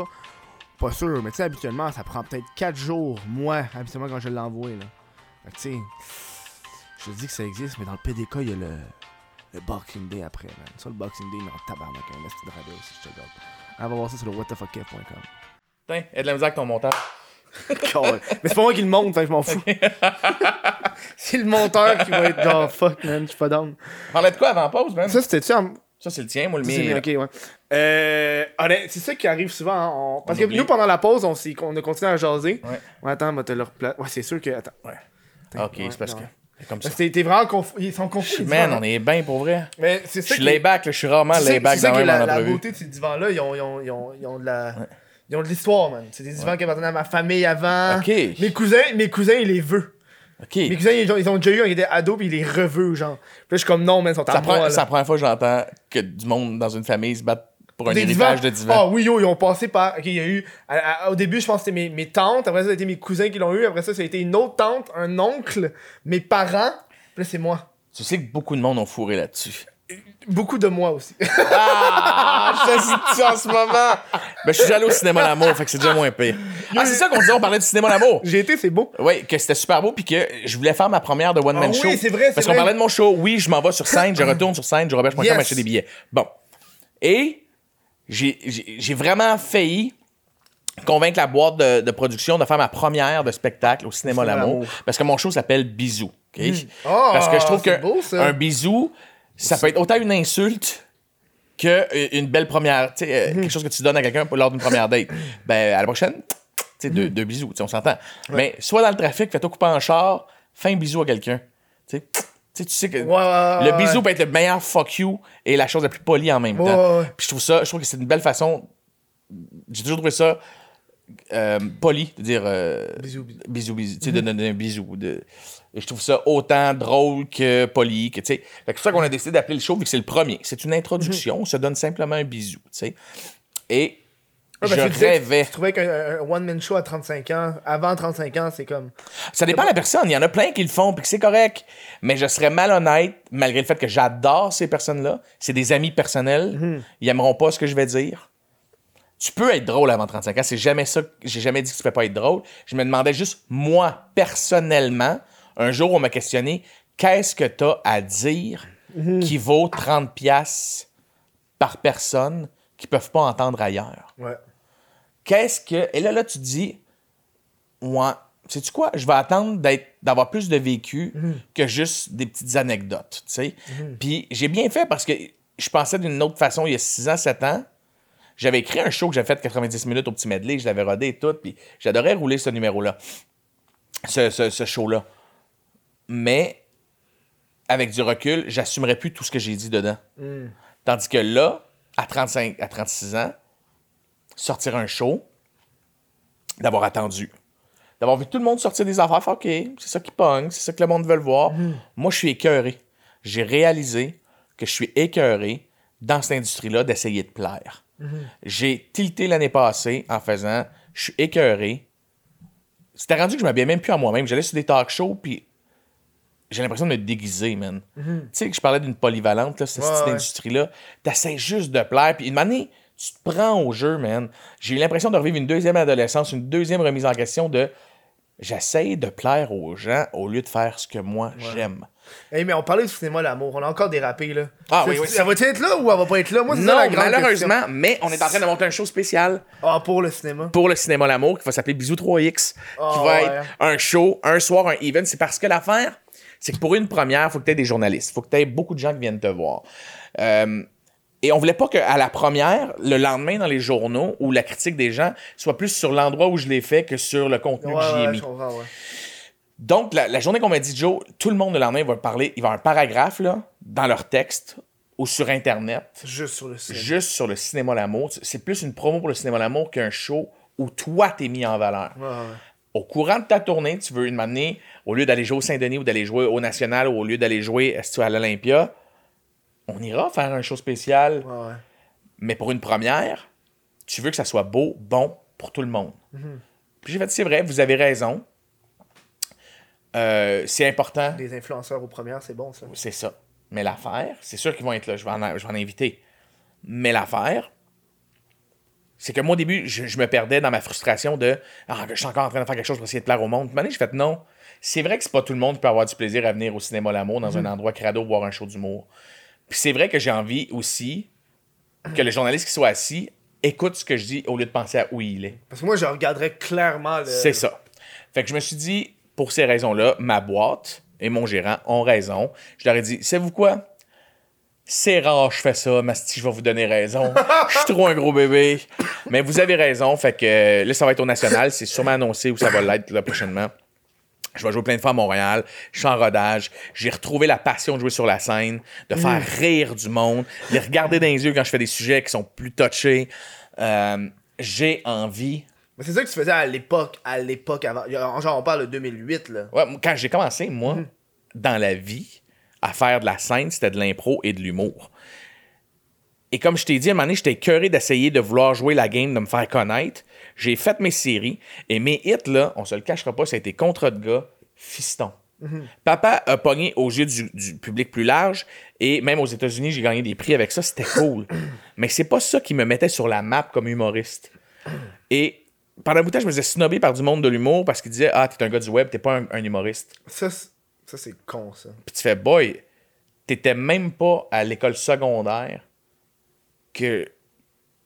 [SPEAKER 1] pas sûr. Mais tu sais, habituellement, ça prend peut-être 4 jours, moi, habituellement, quand je l'envoie. là. Tu sais, je te dis que ça existe, mais dans le PDK, il y a le, le Boxing Day après, man. Ça, le Boxing Day, non, tabarnak, un esti de rabais aussi, je te donne. On va voir ça sur le.
[SPEAKER 2] Putain, aide la musique avec ton montage.
[SPEAKER 1] mais c'est pas moi qui le monte, je m'en fous. c'est le monteur qui va être genre fuck, man, je suis pas down.
[SPEAKER 2] Parlait de quoi avant pause, man? Ça,
[SPEAKER 1] Ça, c'était-tu en,
[SPEAKER 2] c'est le tien, moi, le
[SPEAKER 1] Ça,
[SPEAKER 2] mien.
[SPEAKER 1] ok, ouais. Euh, c'est ça qui arrive souvent. hein, on- Parce
[SPEAKER 2] On
[SPEAKER 1] que
[SPEAKER 2] oublie.
[SPEAKER 1] nous, pendant la pause, on, on a continué à jaser.
[SPEAKER 2] Ouais.
[SPEAKER 1] attends, moi, te leur pla- Ouais, c'est sûr que. Attends.
[SPEAKER 2] Ouais.
[SPEAKER 1] Attends,
[SPEAKER 2] Ok,
[SPEAKER 1] ouais,
[SPEAKER 2] c'est parce
[SPEAKER 1] non.
[SPEAKER 2] que. Comme ça.
[SPEAKER 1] T'es- vraiment confus. Ils sont confus.
[SPEAKER 2] Man, on est bien pour vrai.
[SPEAKER 1] Mais c'est
[SPEAKER 2] Je
[SPEAKER 1] ça
[SPEAKER 2] suis
[SPEAKER 1] qui-
[SPEAKER 2] layback, là, je suis rarement
[SPEAKER 1] ça-
[SPEAKER 2] layback
[SPEAKER 1] ça
[SPEAKER 2] dans
[SPEAKER 1] la, la beauté de ces divans-là. Ils ont, ils ont, ils ont, ils ont de la. Ils ont de l'histoire, man. C'est des divans qui appartenaient à ma famille avant.
[SPEAKER 2] Ok.
[SPEAKER 1] Mes cousins, mes cousins, ils les veulent.
[SPEAKER 2] Ok.
[SPEAKER 1] Mes cousins, ils ont, ils ont déjà eu, ils étaient ados, puis ils les reveulent, genre. Puis là, je suis comme non, mais ils sont
[SPEAKER 2] Ça
[SPEAKER 1] à
[SPEAKER 2] prend-
[SPEAKER 1] moi,
[SPEAKER 2] C'est la première fois que j'entends que du monde dans une famille se batte pour un
[SPEAKER 1] Des
[SPEAKER 2] héritage
[SPEAKER 1] divans.
[SPEAKER 2] de divan.
[SPEAKER 1] Ah oui, yo, ils ont passé par. Ok, il y a eu. à- à- au début, je pense que c'était mes, mes tantes. Après ça, ça a été mes cousins qui l'ont eu. Après ça, ça a été une autre tante, un oncle, mes parents. Puis là, c'est moi.
[SPEAKER 2] Tu sais que beaucoup de monde ont fourré là-dessus.
[SPEAKER 1] Beaucoup de moi aussi.
[SPEAKER 2] Ah, je ça en ce moment. Ben, je suis allé au cinéma l'amour, fait que c'est déjà moins pire. Ah, c'est ça qu'on disait, on parlait du cinéma l'amour.
[SPEAKER 1] J'ai été, c'est beau.
[SPEAKER 2] Oui, que c'était super beau, puis que je voulais faire ma première de One Man
[SPEAKER 1] Ah
[SPEAKER 2] Show.
[SPEAKER 1] oui, c'est vrai, c'est
[SPEAKER 2] Parce qu'on parlait de mon show. Oui, je m'en vais sur scène, je retourne sur scène, je Robert
[SPEAKER 1] Yes.
[SPEAKER 2] acheter des billets. Bon. Et j'ai- vraiment failli convaincre la boîte de, de production de faire ma première de spectacle au cinéma l'amour. Parce que mon show s'appelle Bisous. ok?
[SPEAKER 1] Ah,
[SPEAKER 2] Parce que je trouve que
[SPEAKER 1] beau,
[SPEAKER 2] un bisou, ça peut être autant une insulte que euh, une belle première, tu sais, euh,
[SPEAKER 1] Mhm.
[SPEAKER 2] quelque chose que tu donnes à quelqu'un pour- lors d'une première date. Ben, à la prochaine, tu sais,
[SPEAKER 1] Mhm.
[SPEAKER 2] deux, deux bisous, tu sais, on s'entend. Mais soit dans le trafic, fais-toi couper en char, fais un bisou à quelqu'un. Tu sais, tu sais, que
[SPEAKER 1] Ouais, ouais, ouais,
[SPEAKER 2] le bisou peut être le meilleur fuck you et la chose la plus polie en même temps. Puis je trouve ça, je trouve que c'est une belle façon. J'ai toujours trouvé ça euh, poli de dire euh,
[SPEAKER 1] Bisous, bisous.
[SPEAKER 2] bisous, bisous, tu sais, de donner un bisou. De... Et je trouve ça autant drôle que poli, que tu sais. C'est pour ça qu'on a décidé d'appeler le show, vu que c'est le premier. C'est une introduction, on se donne simplement un bisou, tu sais. Et
[SPEAKER 1] Ouais, parce
[SPEAKER 2] je
[SPEAKER 1] tu
[SPEAKER 2] rêvais.
[SPEAKER 1] Je trouvais qu'un un one-man show à 35 ans, avant 35 ans, c'est comme.
[SPEAKER 2] Ça dépend de la personne. Il y en a plein qui le font, puis que c'est correct. Mais je serais malhonnête, malgré le fait que j'adore ces personnes-là. C'est des amis personnels. Ils aimeront pas ce que je vais dire. Tu peux être drôle avant 35 ans. C'est jamais ça. J'ai jamais dit que tu peux pas être drôle. Je me demandais juste, moi, personnellement, un jour, on m'a questionné qu'est-ce que tu as à dire qui vaut 30$ piastres par personne qui peuvent pas entendre ailleurs?
[SPEAKER 1] Ouais.
[SPEAKER 2] Qu'est-ce que. Et là, là, tu te dis. Ouais, sais-tu quoi, je vais attendre d'être, d'avoir plus de vécu
[SPEAKER 1] Mhm.
[SPEAKER 2] que juste des petites anecdotes, tu sais. Puis j'ai bien fait parce que je pensais d'une autre façon il y a 6 ans, 7 ans. J'avais écrit un show que j'avais fait 90 minutes au petit medley, je l'avais rodé et tout, puis j'adorais rouler ce numéro-là, ce, ce- ce show-là. Mais avec du recul, j'assumerais plus tout ce que j'ai dit dedans. Tandis que là, à 35, à 36 ans, sortir un show, d'avoir attendu, d'avoir vu tout le monde sortir des affaires, faire, OK, c'est ça qui pogne, c'est ça que le monde veut le voir. Moi, je suis écœuré. J'ai réalisé que je suis écœuré dans cette industrie-là d'essayer de plaire. J'ai tilté l'année passée en faisant, je suis écœuré. C'était rendu que je m'habillais même plus à moi-même. J'allais sur des talk shows, puis j'ai l'impression de me déguiser, man. Tu sais que je parlais d'une polyvalente, là, cette
[SPEAKER 1] Ouais,
[SPEAKER 2] petite
[SPEAKER 1] ouais.
[SPEAKER 2] industrie-là. T'essaies juste de plaire, puis une année, tu te prends au jeu, man. J'ai eu l'impression de revivre une deuxième adolescence, une deuxième remise en question de j'essaie de plaire aux gens au lieu de faire ce que moi j'aime.
[SPEAKER 1] Hey, mais on parlait du cinéma l'amour. On a encore dérapé, là.
[SPEAKER 2] Ah, oui, oui,
[SPEAKER 1] Ça va être là ou elle va pas être là? Moi, c'est
[SPEAKER 2] Non,
[SPEAKER 1] la grande
[SPEAKER 2] malheureusement,
[SPEAKER 1] question.
[SPEAKER 2] mais on est en train de monter un show spécial
[SPEAKER 1] Ah, pour le cinéma.
[SPEAKER 2] pour le cinéma L'amour qui va s'appeler Bisous 3X, qui
[SPEAKER 1] Ah,
[SPEAKER 2] va
[SPEAKER 1] ouais.
[SPEAKER 2] être un show, un soir, un event. C'est parce que l'affaire, c'est que pour une première, il faut que tu aies des journalistes, il faut que tu aies beaucoup de gens qui viennent te voir. Euh, et on voulait pas qu'à la première, le lendemain dans les journaux, où la critique des gens soit plus sur l'endroit où je l'ai fait que sur le contenu
[SPEAKER 1] Ouais,
[SPEAKER 2] que j'y ai
[SPEAKER 1] ouais,
[SPEAKER 2] mis.
[SPEAKER 1] ouais.
[SPEAKER 2] Donc, la, la journée qu'on m'a dit, Joe, tout le monde le lendemain va parler, il va avoir un paragraphe là, dans leur texte ou sur Internet
[SPEAKER 1] Juste sur le cinéma.
[SPEAKER 2] juste sur le cinéma L'amour. C'est plus une promo pour le cinéma L'amour qu'un show où toi t'es mis en valeur. Au courant de ta tournée, tu veux une année, au lieu d'aller jouer au Saint-Denis ou d'aller jouer au National ou au lieu d'aller jouer est-ce que tu à l'Olympia, on ira faire un show spécial.
[SPEAKER 1] Ouais.
[SPEAKER 2] Mais pour une première, tu veux que ça soit beau, bon pour tout le monde. Puis j'ai fait, c'est vrai, vous avez raison. Euh, c'est important.
[SPEAKER 1] Des influenceurs aux premières, c'est bon, ça.
[SPEAKER 2] C'est ça. Mais l'affaire, c'est sûr qu'ils vont être là. Je vais en, je vais en inviter. Mais l'affaire, c'est que moi, au début, je, je me perdais dans ma frustration de Ah, je suis encore en train de faire quelque chose pour essayer de plaire au monde. Puis, j'ai fait non. C'est vrai que c'est pas tout le monde qui peut avoir du plaisir à venir au cinéma L'amour dans un endroit crado voir un show d'humour. Puis c'est vrai que j'ai envie aussi que le journaliste qui soit assis écoute ce que je dis au lieu de penser à où il est.
[SPEAKER 1] Parce que moi, je regarderais clairement le.
[SPEAKER 2] C'est ça. Fait que je me suis dit, pour ces raisons-là, ma boîte et mon gérant ont raison. Je leur ai dit, savez-vous quoi? C'est rare, je fais ça, Masti, je vais vous donner raison. Je suis trop un gros bébé. Mais vous avez raison. Fait que là, ça va être au national. C'est sûrement annoncé où ça va l'être là, prochainement. Je vais jouer plein de fois à Montréal. Je suis en rodage. J'ai retrouvé la passion de jouer sur la scène, de faire rire du monde, de les regarder dans les yeux quand je fais des sujets qui sont plus touchés. Euh, J'ai envie
[SPEAKER 1] Mais c'est ça que tu faisais à l'époque, à l'époque avant. Genre, on parle de 2008, là.
[SPEAKER 2] Ouais, quand j'ai commencé, moi,
[SPEAKER 1] Mhm.
[SPEAKER 2] dans la vie, à faire de la scène, c'était de l'impro et de l'humour. Et comme je t'ai dit, à un moment donné, j'étais curé d'essayer de vouloir jouer la game, de me faire connaître. J'ai fait mes séries et mes hits, là, on se le cachera pas, ça a été contre de gars, fiston.
[SPEAKER 1] Mhm.
[SPEAKER 2] Papa a pogné aux yeux du, du public plus large et même aux États-Unis, j'ai gagné des prix avec ça, c'était cool. Mais c'est pas ça qui me mettait sur la map comme humoriste. Et pendant un bout de temps, je me faisais snobber par du monde de l'humour parce qu'ils disaient Ah, t'es un gars du web, t'es pas un- un humoriste.
[SPEAKER 1] Ça, c'est- ça c'est con, ça.
[SPEAKER 2] Puis tu fais, boy, t'étais même pas à l'école secondaire que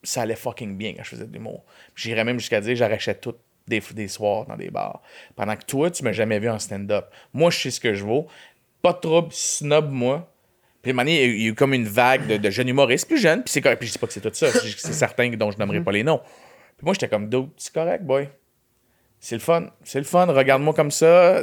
[SPEAKER 2] ça allait fucking bien quand je faisais de l'humour. Puis J'irais même jusqu'à dire, j'arrachais tout des, des soirs dans des bars. Pendant que toi, tu m'as jamais vu en stand-up. Moi, je sais ce que je vaux. Pas de trouble. Puis un moment donné, il y a eu- comme une vague de, de jeunes humoristes plus jeunes. Puis c'est correct. Puis je dis pas que c'est tout ça. C'est certain dont je nommerai pas les noms. Puis moi, j'étais comme, dude, c'est correct, boy. C'est le fun. C'est le fun. Regarde-moi comme ça.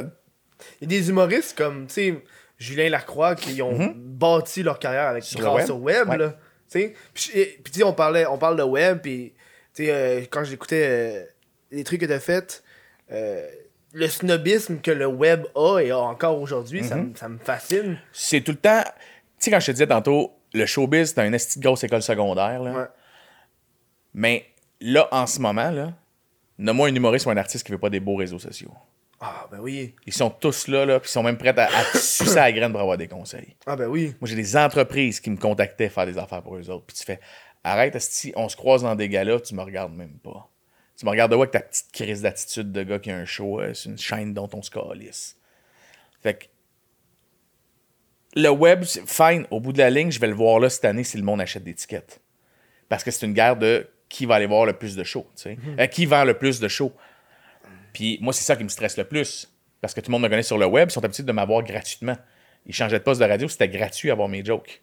[SPEAKER 1] Il y a des humoristes comme, tu sais, Julien Lacroix qui ont bâti leur carrière avec
[SPEAKER 2] le
[SPEAKER 1] grâce
[SPEAKER 2] web.
[SPEAKER 1] au web,
[SPEAKER 2] Ouais.
[SPEAKER 1] là. Tu sais, puis puis tu sais, on parlait, on parle de web, puis tu sais, euh, quand j'écoutais euh, les trucs que t'as fait, euh, le snobisme que le web a et a encore aujourd'hui, ça,
[SPEAKER 2] Mhm.
[SPEAKER 1] me- ça me fascine.
[SPEAKER 2] c'est tout le temps. Tu sais, quand je te disais tantôt, le showbiz, c'est un esti de grosse école secondaire. Là.
[SPEAKER 1] Ouais.
[SPEAKER 2] Mais là, en ce moment, là, nomme-moi un humoriste ou un artiste qui veut pas des beaux réseaux sociaux.
[SPEAKER 1] Ah, ben oui.
[SPEAKER 2] Ils sont tous là, là, puis ils sont même prêts à, à sucer à la graine pour avoir des conseils.
[SPEAKER 1] Ah, ben oui.
[SPEAKER 2] Moi, j'ai des entreprises qui me contactaient faire des affaires pour eux autres. Puis tu fais, arrête, on se croise dans des galas, tu me regardes même pas. Tu me regardes de avec ta petite crise d'attitude de gars qui a un show euh, sur une chaîne dont on se calisse. Fait que le web, c'est fine. Au bout de la ligne, je vais le voir là cette année si le monde achète des tickets. Parce que c'est une guerre de qui va aller voir le plus de shows, tu sais. Euh, qui vend le plus de shows. Puis moi, c'est ça qui me stresse le plus. Parce que tout le monde me connaît sur le web, ils sont habitués de m'avoir gratuitement. Ils changeaient de poste de radio, c'était gratuit avoir mes jokes.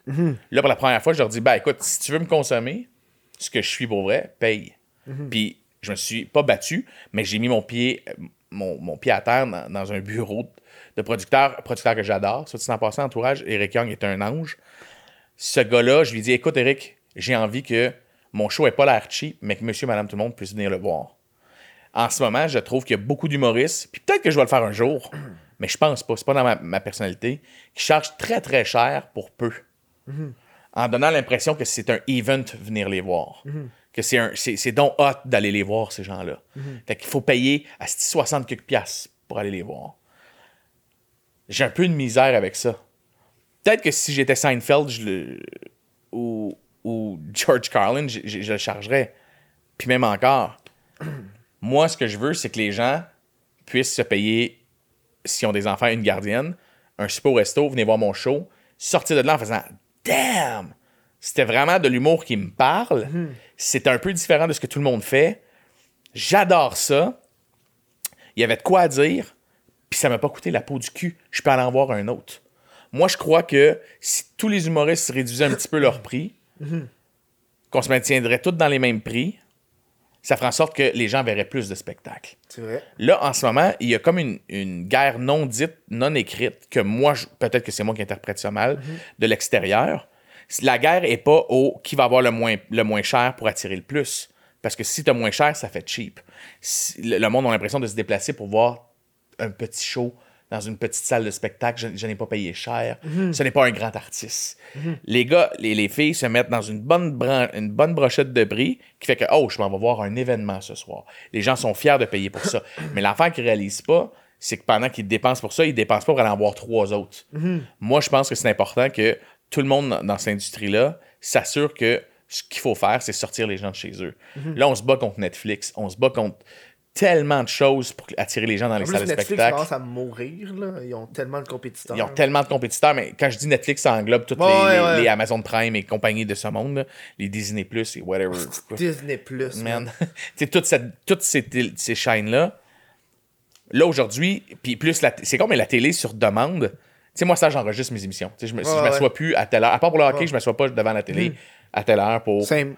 [SPEAKER 2] Là, pour la première fois, je leur dis, bah écoute, si tu veux me consommer, ce que je suis pour vrai, paye. Puis je me suis pas battu, mais j'ai mis mon pied, euh, mon, mon pied à terre dans, dans un bureau de producteur, producteur que j'adore. Soit dit en passant, entourage, Eric Young est un ange. Ce gars-là, je lui dis, écoute, Eric, j'ai envie que mon show ait pas l'air cheap, mais que monsieur, madame, tout le monde puisse venir le voir. En ce moment, je trouve qu'il y a beaucoup d'humoristes, puis peut-être que je vais le faire un jour, mais je pense pas, c'est pas dans ma, ma personnalité, qui chargent très très cher pour peu. En donnant l'impression que c'est un event venir les voir. Que c'est un c'est, c'est donc hot d'aller les voir, ces gens-là. Fait qu'il faut payer à 60 quelques piastres pour aller les voir. J'ai un peu de misère avec ça. Peut-être que si j'étais Seinfeld je le... ou, ou George Carlin, je, je- je le chargerais. Puis même encore. Moi, ce que je veux, c'est que les gens puissent se payer, s'ils ont des enfants, une gardienne, un super resto, venez voir mon show, sortir de là en faisant Damn! C'était vraiment de l'humour qui me parle. C'est un peu différent de ce que tout le monde fait. J'adore ça. Il y avait de quoi à dire, puis ça m'a pas coûté la peau du cul. Je peux aller en voir un autre. Moi, je crois que si tous les humoristes réduisaient un petit peu leur prix, qu'on se maintiendrait tous dans les mêmes prix, ça ferait en sorte que les gens verraient plus de spectacles.
[SPEAKER 1] C'est vrai.
[SPEAKER 2] Là, en ce moment, il y a comme une, une guerre non dite, non écrite, que moi, peut-être que c'est moi qui interprète ça mal, de l'extérieur. La guerre est pas au qui va avoir le moins, le moins cher pour attirer le plus. Parce que si tu as moins cher, ça fait cheap. Si- le, le monde a l'impression de se déplacer pour voir un petit show dans une petite salle de spectacle. Je, je n'ai pas payé cher. Ce n'est pas un grand artiste. Les gars, les, les filles se mettent dans une bonne, une bonne brochette de prix qui fait que, oh, je m'en vais voir un événement ce soir. Les gens sont fiers de payer pour ça. Mais l'enfant qui ne réalise pas, c'est que pendant qu'ils dépensent pour ça, ils dépensent pas pour aller en voir trois autres. Moi, je pense que c'est important que tout le monde dans cette industrie-là s'assure que ce qu'il faut faire, c'est sortir les gens de chez eux. Là, on se bat contre Netflix, on se bat contre tellement de choses pour attirer les gens dans les
[SPEAKER 1] plus,
[SPEAKER 2] salles de
[SPEAKER 1] Netflix
[SPEAKER 2] spectacle.
[SPEAKER 1] commence à mourir, là. Ils ont tellement de compétiteurs.
[SPEAKER 2] Ils ont tellement de compétiteurs, mais quand je dis Netflix, ça englobe toutes
[SPEAKER 1] Ouais,
[SPEAKER 2] les,
[SPEAKER 1] ouais,
[SPEAKER 2] les-
[SPEAKER 1] ouais.
[SPEAKER 2] les Amazon Prime et compagnie de ce monde, là. les Disney Plus et whatever.
[SPEAKER 1] Disney Plus.
[SPEAKER 2] Man. tu toute cette- toutes ces, ces chaînes-là, là aujourd'hui, puis plus, c'est comme la télé sur demande. Tu sais, moi, ça, j'enregistre mes émissions. Je me, si
[SPEAKER 1] Ouais,
[SPEAKER 2] je m'assois plus à telle heure, à part pour le hockey, je m'assois pas devant la télé à telle heure pour.
[SPEAKER 1] Same.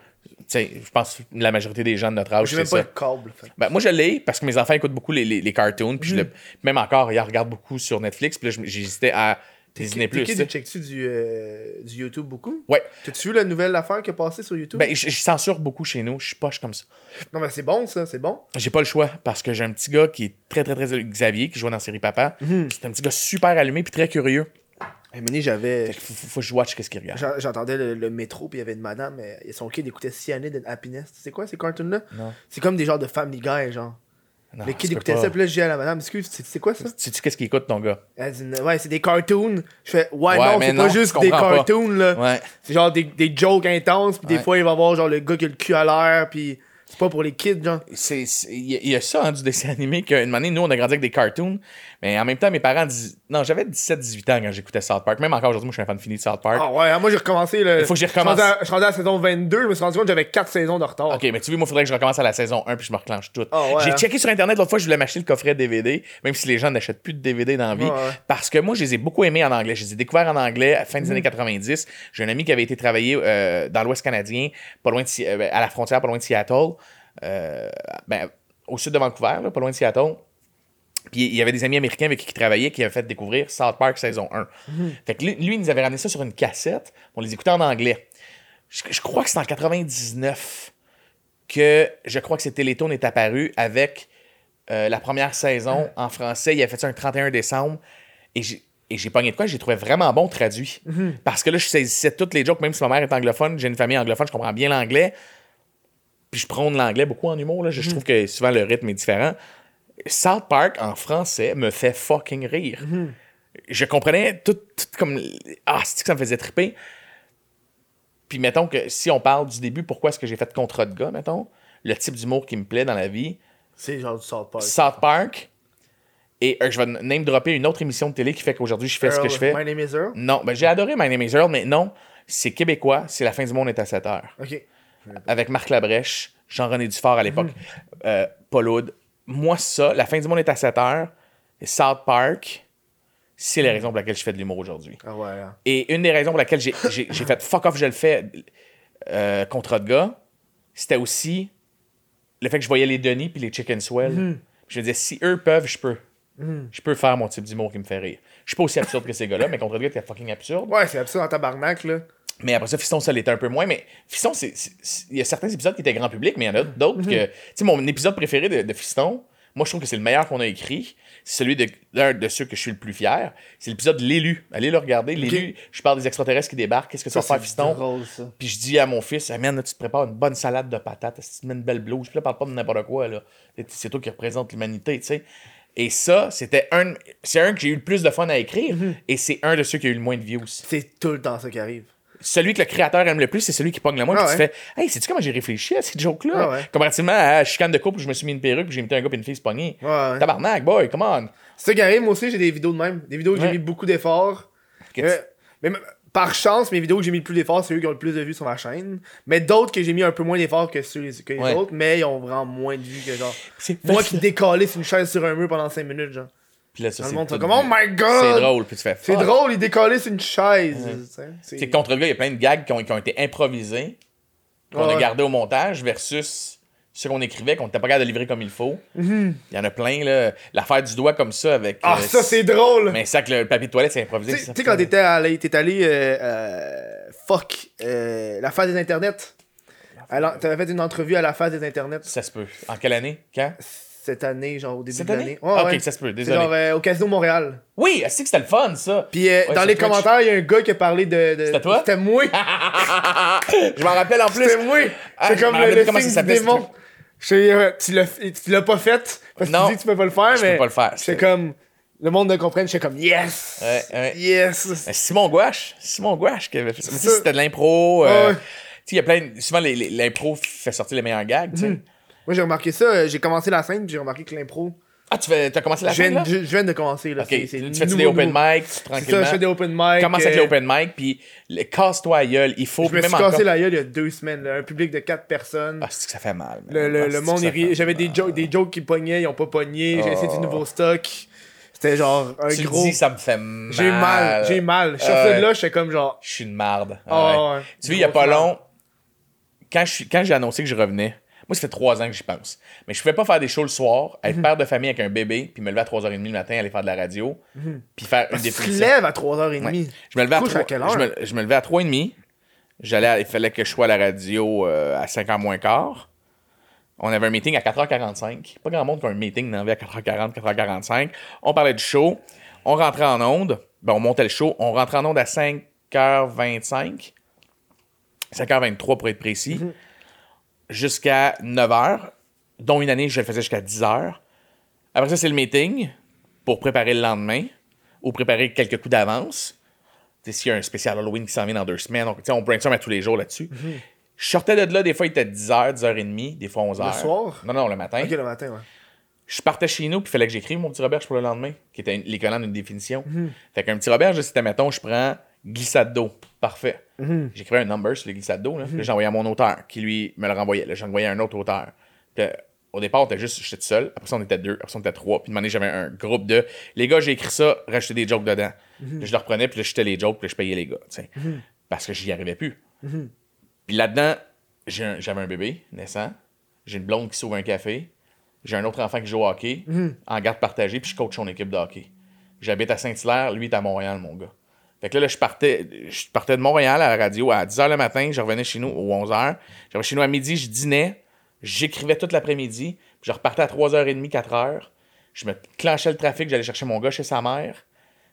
[SPEAKER 2] Je pense que la majorité des gens de notre âge,
[SPEAKER 1] J'ai
[SPEAKER 2] c'est
[SPEAKER 1] même pas
[SPEAKER 2] ça.
[SPEAKER 1] le câble. fait.
[SPEAKER 2] Ben, moi, je l'ai parce que mes enfants écoutent beaucoup les, les, les cartoons. Puis je le- même encore, ils regardent beaucoup sur Netflix. Puis là, j'hésitais à Disney Plus. tu
[SPEAKER 1] checkes-tu du, euh, du YouTube beaucoup?
[SPEAKER 2] Ouais.
[SPEAKER 1] T'as-tu vu la nouvelle affaire qui est passée sur YouTube?
[SPEAKER 2] Ben, je, je censure beaucoup chez nous. Je suis poche comme ça.
[SPEAKER 1] Non, mais c'est bon, ça, c'est bon.
[SPEAKER 2] J'ai pas le choix parce que j'ai un petit gars qui est très, très, très. Xavier, qui joue dans la série Papa.
[SPEAKER 1] Mhm.
[SPEAKER 2] C'est un petit gars super allumé puis très curieux.
[SPEAKER 1] Et Mini, j'avais.
[SPEAKER 2] Faut, faut- faut que je watch qu'est-ce qu'il regarde.
[SPEAKER 1] J'en- J'entendais le, le métro, puis il y avait une madame, et son kid écoutait Cyanide and Happiness. C'est quoi ces cartoons-là? C'est comme des genres de Family Guy, genre.
[SPEAKER 2] Non,
[SPEAKER 1] le kid écoutait ça, puis là, je dis à la madame, excuse, c'est c'est quoi ça?
[SPEAKER 2] Sais-tu qu'est-ce qu'il écoute, ton gars?
[SPEAKER 1] Elle dit, ouais, c'est des cartoons. Je fais, ouais,
[SPEAKER 2] Ouais,
[SPEAKER 1] non, c'est pas juste des
[SPEAKER 2] pas.
[SPEAKER 1] cartoons, là.
[SPEAKER 2] Ouais.
[SPEAKER 1] C'est genre des, des jokes intenses, puis des fois, il va voir genre le gars qui a le cul à l'air, puis c'est pas pour les kids, genre.
[SPEAKER 2] C'est- c'est- Il y, a- il y a ça, hein, du dessin animé, qu'une année, nous, on a grandi avec des cartoons. Mais en même temps, mes parents disent. Non, j'avais 17-18 ans quand j'écoutais South Park. Même encore aujourd'hui, moi, je suis un fan fini de South Park.
[SPEAKER 1] Ah ouais, moi j'ai recommencé le.
[SPEAKER 2] Il faut que j'y recommence.
[SPEAKER 1] Je suis rendu à- je suis rendu à la saison 22, je me suis rendu compte que j'avais 4 saisons de retard.
[SPEAKER 2] Ok, mais tu vois, moi, il faudrait que je recommence à la saison 1 puis je me reclenche tout.
[SPEAKER 1] Ah ouais,
[SPEAKER 2] J'ai
[SPEAKER 1] hein?
[SPEAKER 2] checké sur Internet l'autre fois, je voulais m'acheter le coffret DVD, même si les gens n'achètent plus de DVD dans la vie.
[SPEAKER 1] Ouais.
[SPEAKER 2] Parce que moi, je les ai beaucoup aimés en anglais. Je les ai découverts en anglais à la fin des
[SPEAKER 1] Mhm.
[SPEAKER 2] années 90. J'ai un ami qui avait été travailler euh, dans l'Ouest canadien, pas loin de, euh, à la frontière, pas loin de Seattle, euh, ben, au sud de Vancouver, là, pas loin de Seattle. Puis il y avait des amis américains avec qui il travaillait qui avaient fait découvrir South Park saison 1. Fait que lui, lui, il nous avait ramené ça sur une cassette. On les écoutait en anglais. Je, je crois que c'est en 99 que je crois que c'est Télétoon est apparu avec euh, la première saison en français. Il a fait ça un 31 décembre. Et j'ai. Et j'ai pogné de quoi, j'ai trouvé vraiment bon traduit. Parce que là, je saisissais toutes les jokes, même si ma mère est anglophone, j'ai une famille anglophone, je comprends bien l'anglais. Puis je prône l'anglais beaucoup en humour. Là. Je, je trouve que souvent le rythme est différent. South Park en français me fait fucking rire. Je comprenais tout, tout comme. Ah, c'est que ça me faisait triper. Puis mettons que si on parle du début, pourquoi est-ce que j'ai fait contrat de gars, mettons, le type d'humour qui me plaît dans la vie,
[SPEAKER 1] C'est genre du South Park.
[SPEAKER 2] South Park, et euh, je vais name dropper une autre émission de télé qui fait qu'aujourd'hui je fais ce que je fais.
[SPEAKER 1] My name is Earl?
[SPEAKER 2] Non, ben j'ai adoré My Name is Earl, mais non, c'est québécois, c'est La fin du monde est à 7 heures.
[SPEAKER 1] Ok.
[SPEAKER 2] Avec Marc Labrèche, Jean-René Dufort à l'époque,
[SPEAKER 1] Mhm.
[SPEAKER 2] euh, Paul Oud, moi, ça, la fin du monde est à 7 heures, et South Park, c'est la raison pour laquelle je fais de l'humour aujourd'hui.
[SPEAKER 1] Ah ouais. hein.
[SPEAKER 2] Et une des raisons pour laquelle j'ai fait fuck off, je le fais euh, contre de gars, c'était aussi le fait que je voyais les Denis puis les Chicken Swell.
[SPEAKER 1] Mhm.
[SPEAKER 2] Je me disais, si eux peuvent, je peux. Je peux faire mon type d'humour qui me fait rire. Je suis pas aussi absurde que ces gars-là, mais contre de gars, t'es fucking absurde.
[SPEAKER 1] Ouais, c'est absurde en tabarnak, là.
[SPEAKER 2] Mais après ça, Fiston, ça l'était un peu moins. Mais Fiston, il y a certains épisodes qui étaient grand public, mais il y en a d'autres que. Tu sais, mon épisode préféré de, de Fiston, moi, je trouve que c'est le meilleur qu'on a écrit. C'est celui de l'un de ceux que je suis le plus fier. C'est l'épisode L'élu. Allez le regarder. L'élu, je parle des extraterrestres qui débarquent. Qu'est-ce que ça va faire, Fiston?
[SPEAKER 1] drôle, ça.
[SPEAKER 2] Puis je dis à mon fils, Amène, là, tu te prépares une bonne salade de patates, tu te mets une belle blouse, puis là, parle pas de n'importe quoi, là. C'est toi qui représente l'humanité, tu sais. Et ça, c'était un. C'est un que j'ai eu le plus de fun à écrire, et c'est un de ceux qui a eu le moins de views.
[SPEAKER 1] C'est tout le temps ça qui arrive.
[SPEAKER 2] Celui que le créateur aime le plus, c'est celui qui pogne le moins,
[SPEAKER 1] Ah
[SPEAKER 2] puis tu
[SPEAKER 1] ouais.
[SPEAKER 2] fais, hey, sais-tu comment j'ai réfléchi à ces jokes-là?
[SPEAKER 1] Ah ouais.
[SPEAKER 2] Comparativement à chicane de couple où je me suis mis une perruque, j'ai imité un gars, puis une fille se pognée.
[SPEAKER 1] Ouais, ouais.
[SPEAKER 2] Tabarnak, boy, come on.
[SPEAKER 1] C'est ça qui arrive, moi aussi, j'ai des vidéos de même. Des vidéos où j'ai mis beaucoup d'efforts. Euh, mais par chance, mes vidéos où j'ai mis le plus d'efforts, c'est eux qui ont le plus de vues sur ma chaîne. Mais d'autres que j'ai mis un peu moins d'efforts que, ceux, que les autres, mais ils ont vraiment moins de vues que genre. Moi qui décalisse une chaise sur un mur pendant 5 minutes, genre.
[SPEAKER 2] Puis là, ça,
[SPEAKER 1] Dans le
[SPEAKER 2] c'est tout-
[SPEAKER 1] comme, oh my god!
[SPEAKER 2] C'est drôle, puis tu fais,
[SPEAKER 1] C'est
[SPEAKER 2] fuck.
[SPEAKER 1] drôle, ils décalissent une chaise.
[SPEAKER 2] C'est contre gars, il y a plein de gags qui ont, qui ont été improvisés, qu'on
[SPEAKER 1] Ouais,
[SPEAKER 2] a gardés au montage, versus ce qu'on écrivait, qu'on n'était pas capable de livrer comme il faut.
[SPEAKER 1] Mhm.
[SPEAKER 2] Il y en a plein, là. L'affaire du doigt comme ça avec.
[SPEAKER 1] Ah,
[SPEAKER 2] euh,
[SPEAKER 1] ça, c'est drôle!
[SPEAKER 2] Mais ça, que le papier de toilette, c'est improvisé.
[SPEAKER 1] Tu sais- quand t'étais allé, t'es allé, euh, euh, fuck, euh, la phase des internets? Alors, t'avais fait une entrevue à la phase des internets?
[SPEAKER 2] Ça se peut. En quelle année? Quand?
[SPEAKER 1] Cette année, genre au début
[SPEAKER 2] Cette
[SPEAKER 1] de
[SPEAKER 2] année?
[SPEAKER 1] l'année. Ouais,
[SPEAKER 2] Ah, Ok,
[SPEAKER 1] ouais.
[SPEAKER 2] ça se peut, désolé.
[SPEAKER 1] genre euh, au Casino Montréal.
[SPEAKER 2] Oui, c'est que c'était le fun, ça.
[SPEAKER 1] Puis euh,
[SPEAKER 2] Ouais,
[SPEAKER 1] dans les
[SPEAKER 2] Twitch.
[SPEAKER 1] commentaires, il y a un gars qui a parlé de. de-
[SPEAKER 2] C'était toi?
[SPEAKER 1] C'était moi!
[SPEAKER 2] je m'en rappelle en plus.
[SPEAKER 1] C'était moi!
[SPEAKER 2] Ah,
[SPEAKER 1] C'est
[SPEAKER 2] je
[SPEAKER 1] comme
[SPEAKER 2] me
[SPEAKER 1] le, le
[SPEAKER 2] comment
[SPEAKER 1] signe
[SPEAKER 2] ça
[SPEAKER 1] du
[SPEAKER 2] s'appelait, ce
[SPEAKER 1] démon. Je euh, tu l'as pas fait? Parce que tu dis que tu peux pas le faire,
[SPEAKER 2] Je peux
[SPEAKER 1] mais.
[SPEAKER 2] pas le faire,
[SPEAKER 1] C'est comme. Le monde ne comprenne, j'étais comme yes! Yes!
[SPEAKER 2] Euh, Simon Gouache. Simon Gouache qui avait fait
[SPEAKER 1] ça.
[SPEAKER 2] C'était de l'impro.
[SPEAKER 1] Ah ouais.
[SPEAKER 2] Tu sais, il y a plein. Souvent, l'impro fait sortir les meilleurs gags, tu sais.
[SPEAKER 1] Moi j'ai remarqué ça, euh, j'ai commencé la scène, puis j'ai remarqué que l'impro.
[SPEAKER 2] Ah, tu fais, as commencé la
[SPEAKER 1] Je
[SPEAKER 2] scène, là?
[SPEAKER 1] je, je viens de commencer là.
[SPEAKER 2] Ok,
[SPEAKER 1] c'est-
[SPEAKER 2] tu fais des open mic, tranquillement?
[SPEAKER 1] ça, je fais des open mic.
[SPEAKER 2] Commence avec les
[SPEAKER 1] euh,
[SPEAKER 2] open mic, puis casse-toi à gueule. Il faut,
[SPEAKER 1] Je me suis cassé
[SPEAKER 2] encore...
[SPEAKER 1] la gueule il y a deux semaines, là, un public de quatre personnes.
[SPEAKER 2] Ah, c'est que ça fait mal. man.
[SPEAKER 1] Le, le,
[SPEAKER 2] Ah,
[SPEAKER 1] le monde J'avais des, des jokes qui pognaient, ils ont pas pogné. J'ai
[SPEAKER 2] Oh.
[SPEAKER 1] essayé du nouveau stock. C'était genre un
[SPEAKER 2] Tu
[SPEAKER 1] gros.
[SPEAKER 2] dis, ça me fait mal.
[SPEAKER 1] J'ai mal, j'ai mal. Je de
[SPEAKER 2] ouais.
[SPEAKER 1] là, j'étais comme genre.
[SPEAKER 2] Je suis une marde.
[SPEAKER 1] Ah
[SPEAKER 2] Ouais. Tu vois, il y a pas long, suis- quand j'ai annoncé que je revenais, moi, ça fait trois ans que j'y pense. Mais je pouvais pas faire des shows le soir, être
[SPEAKER 1] Mhm.
[SPEAKER 2] père de famille avec un bébé, puis me lever à 3h30 le matin, aller faire de la radio, puis faire une
[SPEAKER 1] Mhm. Tu te
[SPEAKER 2] définition.
[SPEAKER 1] lèves à 3h30.
[SPEAKER 2] Ouais. Je me levais à,
[SPEAKER 1] Couches à
[SPEAKER 2] 3,
[SPEAKER 1] quelle heure?
[SPEAKER 2] je me, je me levais à 3h30. J'allais à- il fallait que je sois à la radio euh, à 5h moins quart. On avait un meeting à 4h45. Pas grand monde qui a un meeting dans à 4h40, 4h45. On parlait du show. On rentrait en onde. Ben, on montait le show. On rentrait en onde à 5h25. 5h23 pour être précis. Jusqu'à 9h. Dont une année, je le faisais jusqu'à 10h. Après ça, c'est le meeting pour préparer le lendemain ou préparer quelques coups d'avance. Tu sais, S'il y a un spécial Halloween qui s'en vient dans deux semaines, sais, on brainstorm à tous les jours là-dessus. Je sortais de là, des fois, il était 10h, 10h30, des fois 11h.
[SPEAKER 1] Le soir?
[SPEAKER 2] Non, non, le matin.
[SPEAKER 1] Ok, le matin, ouais.
[SPEAKER 2] Je partais chez nous, puis il fallait que j'écrive mon petit Roberge pour le lendemain, qui était l'équivalent d'une définition.
[SPEAKER 1] Mhm.
[SPEAKER 2] Fait qu'un petit Roberge, c'était, mettons, je prends glissade d'eau. Parfait.
[SPEAKER 1] Mhm.
[SPEAKER 2] J'écrivais un number sur les glissades d'eau. Là, là, j'envoyais à mon auteur, qui lui me le renvoyait. Là, j'envoyais à un autre auteur. Puis, au départ, on était juste, j'étais tout seul. Après ça, on était deux. Après ça, on était trois. Puis, de manière, j'avais un groupe de. Les gars, j'ai écrit ça, rajouter des jokes dedans. Puis je le reprenais, puis là, je jetais les jokes, puis je payais les gars. sais. Parce que j'y arrivais plus. Puis là-dedans, j'avais un bébé naissant. J'ai une blonde qui sauve un café. J'ai un autre enfant qui joue au hockey en garde partagée, puis je coach son équipe de hockey. J'habite à Saint-Hilaire, lui est à Montréal, mon gars. Fait que là, là, je partais, je partais de Montréal à la radio à 10h le matin, je revenais chez nous aux 11h. Je revenais chez nous à midi, je dînais, j'écrivais toute l'après-midi, puis je repartais à 3h30, 4h. Je me clenchais le trafic, j'allais chercher mon gars chez sa mère.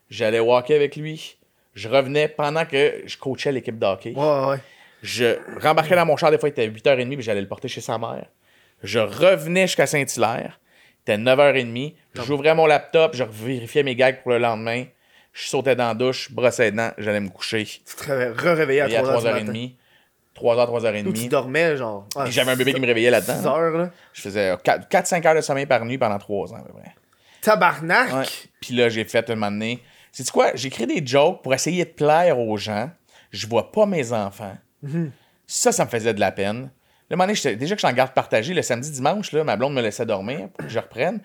[SPEAKER 2] J'allais walker avec lui. Je revenais pendant que je coachais l'équipe de hockey.
[SPEAKER 1] Ouais, ouais.
[SPEAKER 2] Je rembarquais dans mon char, des fois, il était 8h30, puis j'allais le porter chez sa mère. Je revenais jusqu'à Saint-Hilaire. Il était 9h30. J'ouvrais mon laptop, je vérifiais mes gags pour le lendemain. Je sautais dans la douche, brossais les dents, j'allais me coucher.
[SPEAKER 1] Tu te réveillais- à
[SPEAKER 2] Et à
[SPEAKER 1] 3h30.
[SPEAKER 2] 3h30. 3h,
[SPEAKER 1] Ou tu
[SPEAKER 2] 3h30.
[SPEAKER 1] dormais, genre.
[SPEAKER 2] Et J'avais un bébé qui me réveillait là-dedans.
[SPEAKER 1] 6 heures, là.
[SPEAKER 2] Je faisais 4-5 heures de sommeil par nuit pendant 3 ans, à peu près.
[SPEAKER 1] Tabarnak!
[SPEAKER 2] Ouais. Puis là, j'ai fait un moment donné. C'est quoi? J'écris des jokes pour essayer de plaire aux gens. Je vois pas mes enfants. Ça, ça me faisait de la peine. Le moment donné, déjà que je suis en garde partagée, le samedi, dimanche, là, ma blonde me laissait dormir pour que je reprenne.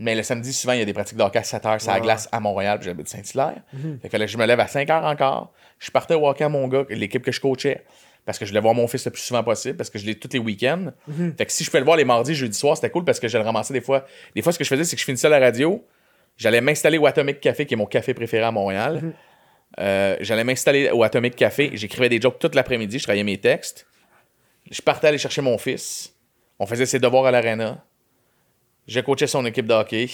[SPEAKER 2] Mais le samedi, souvent, il y a des pratiques de hockey à 7 h, c'est la
[SPEAKER 1] Ouais.
[SPEAKER 2] glace à Montréal, puis j'habite Saint-Hilaire. Fait que fallait que je me lève à 5 h encore. Je partais au hockey à mon gars, l'équipe que je coachais, parce que je voulais voir mon fils le plus souvent possible, parce que je l'ai tous les week-ends. Fait que si je pouvais le voir les mardis, jeudi soir, c'était cool parce que je le ramassais des fois. Des fois, ce que je faisais, c'est que je finissais la radio, j'allais m'installer au Atomic Café, qui est mon café préféré à Montréal. Euh, j'allais m'installer au Atomic Café, j'écrivais des jokes toute l'après-midi, je travaillais mes textes. Je partais aller chercher mon fils. On faisait ses devoirs à l'arena. Je coachais son équipe de hockey.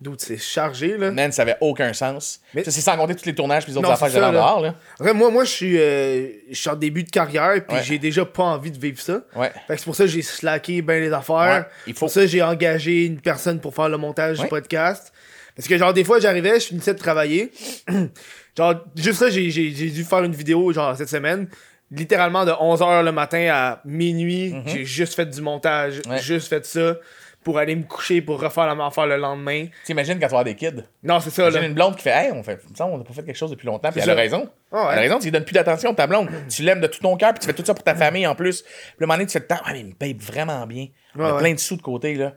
[SPEAKER 1] D'où c'est chargé, là.
[SPEAKER 2] Man, ça avait aucun sens.
[SPEAKER 1] Mais-
[SPEAKER 2] Ça, c'est sans compter tous les tournages puis les autres
[SPEAKER 1] Non,
[SPEAKER 2] affaires que j'avais en dehors, là.
[SPEAKER 1] Après, moi, moi je suis euh, je suis en début de carrière, puis
[SPEAKER 2] Ouais.
[SPEAKER 1] j'ai déjà pas envie de vivre ça.
[SPEAKER 2] Ouais.
[SPEAKER 1] Fait que c'est pour ça que j'ai slacké bien les affaires.
[SPEAKER 2] Ouais, il faut-
[SPEAKER 1] Pour ça, j'ai engagé une personne pour faire le montage
[SPEAKER 2] Ouais.
[SPEAKER 1] du podcast. Parce que, genre, des fois, j'arrivais, je finissais de travailler. genre, juste ça, j'ai j'ai- j'ai dû faire une vidéo, genre, cette semaine. Littéralement, de 11h le matin à minuit, j'ai juste fait du montage.
[SPEAKER 2] Mhm. Ouais.
[SPEAKER 1] Juste fait ça pour aller me coucher, pour refaire la même affaire le lendemain.
[SPEAKER 2] T'imagines quand tu vas avoir des kids?
[SPEAKER 1] Non, c'est ça,
[SPEAKER 2] J'ai
[SPEAKER 1] là.
[SPEAKER 2] une blonde qui fait Hey, on fait, semble, on n'a pas fait quelque chose depuis longtemps. Puis elle a
[SPEAKER 1] ça.
[SPEAKER 2] raison.
[SPEAKER 1] Ouais.
[SPEAKER 2] Elle a raison, tu lui donnes plus d'attention, ta blonde. tu l'aimes de tout ton cœur, puis tu fais tout ça pour ta famille en plus. Puis le moment donné, tu fais le temps. Ah, mais il me paye vraiment bien. On a
[SPEAKER 1] ouais.
[SPEAKER 2] plein de sous de côté, là.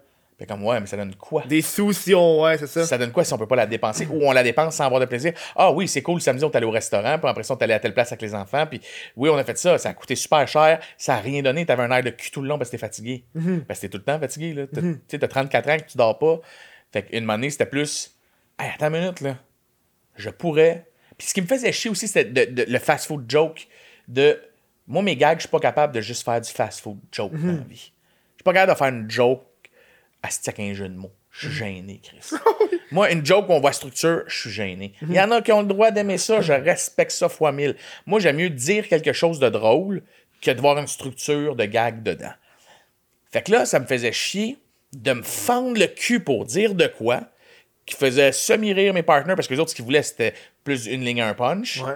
[SPEAKER 2] Comme, ouais, mais ça donne quoi?
[SPEAKER 1] Des sous si on. Ouais, c'est ça.
[SPEAKER 2] Ça donne quoi si on peut pas la dépenser? Ou on la dépense sans avoir de plaisir? Ah oui, c'est cool, samedi on est allé au restaurant, puis après ça on est allé à telle place avec les enfants, puis oui, on a fait ça, ça a coûté super cher, ça a rien donné, t'avais un air de cul tout le long parce que t'es fatigué. Parce que t'es tout le temps fatigué, là. T'as- Tu sais, t'as 34 ans que tu dors pas. Fait qu'une année, c'était plus, hey, attends une minute, là. Je pourrais. Puis ce qui me faisait chier aussi, c'était le fast-food joke de. Moi, mes gags, je suis pas capable de juste faire du fast-food joke dans la vie. Je suis pas capable de faire une joke asti avec un jeu de mots. Je suis gêné, Chris. Moi, une joke où on voit structure, je suis gêné. Il y en a qui ont le droit d'aimer ça, je respecte ça fois mille. Moi, j'aime mieux dire quelque chose de drôle que de voir une structure de gag dedans. Fait que là, ça me faisait chier de me fendre le cul pour dire de quoi qui faisait semi-rire mes partenaires parce que les autres, ce qu'ils voulaient, c'était plus une ligne à un punch.
[SPEAKER 1] Ouais.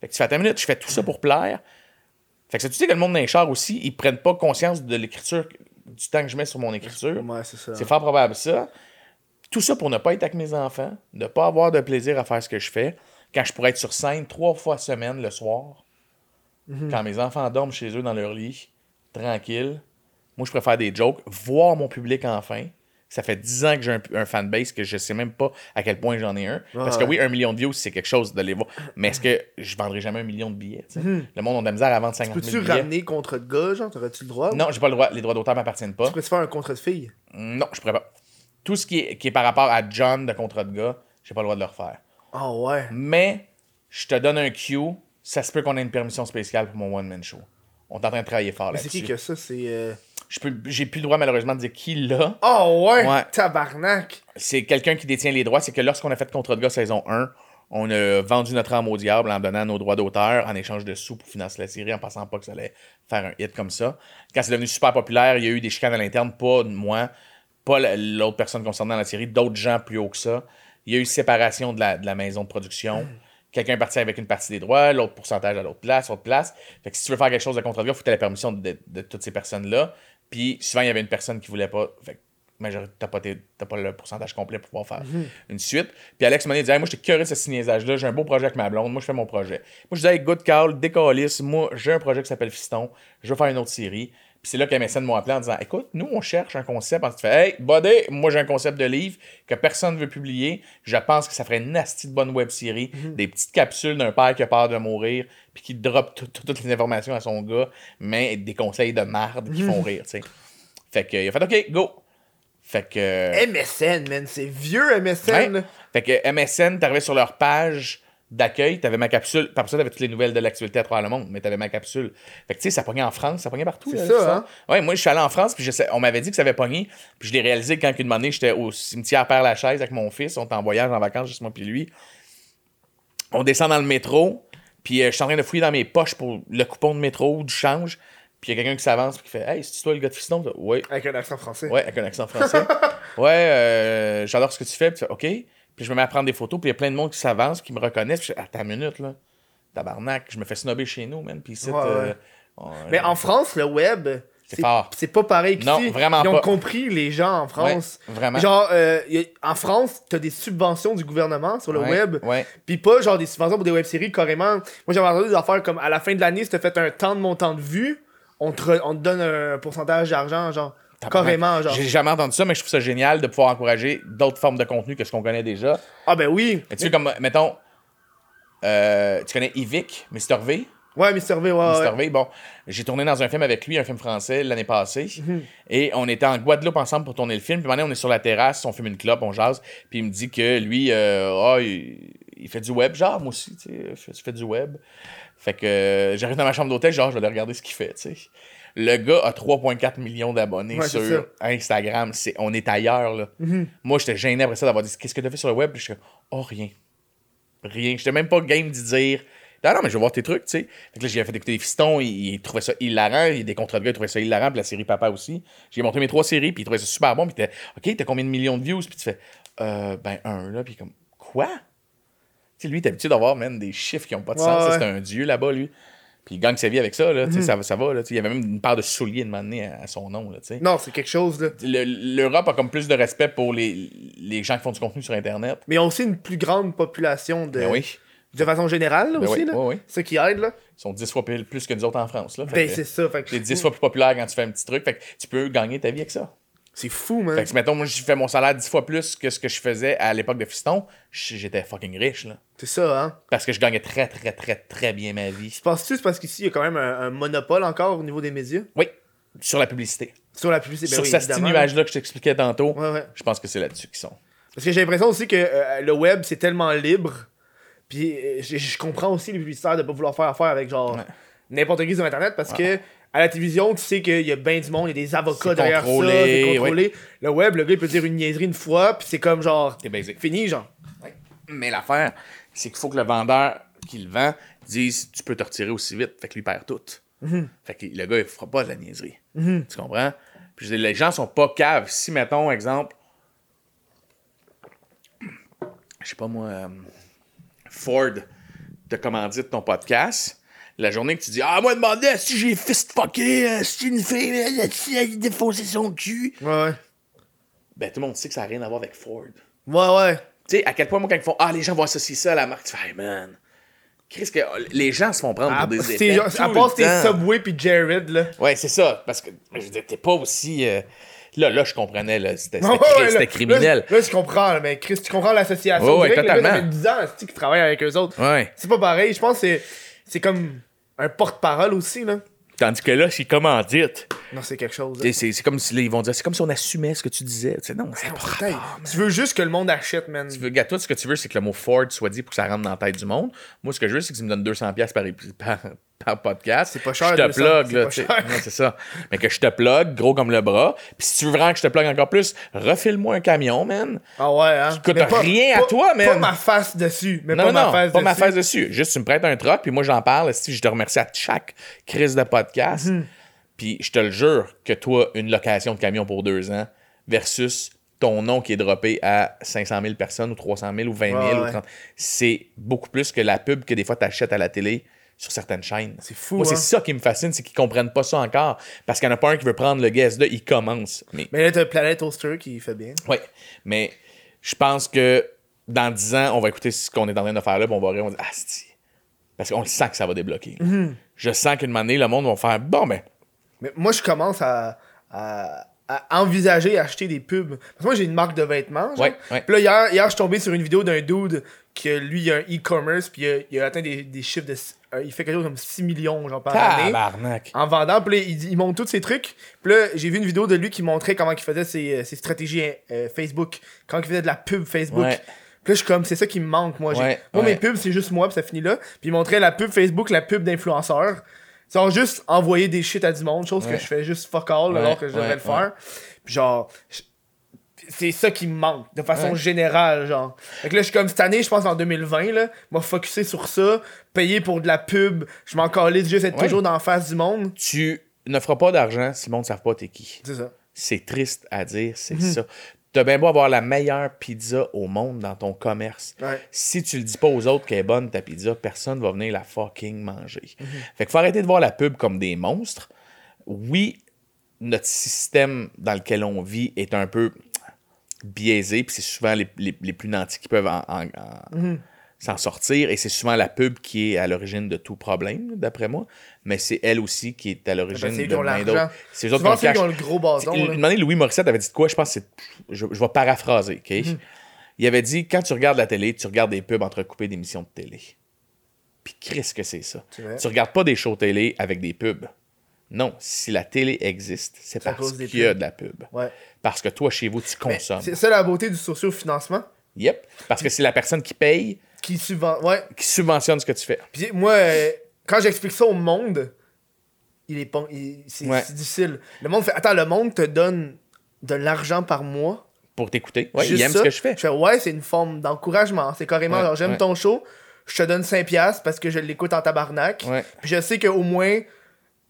[SPEAKER 2] Fait que tu fais, une minute, je fais tout ça pour plaire. Fait que tu sais que le monde char aussi, ils prennent pas conscience de l'écriture, du temps que je mets sur mon écriture.
[SPEAKER 1] Ouais, c'est
[SPEAKER 2] fort probable ça. Tout ça pour ne pas être avec mes enfants, ne pas avoir de plaisir à faire ce que je fais, quand je pourrais être sur scène trois fois semaine le soir, quand mes enfants dorment chez eux dans leur lit, tranquille. Moi, je préfère des jokes, voir mon public enfin. Ça fait 10 ans que j'ai un, un fanbase que je sais même pas à quel point j'en ai un. Parce que oui, un million de views, c'est quelque chose de les voir. Mais est-ce que je vendrai jamais un million de billets? sais? Le monde a de la misère à vendre 50 000
[SPEAKER 1] Peux-tu
[SPEAKER 2] billets.
[SPEAKER 1] ramener contre de gars, genre, t'aurais-tu le droit?
[SPEAKER 2] Non, j'ai pas le droit. Les droits d'auteur m'appartiennent pas.
[SPEAKER 1] Tu pourrais-tu faire un contre de fille?
[SPEAKER 2] Non, je pourrais pas. Tout ce qui est, qui est par rapport à John de contrat de gars, j'ai pas le droit de le refaire.
[SPEAKER 1] Ah ouais.
[SPEAKER 2] Mais je te donne un cue, ça se peut qu'on ait une permission spéciale pour mon one-man show. On est en train de travailler fort
[SPEAKER 1] Mais c'est qui
[SPEAKER 2] là-dessus.
[SPEAKER 1] que ça? C'est. euh,
[SPEAKER 2] j'ai plus le droit malheureusement de dire qui l'a.
[SPEAKER 1] Oh ouais!
[SPEAKER 2] Ouais.
[SPEAKER 1] Tabarnak!
[SPEAKER 2] C'est quelqu'un qui détient les droits. C'est que lorsqu'on a fait contrat de gars saison 1, on a vendu notre âme au diable en donnant nos droits d'auteur en échange de sous pour financer la série en pensant pas que ça allait faire un hit comme ça. Quand c'est devenu super populaire, il y a eu des chicanes à l'interne, pas moi, pas la- l'autre personne concernée dans la série, d'autres gens plus haut que ça. Il y a eu séparation de la, de la maison de production. Quelqu'un est parti avec une partie des droits, l'autre pourcentage à l'autre place, autre place. Fait que si tu veux faire quelque chose de gars, il faut que tu aies la permission de, de toutes ces personnes-là. Puis souvent, il y avait une personne qui voulait pas. Fait majorité, t'as pas, tes- t'as pas le pourcentage complet pour pouvoir faire une suite. Puis Alex m'a dit Hey, Moi, j'étais curieux de ce signaisage-là, j'ai un beau projet avec ma blonde, moi, je fais mon projet. Moi, je disais hey, Good call, décalisse, moi, j'ai un projet qui s'appelle Fiston, je veux faire une autre série. Puis c'est là qu'MSN m'a appelé en disant Écoute, nous, on cherche un concept. Tu fais Hey, buddy, moi, j'ai un concept de livre que personne ne veut publier. Je pense que ça ferait une nasty de bonne web série. Des petites capsules d'un père qui a peur de mourir, puis qui drop tout- tout- toutes les informations à son gars, mais des conseils de marde qui font rire, tu sais. Fait que, il a fait OK, go. Fait que.
[SPEAKER 1] MSN, man, c'est vieux MSN.
[SPEAKER 2] Ouais. Fait que MSN, t'arrivais sur leur page d'accueil, t'avais ma capsule. Par ça, t'avais toutes les nouvelles de l'actualité à travers le monde, mais t'avais ma capsule. Fait que tu sais, ça pognait en France, ça pognait partout.
[SPEAKER 1] C'est ça, hein?
[SPEAKER 2] Ouais, moi, je suis allé en France, puis on m'avait dit que ça avait pogné, puis je l'ai réalisé quand une année, j'étais au cimetière Père-Lachaise avec mon fils, on était en voyage, en vacances, juste moi puis lui. On descend dans le métro, puis euh, je suis en train de fouiller dans mes poches pour le coupon de métro ou du change, puis il y a quelqu'un qui s'avance, puis qui fait Hey, c'est toi le gars de Fiston? Oui.
[SPEAKER 1] Avec un accent français.
[SPEAKER 2] Ouais, avec un accent français. ouais, euh, j'adore ce que tu fais. Puis tu fais, OK. Puis je me mets à prendre des photos. Puis il y a plein de monde qui s'avance, qui me reconnaissent. Puis je attends une minute, là. Tabarnak, je me fais snobber chez nous, man. Puis ici,
[SPEAKER 1] Ouais,
[SPEAKER 2] euh,
[SPEAKER 1] ouais.
[SPEAKER 2] on-
[SPEAKER 1] Mais en France, le web.
[SPEAKER 2] C'est fort.
[SPEAKER 1] C'est pas pareil qu'ici.
[SPEAKER 2] Non, vraiment
[SPEAKER 1] Ils ont
[SPEAKER 2] pas.
[SPEAKER 1] compris les gens en France.
[SPEAKER 2] Ouais, vraiment.
[SPEAKER 1] Genre, euh, a- en France, t'as des subventions du gouvernement sur le
[SPEAKER 2] Ouais,
[SPEAKER 1] web.
[SPEAKER 2] ouais.
[SPEAKER 1] Puis pas genre des subventions pour des web-séries carrément. Moi, j'avais entendu des affaires comme à la fin de l'année, si t'as fait un temps de montant de vues, on te, re- on te donne un pourcentage d'argent, genre, carrément, genre.
[SPEAKER 2] J'ai jamais entendu ça, mais je trouve ça génial de pouvoir encourager d'autres formes de contenu que ce qu'on connaît déjà.
[SPEAKER 1] Ah ben oui.
[SPEAKER 2] Mais tu sais, comme, mettons, euh, tu connais Yvick, Mr. V?
[SPEAKER 1] Ouais, Mr. V, ouais.
[SPEAKER 2] Mr. V, bon, j'ai tourné dans un film avec lui, un film français, l'année passée.
[SPEAKER 1] Mhm.
[SPEAKER 2] Et on était en Guadeloupe ensemble pour tourner le film. Puis maintenant, on est sur la terrasse, on fume une clope, on jase. Puis il me dit que lui, euh, ah, il, il fait du web, genre, moi aussi, tu sais, je fais- je fais du web. Fait que euh, j'arrive dans ma chambre d'hôtel, genre, je vais aller regarder ce qu'il fait, tu sais. Le gars a 3,4 millions d'abonnés
[SPEAKER 1] Ouais,
[SPEAKER 2] sur. Instagram. C'est, on est ailleurs, là.
[SPEAKER 1] Mhm.
[SPEAKER 2] Moi, j'étais gêné après ça d'avoir dit Qu'est-ce que tu as fait sur le web? Puis je suis Oh, rien. Rien. J'étais même pas game d'y dire. Ah non, mais je vais voir tes trucs, tu sais. Fait que là, j'ai fait écouter les fistons, il, il trouvait ça hilarant. Il y a des contrats de gars, il trouvait ça hilarant. Puis la série Papa aussi. J'ai montré mes trois séries, puis il trouvait ça super bon. Puis était OK, t'as combien de millions de views? Puis tu fais Euh, ben, un, là. Puis comme Quoi? Tu sais, lui, est habitué d'avoir, même des chiffres qui ont pas de
[SPEAKER 1] Ouais,
[SPEAKER 2] sens.
[SPEAKER 1] ouais.
[SPEAKER 2] C'est un dieu là-bas, lui. Puis il gagne sa vie avec ça, là. Sais, ça, va- ça va, là. Il y avait même une paire de souliers de à, à son nom, là.
[SPEAKER 1] Non, c'est quelque chose.
[SPEAKER 2] Le- L'Europe a comme plus de respect pour les, les gens qui font du contenu sur Internet.
[SPEAKER 1] Mais ils ont aussi une plus grande population de,
[SPEAKER 2] Ben oui.
[SPEAKER 1] de façon générale, là,
[SPEAKER 2] Ben
[SPEAKER 1] aussi,
[SPEAKER 2] oui,
[SPEAKER 1] là.
[SPEAKER 2] oui,
[SPEAKER 1] ça qui aide, là.
[SPEAKER 2] Ils sont 10 fois plus, plus que nous autres en France. Là.
[SPEAKER 1] Ben, c'est ça. Fait que
[SPEAKER 2] T'es 10 fois plus populaire quand tu fais un petit truc. Fait que tu peux gagner ta vie avec ça.
[SPEAKER 1] C'est fou, man.
[SPEAKER 2] Fait que si, mettons, moi, je fais mon salaire 10 fois plus que ce que je faisais à l'époque de Fiston, j'étais fucking riche, là.
[SPEAKER 1] C'est ça, hein.
[SPEAKER 2] Parce que je gagnais très, très, très, très bien ma vie.
[SPEAKER 1] Penses-tu que c'est parce qu'ici, il y a quand même un, un monopole encore au niveau des médias?
[SPEAKER 2] Oui, sur la publicité.
[SPEAKER 1] Sur la publicité, ben
[SPEAKER 2] sur
[SPEAKER 1] oui,
[SPEAKER 2] ce petit nuage-là que je t'expliquais tantôt,
[SPEAKER 1] Ouais, ouais.
[SPEAKER 2] je pense que c'est là-dessus qu'ils sont.
[SPEAKER 1] Parce que j'ai l'impression aussi que euh, le web, c'est tellement libre. Puis euh, je, je comprends aussi les publicitaires de pas vouloir faire affaire avec genre
[SPEAKER 2] Ouais.
[SPEAKER 1] n'importe qui sur Internet parce que à la télévision, tu sais qu'il y a bien du monde, il y a des avocats derrière ça, c'est contrôlé. Le web, le gars, il peut dire une niaiserie une fois, puis c'est comme genre
[SPEAKER 2] T'es basic.
[SPEAKER 1] fini, genre.
[SPEAKER 2] Mais l'affaire, c'est qu'il faut que le vendeur qui le vend dise tu peux te retirer aussi vite. Fait que lui perd tout. Fait que le gars, il fera pas de la niaiserie. Tu comprends? Puis je dis, les gens sont pas caves. Si, mettons, exemple, je sais pas moi, euh, Ford te commandite ton podcast. La journée que tu dis Ah, moi, demandais si j'ai fist fucké, euh, si une fille, si elle a défoncé son cul.
[SPEAKER 1] Ouais, ouais.
[SPEAKER 2] Ben, tout le monde sait que ça n'a rien à voir avec Ford.
[SPEAKER 1] Ouais, ouais.
[SPEAKER 2] Tu sais, à quel point, moi, quand ils font Ah, les gens vont associer ça à la marque, tu fais Hey, man. Qu'est-ce que les gens se font prendre pour des tout
[SPEAKER 1] à part tes. Subway puis Jared, là.
[SPEAKER 2] Ouais, c'est ça. Parce que, je veux dire, t'es pas aussi. euh, Là, là, je comprenais, là. C'était
[SPEAKER 1] Ouais,
[SPEAKER 2] criminel.
[SPEAKER 1] Là, là, je comprends, mais Chris, tu comprends l'association.
[SPEAKER 2] Ouais, ouais,
[SPEAKER 1] direct, le gars,
[SPEAKER 2] totalement.
[SPEAKER 1] ça fait 10 ans c'est-tu, qui travaille avec eux autres.
[SPEAKER 2] Ouais.
[SPEAKER 1] C'est pas pareil. Je pense que c'est, c'est comme un porte-parole aussi, là.
[SPEAKER 2] Tandis que là, c'est commandite.
[SPEAKER 1] Non, c'est quelque chose.
[SPEAKER 2] sais, C'est comme si là, ils vont dire, c'est comme si on assumait ce que tu disais. Tu sais, non, c'est pas
[SPEAKER 1] Putain, tu veux juste que le monde achète, man.
[SPEAKER 2] Tu veux, gars, toi, ce que tu veux, c'est que le mot Ford soit dit pour que ça rentre dans la tête du monde. Moi, ce que je veux, c'est que tu me donnes 200$ piastres par, épis- par, par podcast.
[SPEAKER 1] C'est pas cher,
[SPEAKER 2] Je te
[SPEAKER 1] 200,
[SPEAKER 2] plug, là.
[SPEAKER 1] pas
[SPEAKER 2] c'est ça. Mais que je te plug, gros comme le bras. Puis si tu veux vraiment que je te plug encore plus, refile-moi un camion, man.
[SPEAKER 1] Ah ouais, hein.
[SPEAKER 2] coûte
[SPEAKER 1] Mais
[SPEAKER 2] rien à
[SPEAKER 1] pas-
[SPEAKER 2] toi, man.
[SPEAKER 1] Pas ma face dessus. Mais
[SPEAKER 2] Non,
[SPEAKER 1] pas
[SPEAKER 2] non,
[SPEAKER 1] ma face
[SPEAKER 2] pas
[SPEAKER 1] dessus.
[SPEAKER 2] ma face dessus. Juste, tu me prêtes un truc, puis moi, j'en parle. Si je te remercie à chaque crise de podcast.
[SPEAKER 1] Mhm.
[SPEAKER 2] Puis je te le jure que toi, une location de camion pour deux ans versus ton nom qui est droppé à 500 000 personnes ou 300 000 ou 20 000
[SPEAKER 1] Ouais,
[SPEAKER 2] ou
[SPEAKER 1] ouais.
[SPEAKER 2] 30 c'est beaucoup plus que la pub que des fois tu achètes à la télé sur certaines chaînes.
[SPEAKER 1] C'est fou,
[SPEAKER 2] Moi, c'est
[SPEAKER 1] hein.
[SPEAKER 2] ça qui me fascine, c'est qu'ils comprennent pas ça encore. Parce qu'il n'y en a pas un qui veut prendre le guest là, il commence. Mais
[SPEAKER 1] Mais là, t'as Planet Oster qui fait bien.
[SPEAKER 2] oui, mais je pense que dans 10 ans, on va écouter ce qu'on est en train de faire là, puis on va rire, on va dire, ah, Parce qu'on le sent que ça va débloquer.
[SPEAKER 1] Mhm.
[SPEAKER 2] Je sens qu'une année, le monde va faire, bon, ben,
[SPEAKER 1] Mais moi, je commence à, à, à envisager acheter des pubs. Parce que moi, j'ai une marque de vêtements. genre.
[SPEAKER 2] Ouais, ouais.
[SPEAKER 1] Puis là, hier, hier, je suis tombé sur une vidéo d'un dude que lui, il a un e-commerce, puis il a, il a atteint des, des chiffres de. euh, il fait quelque chose comme 6 millions, genre, par année. En vendant, puis là, il, il montre tous ses trucs. Puis là, j'ai vu une vidéo de lui qui montrait comment il faisait ses, euh, ses stratégies euh, Facebook. Quand il faisait de la pub Facebook.
[SPEAKER 2] Ouais.
[SPEAKER 1] Puis là, je suis comme, c'est ça qui me manque, moi.
[SPEAKER 2] Ouais,
[SPEAKER 1] moi,
[SPEAKER 2] ouais.
[SPEAKER 1] mes pubs, c'est juste moi, puis ça finit là. Puis il montrait la pub Facebook, la pub d'influenceurs. Genre, juste envoyer des shit à du monde, chose
[SPEAKER 2] Ouais.
[SPEAKER 1] que je fais juste fuck all,
[SPEAKER 2] Ouais,
[SPEAKER 1] alors que je devrais le faire. Puis genre, c'est ça qui me manque, de façon générale, genre. Fait que là, je suis comme cette année, je pense en 2020, là, m'a focusé sur ça, payer pour de la pub, je m'en calisse juste être toujours dans la face du monde.
[SPEAKER 2] Tu ne feras pas d'argent si le monde ne savent pas t'es qui.
[SPEAKER 1] C'est ça.
[SPEAKER 2] C'est triste à dire, c'est
[SPEAKER 1] Mhm.
[SPEAKER 2] ça. T'as bien beau avoir la meilleure pizza au monde dans ton commerce.
[SPEAKER 1] Ouais.
[SPEAKER 2] Si tu le dis pas aux autres qu'elle est bonne ta pizza, personne va venir la fucking manger.
[SPEAKER 1] Mhm.
[SPEAKER 2] Fait qu'il faut arrêter de voir la pub comme des monstres. Oui, notre système dans lequel on vit est un peu biaisé, puis c'est souvent les, les- les plus nantis qui peuvent en, en- en-
[SPEAKER 1] Mhm.
[SPEAKER 2] S'en sortir. Et c'est souvent la pub qui est à l'origine de tout problème, d'après moi. Mais c'est elle aussi qui est à l'origine
[SPEAKER 1] Ben, eux
[SPEAKER 2] de plein d'autres. C'est eux autres qui ont le
[SPEAKER 1] gros bâton.
[SPEAKER 2] Une année, Louis Morissette avait dit de quoi Je pense que c'est. Je, je vais paraphraser, OK?
[SPEAKER 1] Mhm.
[SPEAKER 2] Il avait dit quand tu regardes la télé, tu regardes des pubs entrecoupées d'émissions de télé. Puis qu'est-ce que c'est ça? Tu regardes pas des shows télé avec des pubs. Non, si la télé existe, c'est parce qu'il y a de la pub.
[SPEAKER 1] Ouais.
[SPEAKER 2] Parce que toi, chez vous, tu consommes.
[SPEAKER 1] C'est ça la beauté du socio-financement
[SPEAKER 2] Yep. Parce que c'est la personne qui paye
[SPEAKER 1] qui subventionne. Ouais.
[SPEAKER 2] qui subventionne ce que tu fais.
[SPEAKER 1] Puis moi, euh, quand j'explique ça au monde, il est pas. il- C'est
[SPEAKER 2] Ouais.
[SPEAKER 1] c'est difficile. Le monde fait Attends, le monde te donne de l'argent par mois.
[SPEAKER 2] Pour t'écouter. Ouais,
[SPEAKER 1] Juste
[SPEAKER 2] il aime
[SPEAKER 1] ça.
[SPEAKER 2] ce que je fais.
[SPEAKER 1] Je fais Ouais, c'est une forme d'encouragement. C'est carrément
[SPEAKER 2] Ouais,
[SPEAKER 1] genre, j'aime
[SPEAKER 2] ouais.
[SPEAKER 1] ton show, je te donne 5$ parce que je l'écoute en tabarnak.
[SPEAKER 2] Ouais.
[SPEAKER 1] Puis je sais qu'au moins,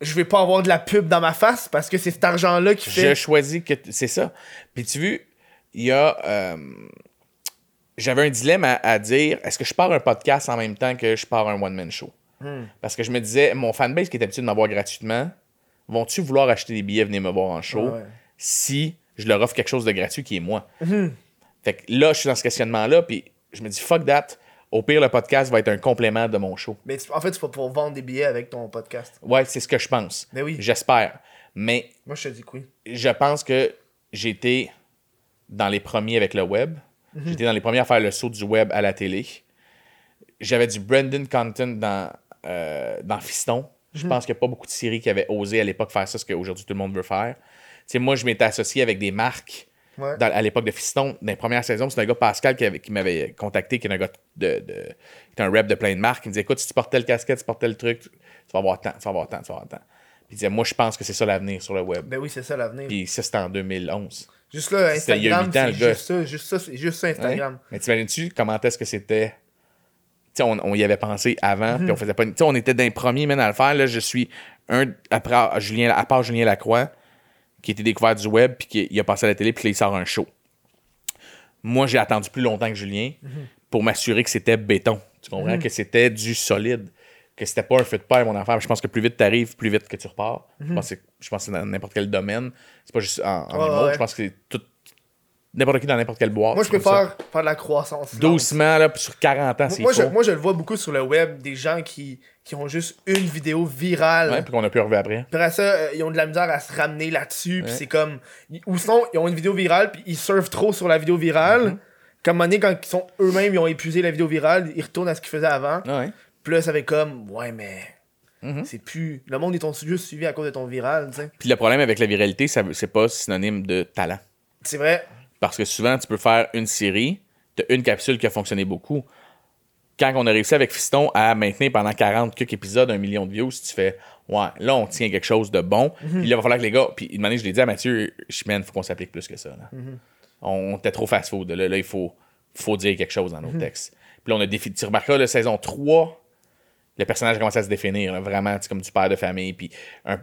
[SPEAKER 1] je vais pas avoir de la pub dans ma face parce que c'est cet argent-là qui
[SPEAKER 2] Je
[SPEAKER 1] fait.
[SPEAKER 2] choisis que t- c'est ça. Puis tu vois, il y a. euh, J'avais un dilemme à, à dire est-ce que je pars un podcast en même temps que je pars un one-man show?
[SPEAKER 1] Hmm.
[SPEAKER 2] Parce que je me disais, mon fanbase qui est habitué de m'avoir gratuitement, vont-tu vouloir acheter des billets, venir me voir en show
[SPEAKER 1] Ouais.
[SPEAKER 2] si je leur offre quelque chose de gratuit qui est moi? Fait que là, je suis dans ce questionnement-là, puis je me dis fuck that. Au pire, le podcast va être un complément de mon show.
[SPEAKER 1] Mais tu- en fait, tu vas pouvoir vendre des billets avec ton podcast.
[SPEAKER 2] Ouais, c'est ce que je pense.
[SPEAKER 1] Ben oui.
[SPEAKER 2] J'espère. Mais
[SPEAKER 1] Moi, je te dis que oui.
[SPEAKER 2] je pense que j'étais dans les premiers avec le web.
[SPEAKER 1] Mhm.
[SPEAKER 2] J'étais dans les premiers à faire le saut du web à la télé. J'avais du Brandon Content dans, euh, dans Fiston.
[SPEAKER 1] Mhm.
[SPEAKER 2] Je pense qu'il n'y a pas beaucoup de séries qui avaient osé à l'époque faire ça, ce qu'aujourd'hui tout le monde veut faire. Tu sais, moi, je m'étais associé avec des marques
[SPEAKER 1] Ouais.
[SPEAKER 2] dans- à l'époque de Fiston. Dans les premières saisons, c'est un gars, Pascal, qui, avait- qui m'avait contacté, qui est un gars de, de- qui est un rep de plein de marques. Il me disait Écoute, si tu portais le casquette, tu portais le truc, tu vas avoir tant, tu vas avoir tant, tu vas avoir tant. Puis il disait Moi, je pense que c'est ça l'avenir sur le web.
[SPEAKER 1] Ben oui, c'est ça l'avenir.
[SPEAKER 2] Puis ça, c'était en 2011.
[SPEAKER 1] Juste là,
[SPEAKER 2] a
[SPEAKER 1] Instagram, c'est juste ça. Juste ça, c'est juste ça, Instagram.
[SPEAKER 2] Hein? Mais t'imagines-tu comment est-ce que c'était? Tu sais, on, on y avait pensé avant,
[SPEAKER 1] Mhm.
[SPEAKER 2] puis on faisait pas. Tu sais, on était d'un premier même à le faire. Là, je suis un. Après, à Julien, à part Julien Lacroix, qui était découvert du web, puis qui il a passé à la télé, puis là, il sort un show. Moi, j'ai attendu plus longtemps que Julien
[SPEAKER 1] Mhm.
[SPEAKER 2] pour m'assurer que c'était béton. Tu comprends? Que c'était du solide. Que c'était pas un feu de paille, mon affaire. Je pense que plus vite tu arrives, plus vite que tu repars. Je pense que c'est- je pense que dans n'importe quel domaine. C'est pas juste en, en
[SPEAKER 1] Mhm. Ouais,
[SPEAKER 2] humour.
[SPEAKER 1] ouais.
[SPEAKER 2] Je pense que c'est tout. N'importe qui dans n'importe quelle boîte.
[SPEAKER 1] Moi, je préfère faire de la croissance.
[SPEAKER 2] Doucement, là, puis sur 40 ans, c'est
[SPEAKER 1] Moi, je, moi, je le vois beaucoup sur le web, des gens qui, qui ont juste une vidéo virale.
[SPEAKER 2] Ouais, puis qu'on a pu revu après.
[SPEAKER 1] Puis après ça, euh, ils ont de la misère à se ramener là-dessus. Puis c'est comme. Ou sinon, ils ont une vidéo virale, puis ils surfent trop sur la vidéo virale.
[SPEAKER 2] Mm-hmm.
[SPEAKER 1] Comme un moment donné, quand ils sont eux-mêmes, ils ont épuisé la vidéo virale, ils retournent à ce qu'ils faisaient avant.
[SPEAKER 2] Ouais.
[SPEAKER 1] Puis là, ça fait comme. Ouais, mais.
[SPEAKER 2] Mhm.
[SPEAKER 1] C'est plus. Le monde est juste suivi à cause de ton viral, tu sais.
[SPEAKER 2] Puis le problème avec la viralité, c'est pas synonyme de talent.
[SPEAKER 1] C'est vrai.
[SPEAKER 2] Parce que souvent, tu peux faire une série, t'as une capsule qui a fonctionné beaucoup. Quand on a réussi avec Fiston à maintenir pendant 40 quelques épisodes un million de views, tu fais Ouais, là, on tient quelque chose de bon. Puis là, il va falloir que les gars. Puis une manière, je l'ai dit à Mathieu, je man, faut qu'on s'applique plus que ça. là. On était trop fast-food. Là, là, il faut, faut dire quelque chose dans nos textes. Puis là, on a défini. Tu remarqueras, la saison 3, le personnage a commencé à se définir. là, vraiment, c'est comme du père de famille. Puis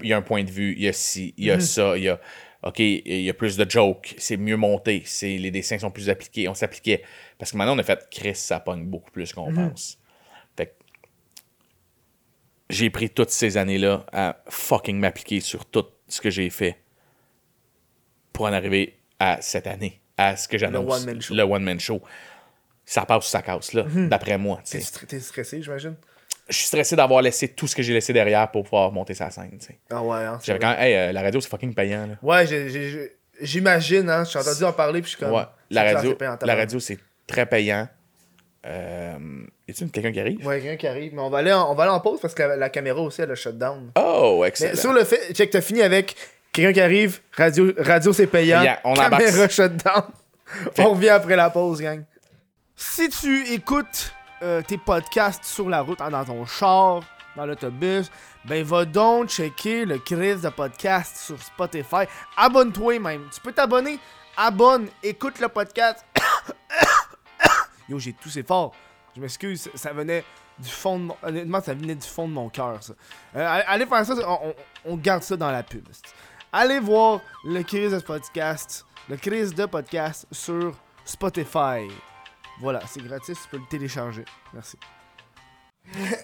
[SPEAKER 2] il y a un point de vue, il y a ci, il y a ça, il y a. OK, il y a plus de jokes, c'est mieux monté, c'est, les dessins sont plus appliqués. On s'appliquait. Parce que maintenant, on a fait Chris, ça pogne beaucoup plus qu'on pense. Fait que j'ai pris toutes ces années-là à fucking m'appliquer sur tout ce que j'ai fait pour en arriver à cette année, à ce que j'annonce.
[SPEAKER 1] one-man show.
[SPEAKER 2] Le one-man show. Ça passe ou ça casse, là, d'après moi. tu
[SPEAKER 1] T'es stressé, j'imagine?
[SPEAKER 2] Je suis stressé d'avoir laissé tout ce que j'ai laissé derrière pour pouvoir monter sa scène.
[SPEAKER 1] Ah ouais, hein.
[SPEAKER 2] J'avais quand même, hey, euh, la radio, c'est fucking payant. Là.
[SPEAKER 1] Ouais, j'imagine, hein. J'ai entendu en parler, puis je suis comme.
[SPEAKER 2] Ouais. La radio,
[SPEAKER 1] payant
[SPEAKER 2] la radio c'est très payant. Euh, y a-tu quelqu'un qui arrive?
[SPEAKER 1] Ouais, quelqu'un qui arrive. Mais on va aller en, on va aller en pause parce que la, la caméra aussi, elle a shutdown.
[SPEAKER 2] Oh,
[SPEAKER 1] Mais
[SPEAKER 2] excellent.
[SPEAKER 1] sur le fait, check, t'as fini avec quelqu'un qui arrive, radio, radio c'est payant,
[SPEAKER 2] Payant, on embarque.
[SPEAKER 1] caméra shutdown. on revient après la pause, gang. Si tu écoutes euh, tes podcasts sur la route, dans ton char, dans l'autobus, ben va donc checker le Chris de podcast sur Spotify. Abonne-toi même. Tu peux t'abonner. Abonne, écoute le podcast. Yo, j'ai toussé fort. Je m'excuse, ça- venait du fond de mon... Honnêtement, ça venait du fond de mon cœur, ça. Euh, allez faire ça, on, garde ça dans la pub. Allez voir le Chris de podcast, le Chris de podcast sur Spotify. Voilà, c'est gratis, tu peux le télécharger. Merci.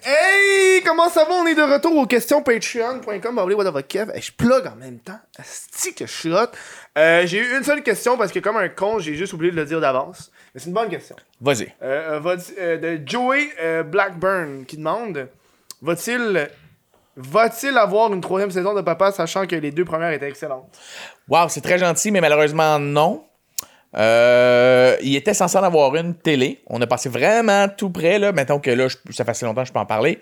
[SPEAKER 1] Hey, comment ça va? On est de retour aux questions patreon.com. Bah, what the Kev? Hey, je plug en même temps. Asti que je suis hot. Euh, j'ai eu une seule question parce que comme un con, j'ai juste oublié de le dire d'avance. Mais c'est une bonne question.
[SPEAKER 2] Vas-y.
[SPEAKER 1] Euh, euh, va- euh, de Joey euh, Blackburn qui demande Va-t-il va-t-il avoir une troisième saison de Papa sachant que les deux premières étaient excellentes?
[SPEAKER 2] Wow, c'est très gentil, mais malheureusement, non. Euh, il était censé en avoir une télé. On a passé vraiment tout près, là. Mettons que là, je- ça fait assez longtemps que je peux en parler.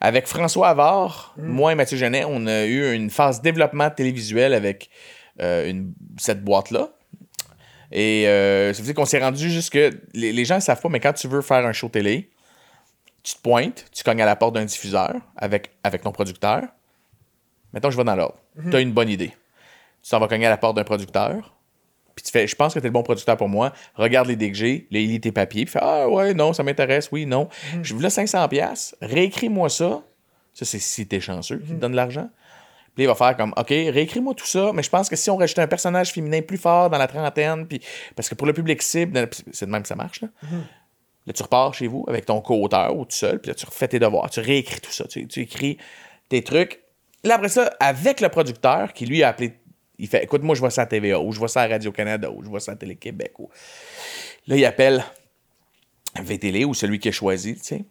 [SPEAKER 2] Avec François Avard, moi et Mathieu Genet, on a eu une phase développement télévisuel avec euh, une- cette boîte-là. Et euh, ça veut dire qu'on s'est rendu jusque. Les, les gens ne savent pas, mais quand tu veux faire un show télé, tu te pointes, tu cognes à la porte d'un diffuseur avec, avec ton producteur. Mettons, je vais dans l'ordre. Tu as une bonne idée. Tu t'en vas cogner à la porte d'un producteur. Puis tu fais, je pense que t'es le bon producteur pour moi. Regarde les dés que j'ai, là, il lit tes papiers. Puis fais, ah ouais, non, ça m'intéresse, oui, non. Je veux là 500$, piastres, réécris-moi ça. Ça, c'est si t'es chanceux qui te donne de l'argent. Puis là, il va faire comme, OK, réécris-moi tout ça, mais je pense que si on rajoutait un personnage féminin plus fort dans la trentaine, puis parce que pour le public cible, c'est de même que ça marche, là. Là, tu repars chez vous avec ton co-auteur ou tout seul, puis là, tu refais tes devoirs, tu réécris tout ça, tu, tu écris tes trucs. Là, après ça, avec le producteur qui lui a appelé, il fait Écoute, moi, je vois ça à TVA, ou je vois ça à Radio-Canada, ou je vois ça à Télé-Québec. Ou... Là, il appelle VTL ou celui qui a choisi, tu sais.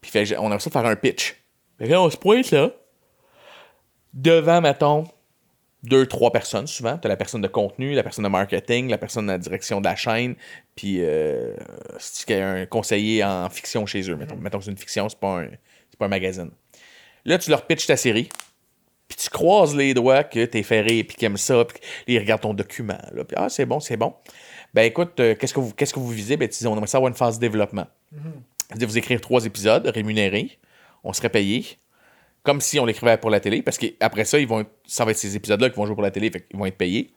[SPEAKER 2] Puis fait On a ça de faire un pitch. Fait là, on se pointe là, devant, mettons, deux, trois personnes souvent. Tu as la personne de contenu, la personne de marketing, la personne de la direction de la chaîne, puis euh, si un conseiller en fiction chez eux. Mettons, mettons que c'est une fiction, c'est pas, un, pas un magazine. Là, tu leur pitches ta série, puis tu croises les doigts que t'es ferré, puis qu'ils aiment ça, puis ils regardent ton document. Là, puis ah, c'est bon, c'est bon. Ben écoute, euh, qu'est-ce, que vous, qu'est-ce que vous visez? Ben, tu dis, on aimerait ça avoir une phase de développement. C'est-à-dire, vous écrire trois épisodes rémunérés, on serait payé comme si on l'écrivait pour la télé, parce qu'après ça, ils vont, ça va être ces épisodes-là qui vont jouer pour la télé, fait qu'ils vont être payés.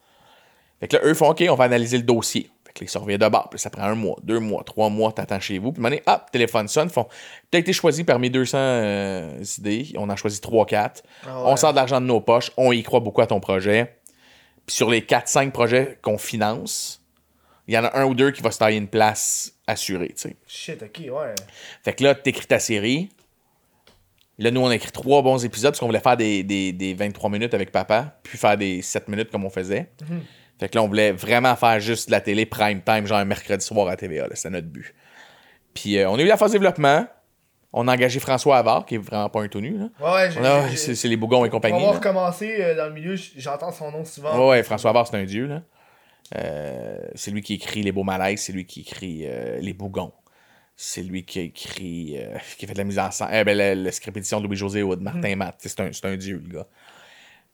[SPEAKER 2] Fait que là, eux font OK, on va analyser le dossier. Les surveillent de bord. Puis ça prend un mois, deux mois, trois mois, t'attends chez vous. Puis donné, hop, téléphone sonne. Font, t'as été choisi parmi 200 euh, idées. On en choisit 3-4.
[SPEAKER 1] Ah
[SPEAKER 2] On sort de l'argent de nos poches. On y croit beaucoup à ton projet. Puis sur les 4-5 projets qu'on finance, il y en a un ou deux qui va se tailler une place assurée, tu sais.
[SPEAKER 1] Shit, ok, ouais.
[SPEAKER 2] Fait que là, t'écris ta série. Là, nous, on a écrit trois bons épisodes parce qu'on voulait faire des, des, des 23 minutes avec papa, puis faire des 7 minutes comme on faisait. Fait que là, on voulait vraiment faire juste de la télé prime time, genre un mercredi soir à TVA. C'était notre but. Puis euh, on a eu la phase développement. On a engagé François Havard, qui est vraiment pas un tout nu. Là.
[SPEAKER 1] Ouais,
[SPEAKER 2] On c'est les bougons et compagnie.
[SPEAKER 1] avoir
[SPEAKER 2] là.
[SPEAKER 1] recommencé euh, dans le milieu, j'entends son nom souvent.
[SPEAKER 2] Ouais, ouais, François Havard, c'est un dieu. Là. Euh, c'est lui qui écrit Les Beaux Malaises, c'est lui qui écrit Les Bougons. C'est lui qui a écrit, qui a fait de la mise en scène. Eh ben, script édition de Louis-José Wood, Martin Matt. C'est un, c'est un dieu, le gars.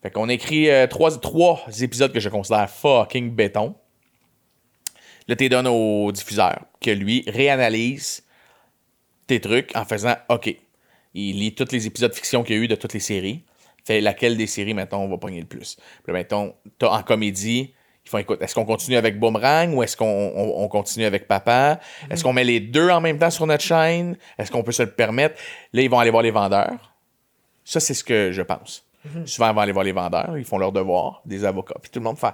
[SPEAKER 2] Fait qu'on écrit euh, trois, trois épisodes que je considère fucking béton. Là, t'es donné au diffuseur, que lui réanalyse tes trucs en faisant OK. Il lit tous les épisodes fiction qu'il y a eu de toutes les séries. Fait laquelle des séries, mettons, on va pogner le plus? Puis mettons, t'as en comédie, ils font écoute, est-ce qu'on continue avec Boomerang ou est-ce qu'on on- on continue avec Papa? Est-ce qu'on met les deux en même temps sur notre chaîne? Est-ce qu'on peut se le permettre? Là, ils vont aller voir les vendeurs. Ça, c'est ce que je pense. Souvent, ils vont aller voir les vendeurs, ils font leur devoir, des avocats. Puis tout le monde fait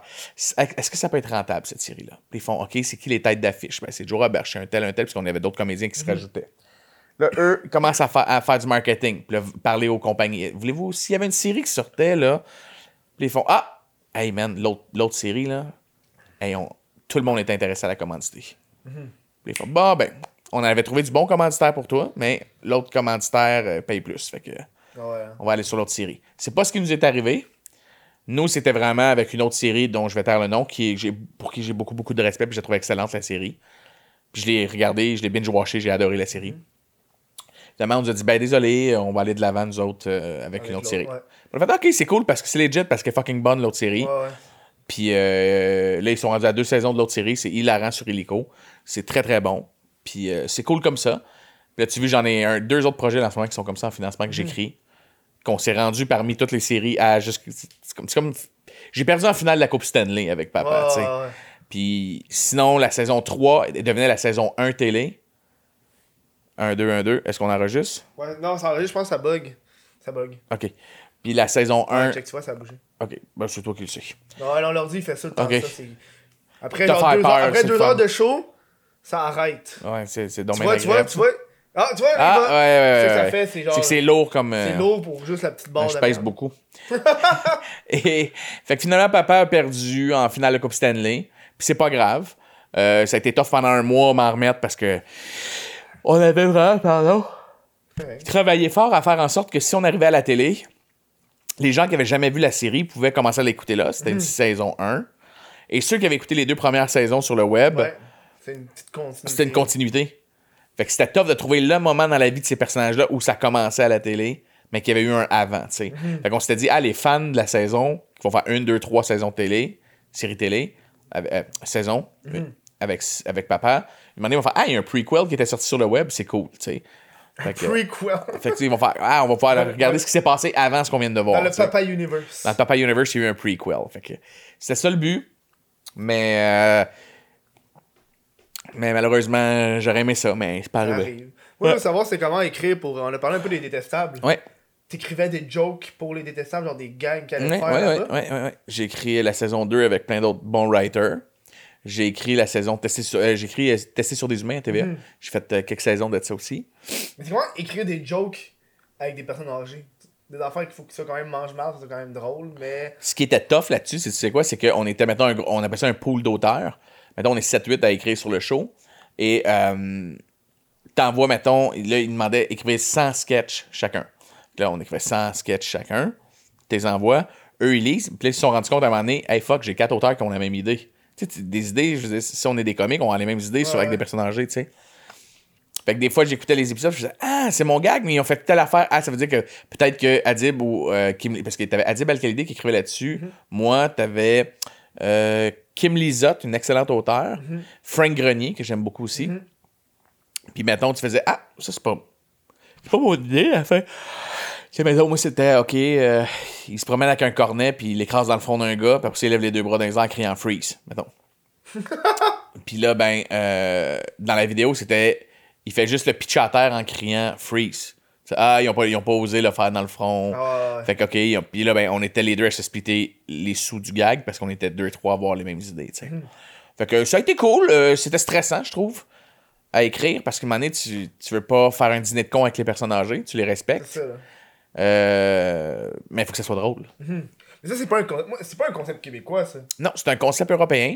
[SPEAKER 2] Est-ce que ça peut être rentable, cette série-là? Puis ils font OK, c'est qui les têtes d'affiche? Ben, c'est Joe Robert, c'est un tel, un tel, puisqu'on avait d'autres comédiens qui se rajoutaient. Là, eux, ils commencent à, fa- à faire du marketing, puis là, parler aux compagnies. Voulez-vous, s'il y avait une série qui sortait, là, puis ils font Ah, hey man, l'autre série, là, hey, on- tout le monde est intéressé à la commandité. Puis ils font Bon, ben, on avait trouvé du bon commanditaire pour toi, mais l'autre commanditaire euh, paye plus. Fait que
[SPEAKER 1] Ouais.
[SPEAKER 2] on va aller sur l'autre série. C'est pas ce qui nous est arrivé. Nous, c'était vraiment avec une autre série dont je vais taire le nom, qui est, pour qui j'ai beaucoup, beaucoup de respect, puis j'ai trouvé excellente la série. Puis je l'ai regardé, je l'ai binge-watché, j'ai adoré la série. Finalement, on nous a dit, ben désolé, on va aller de l'avant, nous autres, euh, avec, une autre série.
[SPEAKER 1] Ouais.
[SPEAKER 2] On a fait, ok, c'est cool parce que c'est legit, parce est fucking bonne, l'autre série.
[SPEAKER 1] Ouais.
[SPEAKER 2] Puis euh, là, ils sont rendus à deux saisons de l'autre série. C'est hilarant sur Illico. C'est très, très bon. Puis euh, c'est cool comme ça. Là, tu vois, j'en ai un, deux autres projets en ce moment qui sont comme ça en financement que j'écris. Qu'on s'est rendu parmi toutes les séries à jusqu'- C'est comme. j'ai perdu en finale la Coupe Stanley avec papa,
[SPEAKER 1] Ouais,
[SPEAKER 2] tu sais.
[SPEAKER 1] ouais.
[SPEAKER 2] Puis sinon, la saison 3 devenait la saison 1 télé. 1, 2, 1, 2. Est-ce qu'on enregistre?
[SPEAKER 1] Ouais, non, ça enregistre, je pense que ça bug. Ça bug.
[SPEAKER 2] OK. Puis la saison 1.
[SPEAKER 1] Ouais, check, tu vois, ça a bougé.
[SPEAKER 2] OK. Ben, c'est toi qui le sais.
[SPEAKER 1] Non, non, l'ordi, il fait ça. le temps, ça, c'est- Après, genre deux,
[SPEAKER 2] peur,
[SPEAKER 1] heures, après deux de show, ça arrête.
[SPEAKER 2] Ouais, c'est c'est
[SPEAKER 1] Tu
[SPEAKER 2] dommage
[SPEAKER 1] vois, tu vois, tu vois, Ah, tu vois,
[SPEAKER 2] Ah, ouais, ouais,
[SPEAKER 1] c'est
[SPEAKER 2] ouais.
[SPEAKER 1] que ça fait, c'est genre.
[SPEAKER 2] C'est que c'est lourd comme.
[SPEAKER 1] c'est
[SPEAKER 2] euh,
[SPEAKER 1] lourd pour juste la petite barre
[SPEAKER 2] je pèse beaucoup. Et fait que finalement, papa a perdu en finale de Coupe Stanley. Puis c'est pas grave. Euh, ça a été tough pendant un mois à m'en remettre parce que on avait vraiment, pardon,
[SPEAKER 1] Ouais.
[SPEAKER 2] travaillé fort à faire en sorte que si on arrivait à la télé, les gens qui avaient jamais vu la série pouvaient commencer à l'écouter là. C'était une
[SPEAKER 1] Mhm.
[SPEAKER 2] saison 1. Et ceux qui avaient écouté les deux premières saisons sur le web,
[SPEAKER 1] Ouais. C'est une petite continuité.
[SPEAKER 2] c'était une continuité. Fait que c'était tough de trouver le moment dans la vie de ces personnages-là où ça commençait à la télé, mais qu'il y avait eu un avant, tu sais. Fait qu'on s'était dit, ah, les fans de la saison, qui vont faire une, deux, trois saisons de télé, série télé, avec- euh, saison, une, avec, avec papa, ils m'ont dit, ils vont faire, ah, il y a un prequel qui était sorti sur le web, c'est cool, tu sais. Fait que,
[SPEAKER 1] Prequel.
[SPEAKER 2] fait que, tu sais, ils vont faire, ah, on va pouvoir regarder ce qui s'est passé avant ce qu'on vient de voir.
[SPEAKER 1] Dans le. Papa Universe.
[SPEAKER 2] Dans le Papa Universe, il y a eu un prequel. Fait que c'était ça le but. Mais, euh, mais malheureusement, j'aurais aimé ça, mais c'est pas
[SPEAKER 1] Ça
[SPEAKER 2] arrivé.
[SPEAKER 1] Moi, je veux savoir c'est comment écrire pour. On a parlé un peu des détestables.
[SPEAKER 2] Ouais.
[SPEAKER 1] T'écrivais des jokes pour les détestables, genre des gangs allait
[SPEAKER 2] Ouais,
[SPEAKER 1] faire
[SPEAKER 2] ouais, ouais,
[SPEAKER 1] là-bas?
[SPEAKER 2] ouais, ouais, ouais. J'ai écrit la saison 2 avec plein d'autres bons writers. J'ai écrit la saison Tester sur, euh, écrit euh, Tester sur des humains à TVA.
[SPEAKER 1] Mhm.
[SPEAKER 2] J'ai fait euh, quelques saisons de ça aussi.
[SPEAKER 1] Mais c'est comment écrire des jokes avec des personnes âgées? Des affaires qu'il faut que ça quand même mange mal, c'est quand même drôle, mais.
[SPEAKER 2] Ce qui était tough là-dessus, c'est tu sais quoi, c'est qu'on était gros- on appelle ça un pool d'auteurs. Mettons on est 7-8 à écrire sur le show et euh, t'envoies mettons, là il demandait écrire 100 sketchs chacun. Là on écrivait 100 sketchs chacun. T'es envoies, eux ils lisent, puis là ils se sont rendus compte à un moment donné, hey fuck, j'ai quatre auteurs qui ont la même idée. Tu sais, des idées, je veux dire, si on est des comiques, on a les mêmes idées sur, avec des personnes âgées, tu sais. Fait que des fois, j'écoutais les épisodes, je disais, ah, c'est mon gag, mais ils ont fait telle affaire. Ah, ça veut dire que peut-être que Adib ou euh, Kim. Parce que t'avais Adib Al-Khalidi qui écrivait là-dessus. Moi, t'avais euh, Kim Lizotte, une excellente auteure. Frank Grenier, que j'aime beaucoup aussi. Puis maintenant, tu faisais, ah, ça, c'est pas. C'est pas mon idée, fin. Tu sais, mettons, moi, c'était, OK, euh, il se promène avec un cornet, puis il l'écrase dans le front d'un gars, puis après, il lève les deux bras les airs en criant freeze, mettons. puis là, ben, euh, dans la vidéo, c'était, il fait juste le pitch à terre en criant freeze. Ah, ils ont, pas, ils ont pas osé le faire dans le front.
[SPEAKER 1] Ah, ouais.
[SPEAKER 2] Fait que, OK, ils ont- puis là, ben, on était les deux à se splitter les sous du gag, parce qu'on était deux, trois à avoir les mêmes idées, tu sais.
[SPEAKER 1] Mhm.
[SPEAKER 2] Fait que ça a été cool, euh, c'était stressant, je trouve, à écrire, parce qu'à un moment donné, tu, tu veux pas faire un dîner de con avec les personnes âgées, tu les respectes.
[SPEAKER 1] Ça.
[SPEAKER 2] Euh, mais il faut que ça soit drôle.
[SPEAKER 1] Mais ça, c'est pas, un pas un concept québécois, ça.
[SPEAKER 2] Non, c'est un concept européen.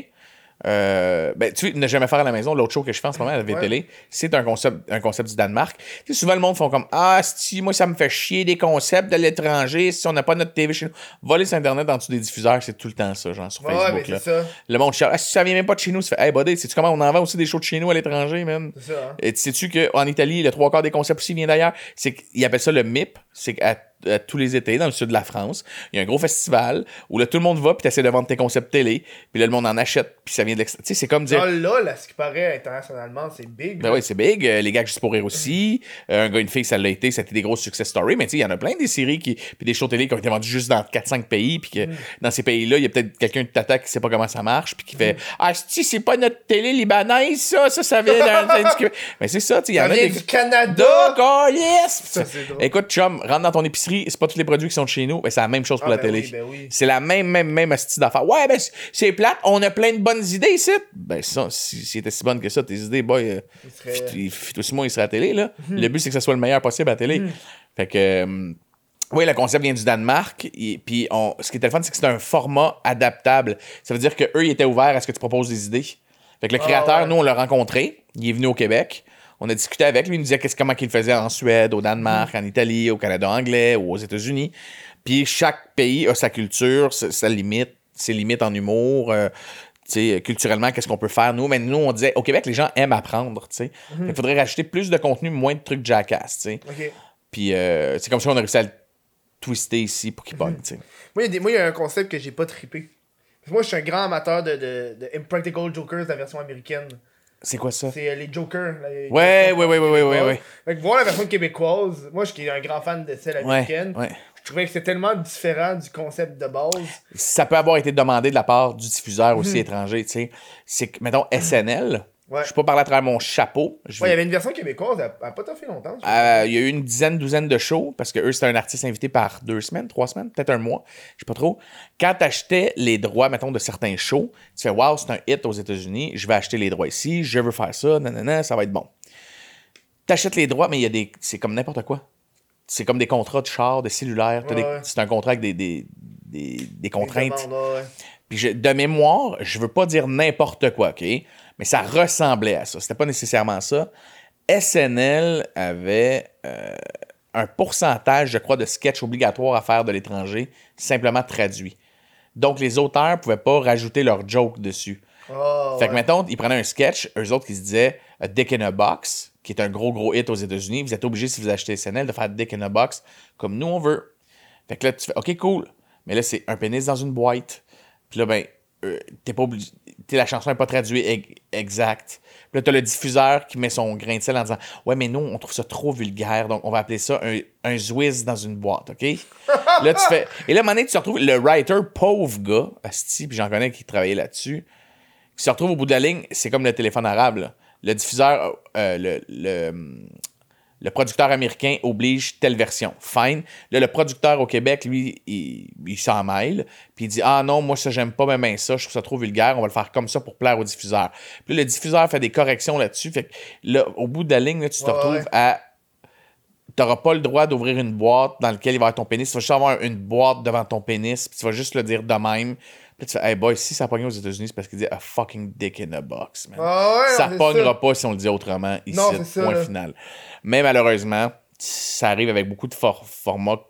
[SPEAKER 2] Euh, ben, tu sais, ne jamais faire à la maison, l'autre show que je fais en ce moment à la
[SPEAKER 1] Ouais.
[SPEAKER 2] télé, c'est un concept, un concept du Danemark. Tu sais, souvent, le monde font comme Ah, si moi, ça me fait chier des concepts de l'étranger, si on n'a pas notre TV chez nous. Voler sur Internet en dessous des diffuseurs, c'est tout le temps ça, genre sur
[SPEAKER 1] Ouais,
[SPEAKER 2] Facebook. là.
[SPEAKER 1] ça.
[SPEAKER 2] Le monde cherche Ah, si ça vient même pas de chez nous, tu fais Hey, buddy, sais-tu comment on en vend aussi des shows de chez nous à l'étranger, man?
[SPEAKER 1] C'est ça, hein.
[SPEAKER 2] Et tu sais-tu qu'en Italie, le trois quarts des concepts aussi vient d'ailleurs? C'est qu'ils appellent ça le MIP. C'est qu'à à tous les étés, dans le sud de la France, il y a un gros festival où là, tout le monde va, puis tu essaies de vendre tes concepts télé, puis là, le monde en achète, puis ça vient de l'extérieur. Tu sais, c'est comme dire.
[SPEAKER 1] Ah, là, là, ce qui paraît internationalement, c'est big.
[SPEAKER 2] Ben oui, c'est big. Euh, les gars juste pour rire aussi. Euh, un gars, une fille, ça l'a été. Ça a été des grosses success stories. Mais tu sais, il y en a plein des séries qui, puis des shows télé qui ont été vendus juste dans 4-5 pays. Puis que dans ces pays-là, il y a peut-être quelqu'un de tata qui sait pas comment ça marche. Puis qui fait Ah, si c'est pas notre télé libanaise, ça, ça, ça vient d'un. d'un- du- Mais c'est ça, tu sais, il y en a des.
[SPEAKER 1] du Canada.
[SPEAKER 2] D'accord, yes!
[SPEAKER 1] Ça.
[SPEAKER 2] Écoute, chum, rentre dans ton épicerie, c'est pas tous les produits qui sont de chez nous, ben, c'est la même chose pour
[SPEAKER 1] Ah,
[SPEAKER 2] la
[SPEAKER 1] ben
[SPEAKER 2] télé.
[SPEAKER 1] oui, ben oui.
[SPEAKER 2] C'est la même, même, même astuce d'affaires. Ouais, ben, c'est- plate, on a plein de bonnes idées ici. Ben, ça, si, si était si bonne que ça, tes idées, boy, euh,
[SPEAKER 1] Il serait-
[SPEAKER 2] fit- fit aussi moi, il serait à la télé, là. Le but, c'est que ça soit le meilleur possible à la télé. Fait que, euh, oui, le concept vient du Danemark. Et, puis, on, ce qui était le fun, c'est que c'est un format adaptable. Ça veut dire qu'eux, ils étaient ouverts à ce que tu proposes des idées. Fait que le
[SPEAKER 1] Ah,
[SPEAKER 2] créateur,
[SPEAKER 1] ouais.
[SPEAKER 2] nous, on l'a rencontré. Il est venu au Québec. On a discuté avec lui. Il nous disait qu'est-ce- comment il faisait en Suède, au Danemark, en Italie, au Canada anglais ou aux États-Unis. Puis chaque pays a sa culture, sa, sa limite, ses limites en humour. euh, culturellement, qu'est-ce qu'on peut faire? Nous, mais nous, on disait, au Québec, les gens aiment apprendre. tu sais. Il faudrait rajouter plus de contenu, moins de trucs jackass. tu sais.
[SPEAKER 1] Ok.
[SPEAKER 2] Puis euh, c'est comme ça qu'on a réussi à le twister ici pour qu'il pogne. tu sais.
[SPEAKER 1] Moi, il y a un concept que j'ai pas trippé. Moi, je suis un grand amateur de, de, de Impractical Jokers, la version américaine.
[SPEAKER 2] C'est quoi ça?
[SPEAKER 1] C'est euh, les Jokers. les-
[SPEAKER 2] Ouais,
[SPEAKER 1] les-
[SPEAKER 2] ouais, ouais, ouais, ouais, ouais.
[SPEAKER 1] Fait que voir la version québécoise, moi, je suis un grand fan de celle américaine.
[SPEAKER 2] Ouais, ouais.
[SPEAKER 1] Je trouvais que c'était tellement différent du concept de base.
[SPEAKER 2] Ça peut avoir été demandé de la part du diffuseur aussi étranger. tu sais. C'est que, mettons, SNL,
[SPEAKER 1] Ouais.
[SPEAKER 2] je suis pas parlé à travers mon chapeau. Je
[SPEAKER 1] Ouais, il y avait une version québécoise, elle elle a pas tant fait longtemps.
[SPEAKER 2] Euh, il y a eu une dizaine, douzaine de shows parce que eux, c'était un artiste invité par deux semaines, trois semaines, peut-être un mois, je sais pas trop. Quand tu achetais les droits, mettons, de certains shows, tu fais Waouh, c'est un hit aux États-Unis, je vais acheter les droits ici, je veux faire ça, nanana, ça va être bon. t'achètes les droits, mais il y a des. C'est comme n'importe quoi. C'est comme des contrats de char, de cellulaire.
[SPEAKER 1] Ouais,
[SPEAKER 2] des-. C'est un contrat avec des, des, des, contraintes.
[SPEAKER 1] Demandes.
[SPEAKER 2] Puis je- de mémoire, je veux pas dire n'importe quoi, OK? Mais ça ressemblait à ça. C'était pas nécessairement ça. SNL avait euh, un pourcentage, je crois, de sketchs obligatoires à faire de l'étranger, simplement traduit. Donc, les auteurs pouvaient pas rajouter leur joke dessus.
[SPEAKER 1] Ah,
[SPEAKER 2] Fait que,
[SPEAKER 1] ouais.
[SPEAKER 2] mettons, ils prenaient un sketch, eux autres qui se disaient A Dick in a Box, qui est un gros, gros hit aux États-Unis. Vous êtes obligé, si vous achetez SNL, de faire Dick in a Box comme nous, on veut. Fait que là, tu fais OK, cool. Mais là, c'est un pénis dans une boîte. Puis là, ben, euh, t'es pas obligé. la chanson n'est pas traduite ex- exact. Puis là, t'as le diffuseur qui met son grain de sel en disant Ouais, mais nous, on trouve ça trop vulgaire, donc on va appeler ça un, un dans une boîte, OK? là, tu fais. Et là, à un moment donné, tu te retrouves. Le writer, pauvre gars, Asti, puis j'en connais qui travaillait là-dessus qui se retrouve au bout de la ligne, c'est comme le téléphone arabe. là. Le diffuseur, euh, le, le, le producteur américain oblige telle version. Fine. Là, le producteur au Québec, lui, il, il s'en mêle. Puis il dit Ah non, moi, ça, j'aime pas même ça. Je trouve ça trop vulgaire. On va le faire comme ça pour plaire au diffuseur. Puis là, le diffuseur fait des corrections là-dessus. Fait que là, au bout de la ligne, là, tu te
[SPEAKER 1] Ouais,
[SPEAKER 2] retrouves
[SPEAKER 1] ouais.
[SPEAKER 2] à. Tu n'auras pas le droit d'ouvrir une boîte dans laquelle il va y avoir ton pénis. Tu vas juste avoir une boîte devant ton pénis. Puis tu vas juste le dire de même. Puis tu fais, hey boy, si ça pogne aux États-Unis, c'est parce qu'il dit a fucking dick in a box, man.
[SPEAKER 1] Ah ouais,
[SPEAKER 2] ça pognera pas si on le dit autrement ici,
[SPEAKER 1] Non, c'est ça,
[SPEAKER 2] point final. Mais malheureusement, ça arrive avec beaucoup de for- formats,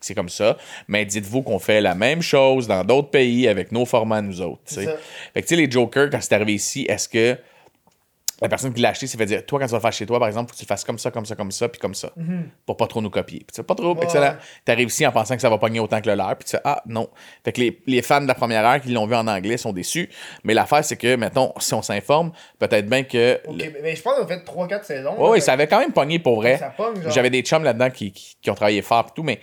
[SPEAKER 2] c'est comme ça. Mais dites-vous qu'on fait la même chose dans d'autres pays avec nos formats, nous autres. tu sais.
[SPEAKER 1] ça.
[SPEAKER 2] Fait que tu sais, les Jokers, quand c'est arrivé ici, est-ce que la personne qui l'a acheté s'est fait dire Toi, quand tu vas le faire chez toi, par exemple, faut que tu le fasses comme ça, comme ça, comme ça, puis comme ça. Pour pas trop nous copier. Puis tu fais pas trop,
[SPEAKER 1] Ouais.
[SPEAKER 2] excellent. T'arrives ici en pensant que ça va pogner autant que le leur, puis tu fais Ah, non. Fait que les, les fans de la première heure qui l'ont vu en anglais sont déçus. Mais l'affaire, c'est que, mettons, si on s'informe, peut-être bien que.
[SPEAKER 1] Ok,
[SPEAKER 2] le-
[SPEAKER 1] mais- je pense qu'on fait 3-4 saisons.
[SPEAKER 2] Ouais, ça avait quand même pogné pour vrai. J'avais des chums là-dedans qui, qui, qui ont travaillé fort et tout, mais tu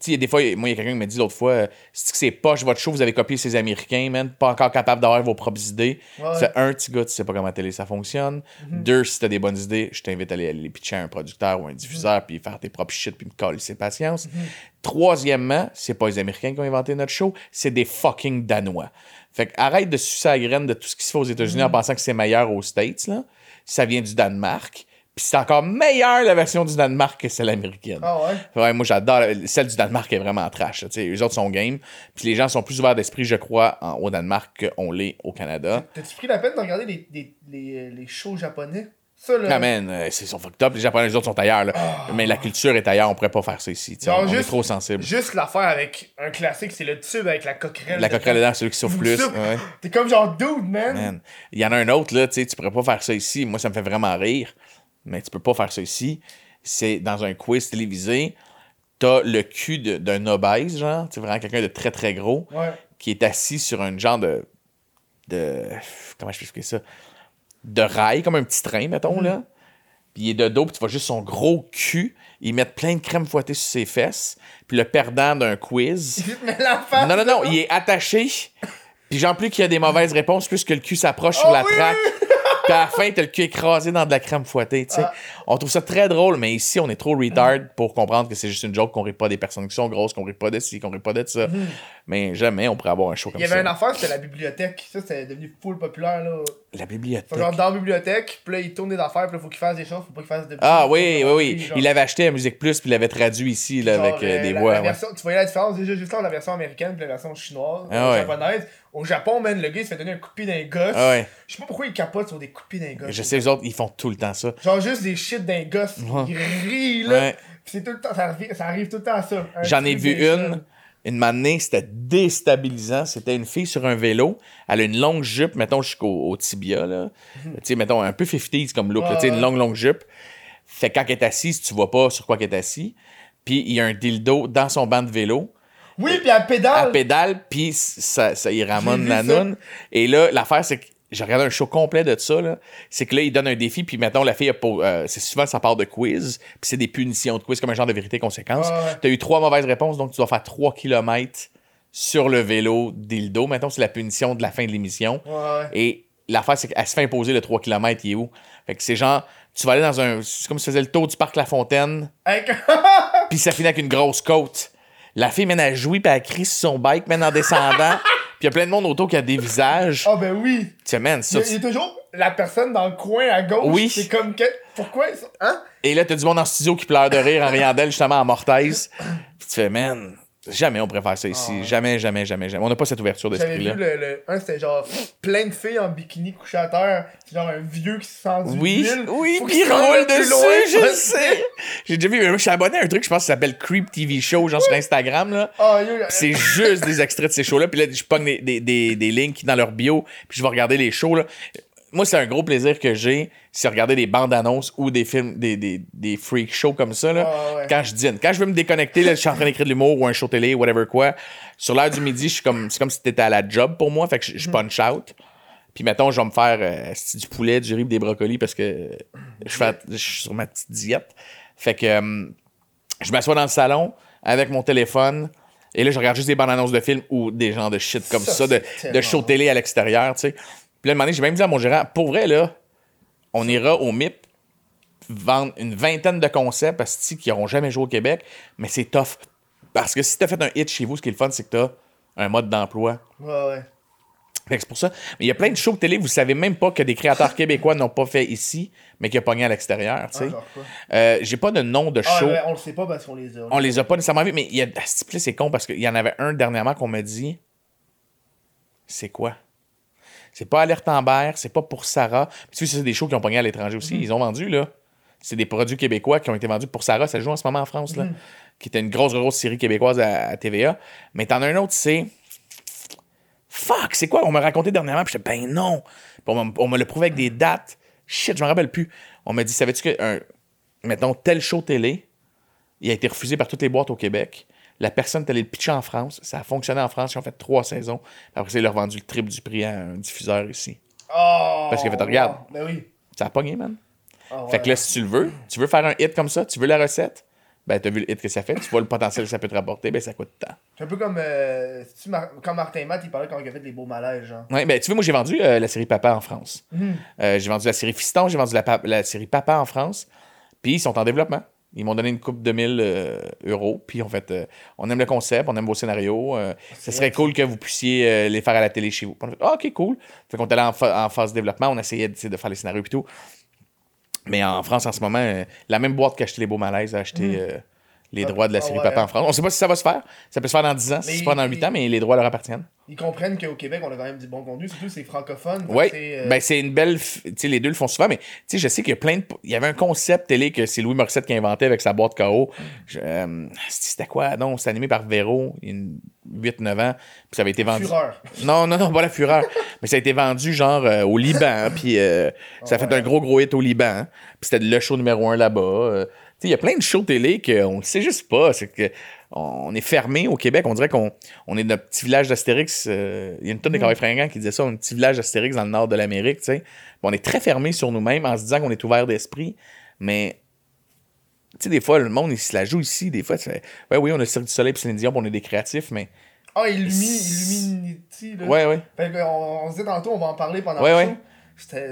[SPEAKER 2] sais, des fois, moi, il y a quelqu'un qui m'a dit l'autre fois, c'est que c'est poche votre show, vous avez copié ces Américains, man, pas encore capable d'avoir vos propres idées.
[SPEAKER 1] Ouais.
[SPEAKER 2] C'est un petit gars, tu sais pas comment télé ça fonctionne.
[SPEAKER 1] Mhm.
[SPEAKER 2] Deux, si t'as des bonnes idées, je t'invite à aller, aller les pitcher à un producteur ou un diffuseur, puis faire tes propres shit, puis me coller ses patience.
[SPEAKER 1] Mhm.
[SPEAKER 2] Troisièmement, c'est pas les Américains qui ont inventé notre show, c'est des fucking Danois. Fait que arrête de sucer la graine de tout ce qui se fait aux États-Unis
[SPEAKER 1] Mhm.
[SPEAKER 2] en pensant que c'est meilleur aux States, là. Ça vient du Danemark. Puis c'est encore meilleur la version du Danemark que celle américaine.
[SPEAKER 1] Ah ouais?
[SPEAKER 2] Ouais, moi j'adore. Celle du Danemark est vraiment trash. sais, eux autres sont game. Puis les gens sont plus ouverts d'esprit, je crois, en- au Danemark qu'on l'est au Canada.
[SPEAKER 1] T'as-tu pris la peine de regarder les, les, les, les shows japonais? Ça, là.
[SPEAKER 2] Ah man, euh, c'est sont fucked up. Les Japonais, les autres sont ailleurs. là. Mais la culture est ailleurs. On pourrait pas faire ça ici. on, est
[SPEAKER 1] juste-
[SPEAKER 2] trop sensible.
[SPEAKER 1] Juste l'affaire avec un classique, c'est le tube avec la coquerelle.
[SPEAKER 2] La coquerelle dedans, c'est celui qui souffle plus. Ouais.
[SPEAKER 1] T'es comme genre dude, man.
[SPEAKER 2] Man. Il y en a un autre, là, tu sais, tu pourrais pas faire ça ici. Moi, ça me fait vraiment rire. Mais tu peux pas faire ça ici. C'est dans un quiz télévisé. T'as le cul d'un obèse, genre. C'est vraiment quelqu'un de très, très gros.
[SPEAKER 1] Ouais.
[SPEAKER 2] qui est assis sur un genre de. de comment je peux expliquer ça? De rail, comme un petit train, mettons, là. Puis il est de dos, puis tu vois juste son gros cul. Ils mettent plein de crème fouettée sur ses fesses. Puis le perdant d'un quiz.
[SPEAKER 1] Mais la face.
[SPEAKER 2] Non, non, non, il est attaché. Puis genre, plus qu'il y a des mauvaises réponses, plus que le cul s'approche sur
[SPEAKER 1] Oh
[SPEAKER 2] la
[SPEAKER 1] oui!
[SPEAKER 2] traque. Puis à la fin, t'as le cul écrasé dans de la crème fouettée, tu sais.
[SPEAKER 1] Ah.
[SPEAKER 2] On trouve ça très drôle, mais ici, on est trop retard pour comprendre que c'est juste une joke, qu'on rit pas des personnes qui sont grosses, qu'on rit pas de ci, qu'on rit pas de ça. Mais jamais on pourrait avoir un show comme
[SPEAKER 1] Il y avait
[SPEAKER 2] ça.
[SPEAKER 1] une affaire, c'était la bibliothèque. Ça, c'était devenu full populaire, là.
[SPEAKER 2] La bibliothèque.
[SPEAKER 1] Genre dans la bibliothèque, puis là, il tourne des affaires, puis là, faut qu'il fasse des choses, faut pas qu'il fasse de
[SPEAKER 2] Ah oui, oui, oui.
[SPEAKER 1] genre-
[SPEAKER 2] Il l'avait acheté à Musique Plus, puis il l'avait traduit ici là,
[SPEAKER 1] genre,
[SPEAKER 2] avec euh,
[SPEAKER 1] euh,
[SPEAKER 2] des
[SPEAKER 1] la-
[SPEAKER 2] voix.
[SPEAKER 1] la
[SPEAKER 2] ouais.
[SPEAKER 1] version- Tu voyais la différence? Déjà juste là, la version américaine puis la version chinoise,
[SPEAKER 2] Ah ouais.
[SPEAKER 1] japonaise. Au Japon, man, le gars, il se fait donner un coup de pied d'un gosse.
[SPEAKER 2] Ah ouais.
[SPEAKER 1] Je sais pas pourquoi il capote sur des coups de pied d'un gosse.
[SPEAKER 2] Je sais, les autres, ils font tout le temps ça.
[SPEAKER 1] Genre juste des shit d'un gosse.
[SPEAKER 2] Ouais.
[SPEAKER 1] Il rit, là. Pis c'est tout le temps, ça arrive, ça arrive tout le temps à ça.
[SPEAKER 2] J'en ai vu
[SPEAKER 1] des
[SPEAKER 2] une. Une manée, c'était déstabilisant. C'était une fille sur un vélo. Elle a une longue jupe, mettons, jusqu'au au tibia, là. Tu sais, mettons, un peu 50s comme look, là. Une longue, longue jupe. Fait que quand elle est assise, tu vois pas sur quoi qu'elle est assise. Puis il y a un dildo dans son banc de vélo.
[SPEAKER 1] Oui, pis à pédale.
[SPEAKER 2] Elle pédale, puis ça, ça y ramène la noune. Et là, l'affaire, c'est que j'ai regardé un show complet de ça, là. C'est que là, il donne un défi, puis mettons, la fille, a pour, euh, c'est souvent, ça part de quiz, puis c'est des punitions de quiz, comme un genre de vérité-conséquence.
[SPEAKER 1] Ouais.
[SPEAKER 2] T'as eu trois mauvaises réponses, donc tu dois faire 3 km sur le vélo dildo. Mettons, c'est la punition de la fin de l'émission.
[SPEAKER 1] Ouais, ouais.
[SPEAKER 2] Et l'affaire, c'est qu'elle se fait imposer le 3 km, il est où? Fait que c'est genre, tu vas aller dans un. C'est comme si tu faisais le tour du parc La Fontaine, puis ça finit avec une grosse côte. La fille, mène à jouer, puis elle crie sur son bike, mène en descendant. puis il y a plein de monde autour qui a des visages.
[SPEAKER 1] Ah ben oui.
[SPEAKER 2] Tu sais, man,
[SPEAKER 1] Il,
[SPEAKER 2] ça,
[SPEAKER 1] il est toujours. la personne dans le coin à gauche,
[SPEAKER 2] Oui.
[SPEAKER 1] c'est comme que. Pourquoi ça? Hein?
[SPEAKER 2] Et là, t'as du monde en studio qui pleure de rire en riant d'elle, justement, en mortaise. Puis tu fais, man, jamais on faire ça ici.
[SPEAKER 1] Ah ouais.
[SPEAKER 2] Jamais, jamais, jamais, jamais. On n'a pas cette ouverture
[SPEAKER 1] J'avais vu
[SPEAKER 2] d'esprit-là.
[SPEAKER 1] le, le. Un, c'était genre plein de filles en bikini couchées à terre. C'est genre un vieux qui se sent du
[SPEAKER 2] Oui, oui,
[SPEAKER 1] Faut
[SPEAKER 2] roule dessus,
[SPEAKER 1] loin
[SPEAKER 2] je le sais. J'ai déjà vu, je suis abonné à un truc, je pense, qui s'appelle Creep TV Show, genre sur Instagram, là.
[SPEAKER 1] Ah,
[SPEAKER 2] C'est juste des extraits de ces shows-là. Puis là, je pogne des, des, des, des links dans leur bio, puis je vais regarder les shows. Là. Moi, c'est un gros plaisir que j'ai, c'est regarder des bandes annonces ou des films, des, des, des freak shows comme ça, là,
[SPEAKER 1] Ah, ouais.
[SPEAKER 2] quand je dîne. Quand je veux me déconnecter, là, je suis en train d'écrire de l'humour ou un show télé, whatever quoi. Sur l'heure du midi, je suis comme, c'est comme si t'étais à la job pour moi, fait que je, je punch out. Puis mettons, je vais me faire euh, du poulet, du riz, des brocolis parce que je, fais, je suis sur ma petite diète. Fait que euh, je m'assois dans le salon avec mon téléphone et là, je regarde juste des bandes annonces de films ou des genres de shit comme ça,
[SPEAKER 1] Ça,
[SPEAKER 2] de, show télé à l'extérieur, tu sais. Puis là, un moment donné, j'ai même dit à mon gérant, pour vrai, là, on ira au MIP vendre une vingtaine de concepts parce que qui n'auront jamais joué au Québec, mais c'est tough. Parce que si t'as fait un hit chez vous, ce qui est le fun, c'est que t'as un mode d'emploi.
[SPEAKER 1] Ouais, ouais.
[SPEAKER 2] Fait que c'est pour ça. Mais il y a plein de shows de télé, vous savez même pas que des créateurs québécois n'ont pas fait ici, mais qui a pogné à l'extérieur, tu sais.
[SPEAKER 1] Ah?
[SPEAKER 2] Euh, J'ai pas de nom de
[SPEAKER 1] Ah,
[SPEAKER 2] show.
[SPEAKER 1] ouais, on le sait pas parce qu'on les a.
[SPEAKER 2] On les a pas nécessairement vus, mais il y a. ah, c'est con parce qu'il y en avait un dernièrement qu'on m'a dit. C'est quoi? C'est pas Alerte Amber, c'est pas pour Sarah. Puis tu sais, c'est des shows qui ont pogné à l'étranger aussi.
[SPEAKER 1] Mhm.
[SPEAKER 2] Ils ont vendu, là. C'est des produits québécois qui ont été vendus pour Sarah. Ça joue en ce moment en France, là. Qui était une grosse, grosse série québécoise à, à TVA. Mais t'en as un autre, c'est. Fuck, c'est quoi? On m'a raconté dernièrement, puis j'étais, ben non. Puis on m'a- on me l'a prouvé avec des dates. Shit, je me rappelle plus. On m'a dit, savais-tu que, un, mettons, tel show télé, il a été refusé par toutes les boîtes au Québec. La personne est allée le pitcher en France. Ça a fonctionné en France. Ils ont fait trois saisons. Après ça, ils leur ont vendu le triple du prix à un diffuseur ici.
[SPEAKER 1] Oh,
[SPEAKER 2] Parce qu'il a fait, regarde.
[SPEAKER 1] Ben oui.
[SPEAKER 2] Ça a pogné, man.
[SPEAKER 1] Ah, ouais.
[SPEAKER 2] Fait que là, si tu le veux, tu veux faire un hit comme ça, tu veux la recette, ben t'as vu le hit que ça fait, tu vois le potentiel que ça peut te rapporter, ben ça coûte tant.
[SPEAKER 1] C'est un peu comme, euh, comme Martin Matt, il parlait quand il a fait des beaux malaises, genre.
[SPEAKER 2] Ouais, ben tu vois, moi j'ai vendu euh, la série Papa en France.
[SPEAKER 1] Mhm.
[SPEAKER 2] Euh, j'ai vendu la série Fiston, j'ai vendu la série Papa en France. Puis ils sont en développement. Ils m'ont donné une coupe de 1000 euh, euros. Puis en fait, euh, on aime le concept, on aime vos scénarios. euh, ce serait cool que vous puissiez les faire à la télé chez vous. On a fait, ah, ok, cool. Fait qu'on est allé en, fa- en phase de développement, on essayait de, faire les scénarios et tout. Mais en France, en ce moment, la même boîte qui a acheté les beaux malaises a acheté euh, les droits de la
[SPEAKER 1] Ah
[SPEAKER 2] série Papa
[SPEAKER 1] hein.
[SPEAKER 2] en France. On sait pas si ça va se faire. Ça peut se faire dans 10 ans, si c'est pas dans
[SPEAKER 1] il-
[SPEAKER 2] 8 ans, mais les droits leur appartiennent.
[SPEAKER 1] Ils comprennent qu'au Québec, on a quand même du bon contenu, surtout c'est francophone.
[SPEAKER 2] Oui,
[SPEAKER 1] c'est, euh,
[SPEAKER 2] ben c'est une belle. Tu sais, les deux le font souvent, mais tu sais, je sais qu'il y a plein de. Il y avait un concept télé que c'est Louis Morissette qui a inventé avec sa boîte KO. Je- euh, C'était quoi? Non, c'était animé par Véro, il y a une 8-9 ans, puis ça avait été vendu.
[SPEAKER 1] Fureur.
[SPEAKER 2] Non, non, non, pas la fureur. mais ça a été vendu genre euh, au Liban, puis euh, ça a fait
[SPEAKER 1] ouais.
[SPEAKER 2] un gros, gros hit au Liban. hein. Puis c'était le show numéro un là-bas. Tu sais, il y a plein de shows télé qu'on ne sait juste pas. C'est que on est fermé au Québec. On dirait qu'on on est notre petit village d'Astérix. euh, Il y a une tonne de
[SPEAKER 1] Mm.
[SPEAKER 2] cowboys fringants qui disait ça, un petit village d'Astérix dans le nord de l'Amérique. tu sais. Puis On est très fermé sur nous-mêmes en se disant qu'on est ouvert d'esprit. Mais tu sais, des fois, le monde, il se la joue ici. Des fois, tu fais, ouais, oui, on a le Cirque du Soleil puis Céline Dion, on est des créatifs, mais.
[SPEAKER 1] Ah, Illumi, Illuminati, là.
[SPEAKER 2] Ouais, ouais.
[SPEAKER 1] Fait on se dit tantôt, on va en parler pendant
[SPEAKER 2] Ouais,
[SPEAKER 1] le show.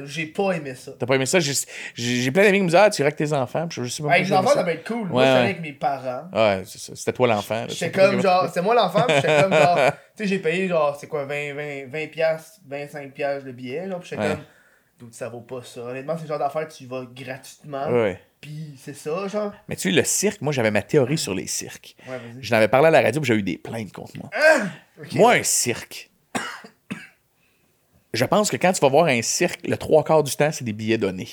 [SPEAKER 1] J'ai pas aimé ça.
[SPEAKER 2] T'as pas aimé ça? J'ai plein d'amis qui me disent Ah, tu irais avec tes enfants. Puis je sais pas
[SPEAKER 1] Avec les enfants, ça va être cool.
[SPEAKER 2] Ouais,
[SPEAKER 1] Moi, j'étais avec mes parents.
[SPEAKER 2] Ouais. C'était toi l'enfant.
[SPEAKER 1] J'étais comme genre, c'est moi l'enfant, puis j'étais comme genre, tu sais, j'ai payé genre, c'est quoi, 20, 20, 20 piastres, 25 piastres le billet, genre, puis j'étais
[SPEAKER 2] Ouais.
[SPEAKER 1] comme, d'où ça vaut pas ça. Honnêtement, c'est le genre d'affaire, tu y vas gratuitement,
[SPEAKER 2] Ouais,
[SPEAKER 1] puis c'est ça, genre.
[SPEAKER 2] Mais tu sais, le cirque, moi, j'avais ma théorie sur les cirques.
[SPEAKER 1] Ouais.
[SPEAKER 2] Je n'avais parlé à la radio, puis j'ai eu des plaintes contre moi.
[SPEAKER 1] Ok.
[SPEAKER 2] Moi, un cirque. Je pense que quand tu vas voir un cirque, le trois quarts du temps, c'est des billets donnés.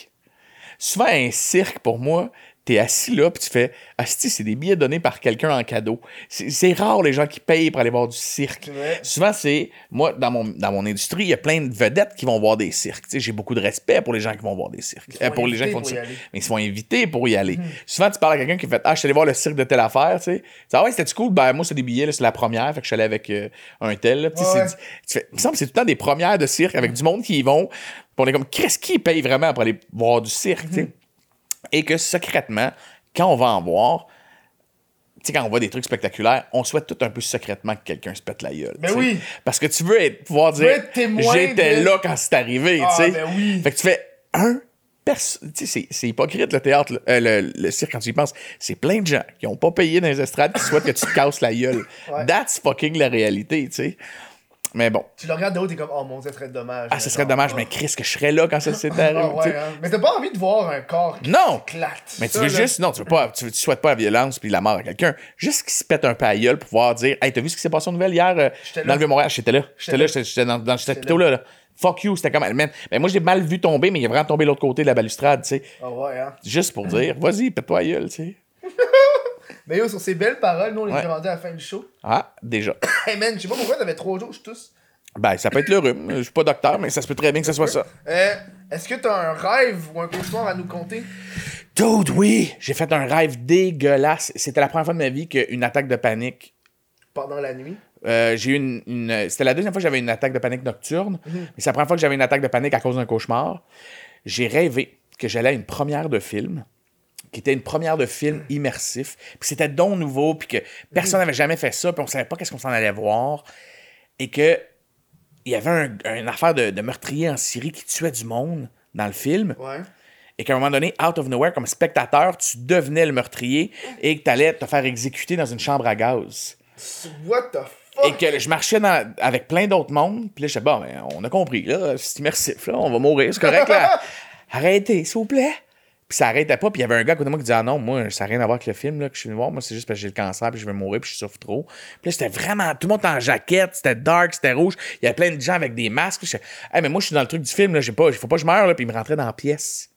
[SPEAKER 2] Souvent, un cirque, pour moi, t'es assis là, puis tu fais Asti, c'est des billets donnés par quelqu'un en cadeau. C'est rare les gens qui payent pour aller voir du cirque. Souvent, c'est. Moi, dans mon, dans mon industrie, il y a plein de vedettes qui vont voir des cirques. J'ai beaucoup de respect pour les gens qui vont voir des cirques. Euh, pour les gens qui font du cirque. Mais ils se font inviter pour y aller. Souvent, tu parles à quelqu'un qui fait Ah, je suis allé voir le cirque de telle affaire. Tu sais, ah ouais, c'était cool. Ben, moi, c'est des billets, c'est la première. Fait que je suis allé avec euh, un tel. là. Tu sais,
[SPEAKER 1] Ouais,
[SPEAKER 2] c'est- tu fais- il me semble que c'est tout le temps des premières de cirque avec du monde qui y vont. On est comme, qu'est-ce qui paye vraiment pour aller voir du cirque? sais? Et que secrètement, quand on va en voir, tu sais, quand on voit des trucs spectaculaires, on souhaite tout un peu secrètement que quelqu'un se pète la gueule.
[SPEAKER 1] Ben oui.
[SPEAKER 2] Parce que tu veux être, pouvoir dire, j'étais
[SPEAKER 1] de-
[SPEAKER 2] là quand c'est arrivé,
[SPEAKER 1] Ah,
[SPEAKER 2] tu sais.
[SPEAKER 1] ben oui.
[SPEAKER 2] Fait que tu fais un. perso- Tu sais, c'est- c'est hypocrite le théâtre, le, euh, le- le cirque quand tu y penses. C'est plein de gens qui ont pas payé dans les estrades qui souhaitent que tu te casses la gueule.
[SPEAKER 1] Ouais.
[SPEAKER 2] That's fucking la réalité, tu sais. Mais bon.
[SPEAKER 1] Tu le regardes de haut, t'es comme, oh mon dieu, ça serait dommage.
[SPEAKER 2] Ah, ce serait dommage, mais Chris, que je serais là quand ça s'est
[SPEAKER 1] Ah,
[SPEAKER 2] arrivé. tu
[SPEAKER 1] ouais, hein. Mais t'as pas envie de voir un corps qui
[SPEAKER 2] Non!
[SPEAKER 1] éclate.
[SPEAKER 2] Mais tu
[SPEAKER 1] Ça,
[SPEAKER 2] veux
[SPEAKER 1] là,
[SPEAKER 2] juste, non, tu veux pas, tu, tu souhaites pas la violence puis la mort à quelqu'un. Juste qu'il se pète un gueule pour pouvoir dire, hey, t'as vu ce qui s'est passé aux nouvelles hier euh,
[SPEAKER 1] là.
[SPEAKER 2] dans le Vieux-Montréal? J'étais là. J'étais là, j'étais dans, dans cet
[SPEAKER 1] J'étais
[SPEAKER 2] hôpital-là. là. Fuck you, c'était comme, man. Mais moi, j'ai mal vu tomber, mais il est vraiment tombé de l'autre côté de la balustrade, tu sais.
[SPEAKER 1] Ah ouais, hein.
[SPEAKER 2] Juste pour dire, vas-y, pète-toi la gueule, tu sais.
[SPEAKER 1] Mais yo, sur ces belles paroles, nous, on est
[SPEAKER 2] Ouais.
[SPEAKER 1] à la fin du show.
[SPEAKER 2] Ah, déjà.
[SPEAKER 1] Hey man, je sais pas pourquoi t'avais trois jours, je tousse.
[SPEAKER 2] Ben, ça peut être le rhume. Je suis pas docteur, mais ça se peut très bien que ce soit ça.
[SPEAKER 1] Euh, est-ce que t'as un rêve ou un cauchemar à nous conter?
[SPEAKER 2] Dude, oui! J'ai fait un rêve dégueulasse. C'était la première fois de ma vie qu'une attaque de panique
[SPEAKER 1] Pendant la nuit?
[SPEAKER 2] Euh, j'ai eu une, une- C'était la deuxième fois que j'avais une attaque de panique nocturne, mais c'est la première fois que j'avais une attaque de panique à cause d'un cauchemar. J'ai rêvé que j'allais à une première de film, qui était une première de film immersif. Puis c'était donc nouveau, puis que personne n'avait jamais fait ça, puis on savait pas qu'est-ce qu'on s'en allait voir. Et que il y avait un- une affaire de, de meurtrier en Syrie qui tuait du monde dans le film.
[SPEAKER 1] Ouais.
[SPEAKER 2] Et qu'à un moment donné, out of nowhere, comme spectateur, tu devenais le meurtrier et que tu allais te faire exécuter dans une chambre à gaz.
[SPEAKER 1] What the
[SPEAKER 2] Et
[SPEAKER 1] fuck?
[SPEAKER 2] que je marchais dans- avec plein d'autres mondes. Puis là, je disais, bon, ben, on a compris, là, c'est immersif, là, on va mourir, c'est correct, là. Arrêtez, s'il vous plaît. Puis ça arrêtait pas. Puis il y avait un gars à côté de moi qui disait, ah non, moi, ça n'a rien à voir avec le film là, que je suis venu voir. Moi, c'est juste parce que j'ai le cancer, puis je vais mourir, puis je souffre trop. Puis là, c'était vraiment, tout le monde en jaquette, c'était dark, c'était rouge. Il y avait plein de gens avec des masques. Je mais moi, je suis dans le truc du film, là, j'ai pas, faut pas que je meure, là. Puis il me rentrait dans la pièce.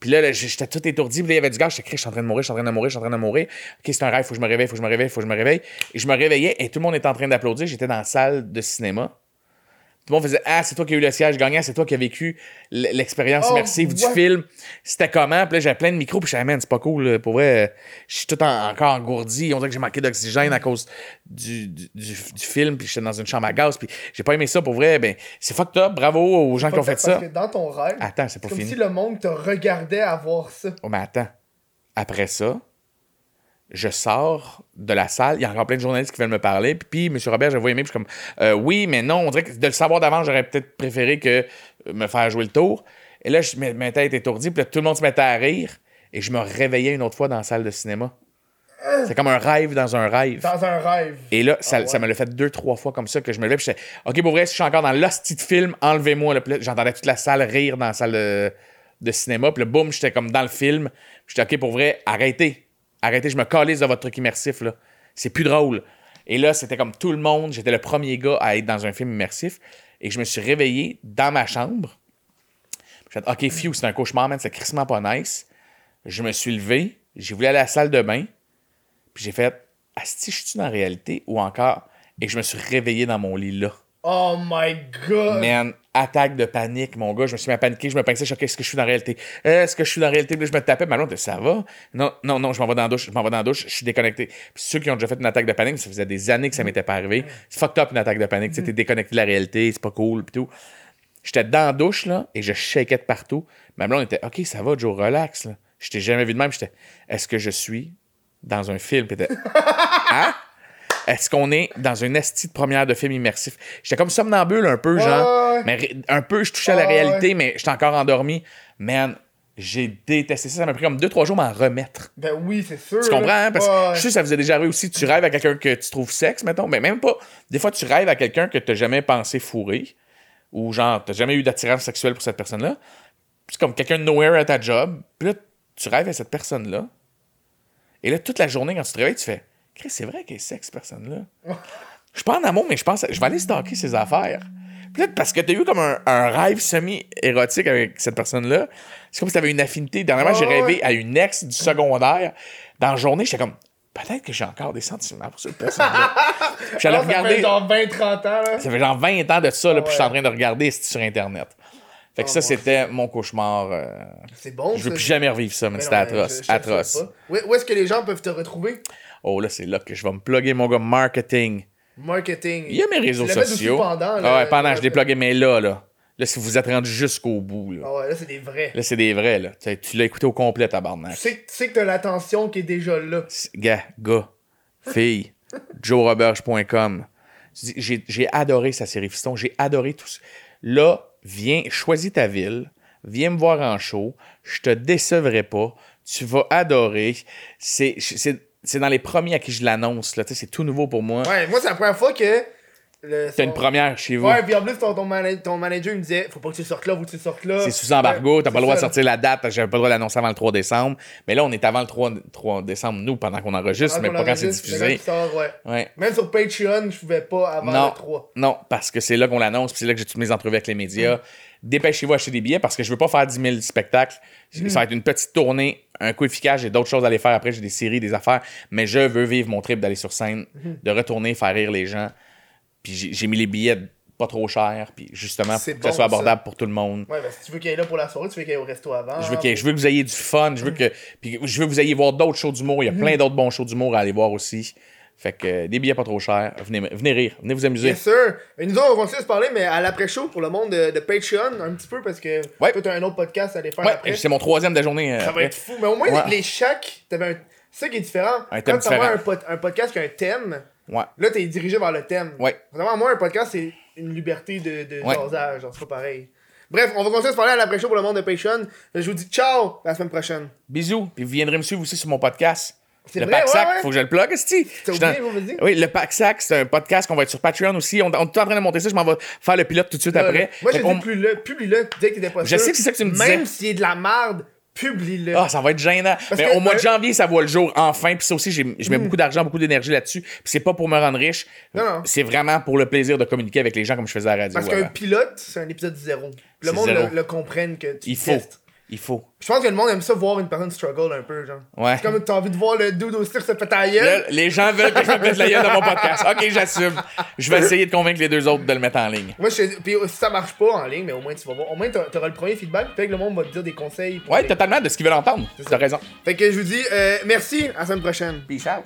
[SPEAKER 2] Puis là, j'étais tout étourdi. Puis là, il y avait du gars, j'étais je suis en train de mourir, je suis en train de mourir, je suis en train de mourir. Ok, c'est un rêve, faut que je me réveille, faut que je me réveille, faut que je me réveille. Et je me réveillais et tout le monde était en train d'applaudir. J'étais dans la salle de cinéma. Tout le monde faisait Ah, c'est toi qui as eu le siège gagnant, c'est toi qui as vécu l'expérience
[SPEAKER 1] Oh,
[SPEAKER 2] immersive du film. C'était comment? Puis là, j'avais plein de micros, puis je disais, c'est pas cool, là. pour vrai. Je suis tout en- encore engourdi. On dirait que j'ai manqué d'oxygène à cause du, du, du- du film, puis j'étais dans une chambre à gaz, puis j'ai pas aimé ça pour vrai. Ben, c'est fucked up. Bravo aux gens qui ont fait
[SPEAKER 1] Parce
[SPEAKER 2] ça.
[SPEAKER 1] que dans ton rêve,
[SPEAKER 2] Attends, c'est
[SPEAKER 1] c'est
[SPEAKER 2] pas
[SPEAKER 1] comme
[SPEAKER 2] fini.
[SPEAKER 1] si le monde te regardait avoir ça.
[SPEAKER 2] Oh, mais attends. Après ça, je sors de la salle. Il y a encore plein de journalistes qui veulent me parler. Puis, puis M. Robert, je vois aimer. Puis je suis comme, euh, oui, mais non. On dirait que de le savoir d'avant, j'aurais peut-être préféré que euh, me faire jouer le tour. Et là, je, ma, tête étourdie. Puis là, tout le monde se mettait à rire. Et je me réveillais une autre fois dans la salle de cinéma. C'est comme un rêve dans un rêve.
[SPEAKER 1] Dans un rêve.
[SPEAKER 2] Et là, ça,
[SPEAKER 1] Ah ouais.
[SPEAKER 2] ça me l'a fait deux, trois fois comme ça que je me levais. Puis j'étais, OK, pour vrai, si je suis encore dans l'hostie de film, enlevez-moi. J'entendais toute la salle rire dans la salle de, de cinéma. Puis là, boum, j'étais comme dans le film. Puis J'étais, OK, pour vrai, arrêtez. Arrêtez, je me calise de votre truc immersif. là. C'est plus drôle. Et là, c'était comme tout le monde. J'étais le premier gars à être dans un film immersif. Et je me suis réveillé dans ma chambre. J'ai fait, OK, phew, c'est un cauchemar, man. C'est crissement pas nice. Je me suis levé. J'ai voulu aller à la salle de bain. Puis j'ai fait, Asti, je suis dans la réalité ou encore? Et je me suis réveillé dans mon lit là.
[SPEAKER 1] Oh my god.
[SPEAKER 2] Man, attaque de panique, mon gars. Je me suis mis à paniquer, je me pensais, suis, est-ce que je suis dans la réalité? Euh, Est-ce que je suis dans la réalité? Puis je me tapais, ma blonde, ça va? Non, non, non, je m'en vais dans la douche, je m'en vais dans la douche, je suis déconnecté. Puis ceux qui ont déjà fait une attaque de panique, ça faisait des années que ça m'était pas arrivé. C'est fucked up une attaque de panique. Tu t'es déconnecté de la réalité, c'est pas cool, puis tout. J'étais dans la douche, là, et je shakeais de partout. Ma blonde était, OK, ça va, Joe, relax, là. Je t'ai jamais vu de même. J'étais, est-ce que je suis dans un film? Puis hein? Est-ce qu'on est dans une esti de première de film immersif? J'étais comme somnambule un peu, genre.
[SPEAKER 1] ouais.
[SPEAKER 2] Mais ré- un peu, je touchais à la
[SPEAKER 1] Ouais,
[SPEAKER 2] réalité, mais j'étais encore endormi. Man, j'ai détesté ça. Ça m'a pris comme 2-3 jours m'en remettre.
[SPEAKER 1] Ben oui, c'est sûr.
[SPEAKER 2] Tu comprends, hein? Parce que
[SPEAKER 1] Ouais.
[SPEAKER 2] je sûr que ça est déjà arrivé aussi. Tu rêves à quelqu'un que tu trouves sexe, mettons. Mais même pas. Des fois, tu rêves à quelqu'un que tu jamais pensé fourrer. Ou genre, tu jamais eu d'attirance sexuelle pour cette personne-là. C'est comme quelqu'un de nowhere à ta job. Puis là, tu rêves à cette personne-là. Et là, toute la journée, quand tu te réveilles, tu fais c'est vrai qu'elle est sexe, cette personne-là. Je suis pas en amour, mais je pense, je vais aller stalker ses affaires. Là, parce que t'as eu comme un, un rêve semi-érotique avec cette personne-là, c'est comme si t'avais une affinité. Dernièrement, j'ai
[SPEAKER 1] Ouais,
[SPEAKER 2] rêvé à une ex du secondaire. Dans la journée, j'étais comme, peut-être que j'ai encore des sentiments pour cette personne-là. J'allais
[SPEAKER 1] Alors, ça fait
[SPEAKER 2] regarder.
[SPEAKER 1] genre 20-30 ans, là.
[SPEAKER 2] Ça fait genre 20 ans de ça, là, puis je suis en train de regarder sur Internet. Fait que
[SPEAKER 1] Oh,
[SPEAKER 2] ça, c'était mon cauchemar. euh,
[SPEAKER 1] C'est bon,
[SPEAKER 2] je veux
[SPEAKER 1] ça.
[SPEAKER 2] plus jamais revivre ça, mais
[SPEAKER 1] Mais
[SPEAKER 2] c'était atroce.
[SPEAKER 1] je- je
[SPEAKER 2] atroce.
[SPEAKER 1] où est-ce que les gens peuvent te retrouver?
[SPEAKER 2] Oh là, c'est là que je vais me plugger mon gars marketing.
[SPEAKER 1] Marketing.
[SPEAKER 2] Il y a mes réseaux sociaux.
[SPEAKER 1] pendant, là.
[SPEAKER 2] Ah ouais, pendant, je l'ai plugué, mais là, là. Là, si vous êtes rendu jusqu'au bout, là.
[SPEAKER 1] Ah ouais, là, c'est des vrais.
[SPEAKER 2] Là, c'est des vrais, là. Tu l'as écouté au complet, tabarnak.
[SPEAKER 1] Tu sais, tu sais que t'as l'attention qui est déjà là.
[SPEAKER 2] Gars, gars, fille, joeroberge.com. J'ai adoré sa série Fiston, j'ai adoré tout ça. Là, viens, choisis ta ville, viens me voir en show, je te décevrai pas, tu vas adorer. C'est c'est- dans les premiers à qui je l'annonce, là, c'est tout nouveau pour moi.
[SPEAKER 1] Ouais, moi, c'est la première fois que
[SPEAKER 2] T'as
[SPEAKER 1] son-
[SPEAKER 2] une première chez vous.
[SPEAKER 1] Ouais, puis en plus, ton, ton, mana- ton manager il me disait Faut pas que tu sortes là, faut que tu sortes là.
[SPEAKER 2] C'est sous embargo, t'as pas le droit de sortir la date, j'avais pas le droit d'annoncer avant le 3 décembre. Mais là, on est avant le 3, 3 décembre, nous, pendant qu'on enregistre, mais pas quand c'est diffusé.
[SPEAKER 1] sort, ouais.
[SPEAKER 2] Ouais.
[SPEAKER 1] Même sur Patreon, je pouvais pas avant
[SPEAKER 2] Non.
[SPEAKER 1] le 3.
[SPEAKER 2] Non, parce que c'est là qu'on l'annonce, puis c'est là que j'ai toutes mes entrevues avec les médias.
[SPEAKER 1] Mm.
[SPEAKER 2] Dépêchez-vous à acheter des billets parce que je veux pas faire 10 000 spectacles.
[SPEAKER 1] Mm.
[SPEAKER 2] Ça va être une petite tournée, un coup efficace. J'ai d'autres choses à aller faire après, j'ai des séries, des affaires. Mais je veux vivre mon trip d'aller sur scène,
[SPEAKER 1] Mm-hmm.
[SPEAKER 2] de retourner, faire rire les gens. Puis j'ai mis les billets pas trop chers, puis justement pour que ça soit
[SPEAKER 1] ça.
[SPEAKER 2] abordable pour tout le monde.
[SPEAKER 1] Ouais, ben si tu veux qu'il aille là pour la soirée, tu veux qu'il aille au resto avant.
[SPEAKER 2] Je veux, que, je veux que vous ayez du fun, je veux que, puis je veux que vous ayez voir d'autres shows d'humour. Il y a
[SPEAKER 1] Mhm.
[SPEAKER 2] plein d'autres bons shows d'humour à aller voir aussi. Fait que euh, des billets pas trop chers. Venez, venez rire, venez vous amuser.
[SPEAKER 1] Bien sûr. Et nous autres, on va continuer à se parler, mais à l'après-show pour le monde de, de Patreon, un petit peu, parce que
[SPEAKER 2] Ouais.
[SPEAKER 1] t'as un autre podcast à aller faire
[SPEAKER 2] Ouais, c'est mon troisième de la journée. euh,
[SPEAKER 1] Ça va être fou. Mais au moins,
[SPEAKER 2] Ouais.
[SPEAKER 1] les, les chaque, t'avais un. C'est ça qui est différent.
[SPEAKER 2] Un thème
[SPEAKER 1] Quand
[SPEAKER 2] différent.
[SPEAKER 1] un, pod- un podcast qui a un thème,
[SPEAKER 2] Ouais.
[SPEAKER 1] là, t'es dirigé vers le thème.
[SPEAKER 2] Ouais.
[SPEAKER 1] Vraiment, moi, un podcast, c'est une liberté de, de
[SPEAKER 2] Ouais.
[SPEAKER 1] jasage. Genre, c'est pas pareil. Bref, on va continuer à se parler à l'après-show pour le monde de Patreon. Je vous dis ciao la semaine prochaine.
[SPEAKER 2] Bisous. Puis vous viendrez me suivre aussi sur mon podcast. Le
[SPEAKER 1] vrai,
[SPEAKER 2] Pack Sac,
[SPEAKER 1] ouais, ouais.
[SPEAKER 2] faut que je le plug, esti. Dans-
[SPEAKER 1] vous me dites?
[SPEAKER 2] Oui, le Pack Sac, c'est un podcast qu'on va être sur Patreon aussi. On, on est en train de monter ça, je m'en vais faire le pilote tout de suite
[SPEAKER 1] Là,
[SPEAKER 2] après.
[SPEAKER 1] Moi, j'ai
[SPEAKER 2] qu'on-
[SPEAKER 1] dit publie-le. Publie-le. Tu disais que t'étais pas
[SPEAKER 2] Je
[SPEAKER 1] sûr.
[SPEAKER 2] sais que c'est ça que tu me disais.
[SPEAKER 1] Même s'il est de la merde, publie-le.
[SPEAKER 2] Ah, ça va être gênant. Mais
[SPEAKER 1] que-
[SPEAKER 2] au mois de janvier, ça voit le jour, enfin. Puis ça aussi, je mets beaucoup d'argent, beaucoup d'énergie là-dessus. Puis c'est pas pour me rendre riche.
[SPEAKER 1] Non, non.
[SPEAKER 2] C'est vraiment pour le plaisir de communiquer avec les gens comme je faisais à la radio.
[SPEAKER 1] Parce qu'un pilote, c'est un épisode zéro. Le monde
[SPEAKER 2] zéro.
[SPEAKER 1] le, le comprenne que tu
[SPEAKER 2] Il faut. Il faut.
[SPEAKER 1] Je pense que le monde aime ça voir une personne struggle un peu, genre.
[SPEAKER 2] Ouais.
[SPEAKER 1] C'est comme t'as envie de voir le dude au se péter la gueule.
[SPEAKER 2] Là, les gens veulent que je me pète la gueule dans mon podcast. Ok, j'assume. Je vais essayer de convaincre les deux autres de le mettre en ligne.
[SPEAKER 1] Moi, je puis si ça marche pas en ligne, mais au moins tu vas voir. Au moins t'auras le premier feedback, fait que le monde va te dire des conseils. pour
[SPEAKER 2] Ouais,
[SPEAKER 1] les-
[SPEAKER 2] totalement de ce qu'ils veulent entendre. T'as raison.
[SPEAKER 1] Fait que je vous dis euh, merci, à la semaine prochaine.
[SPEAKER 2] Peace out.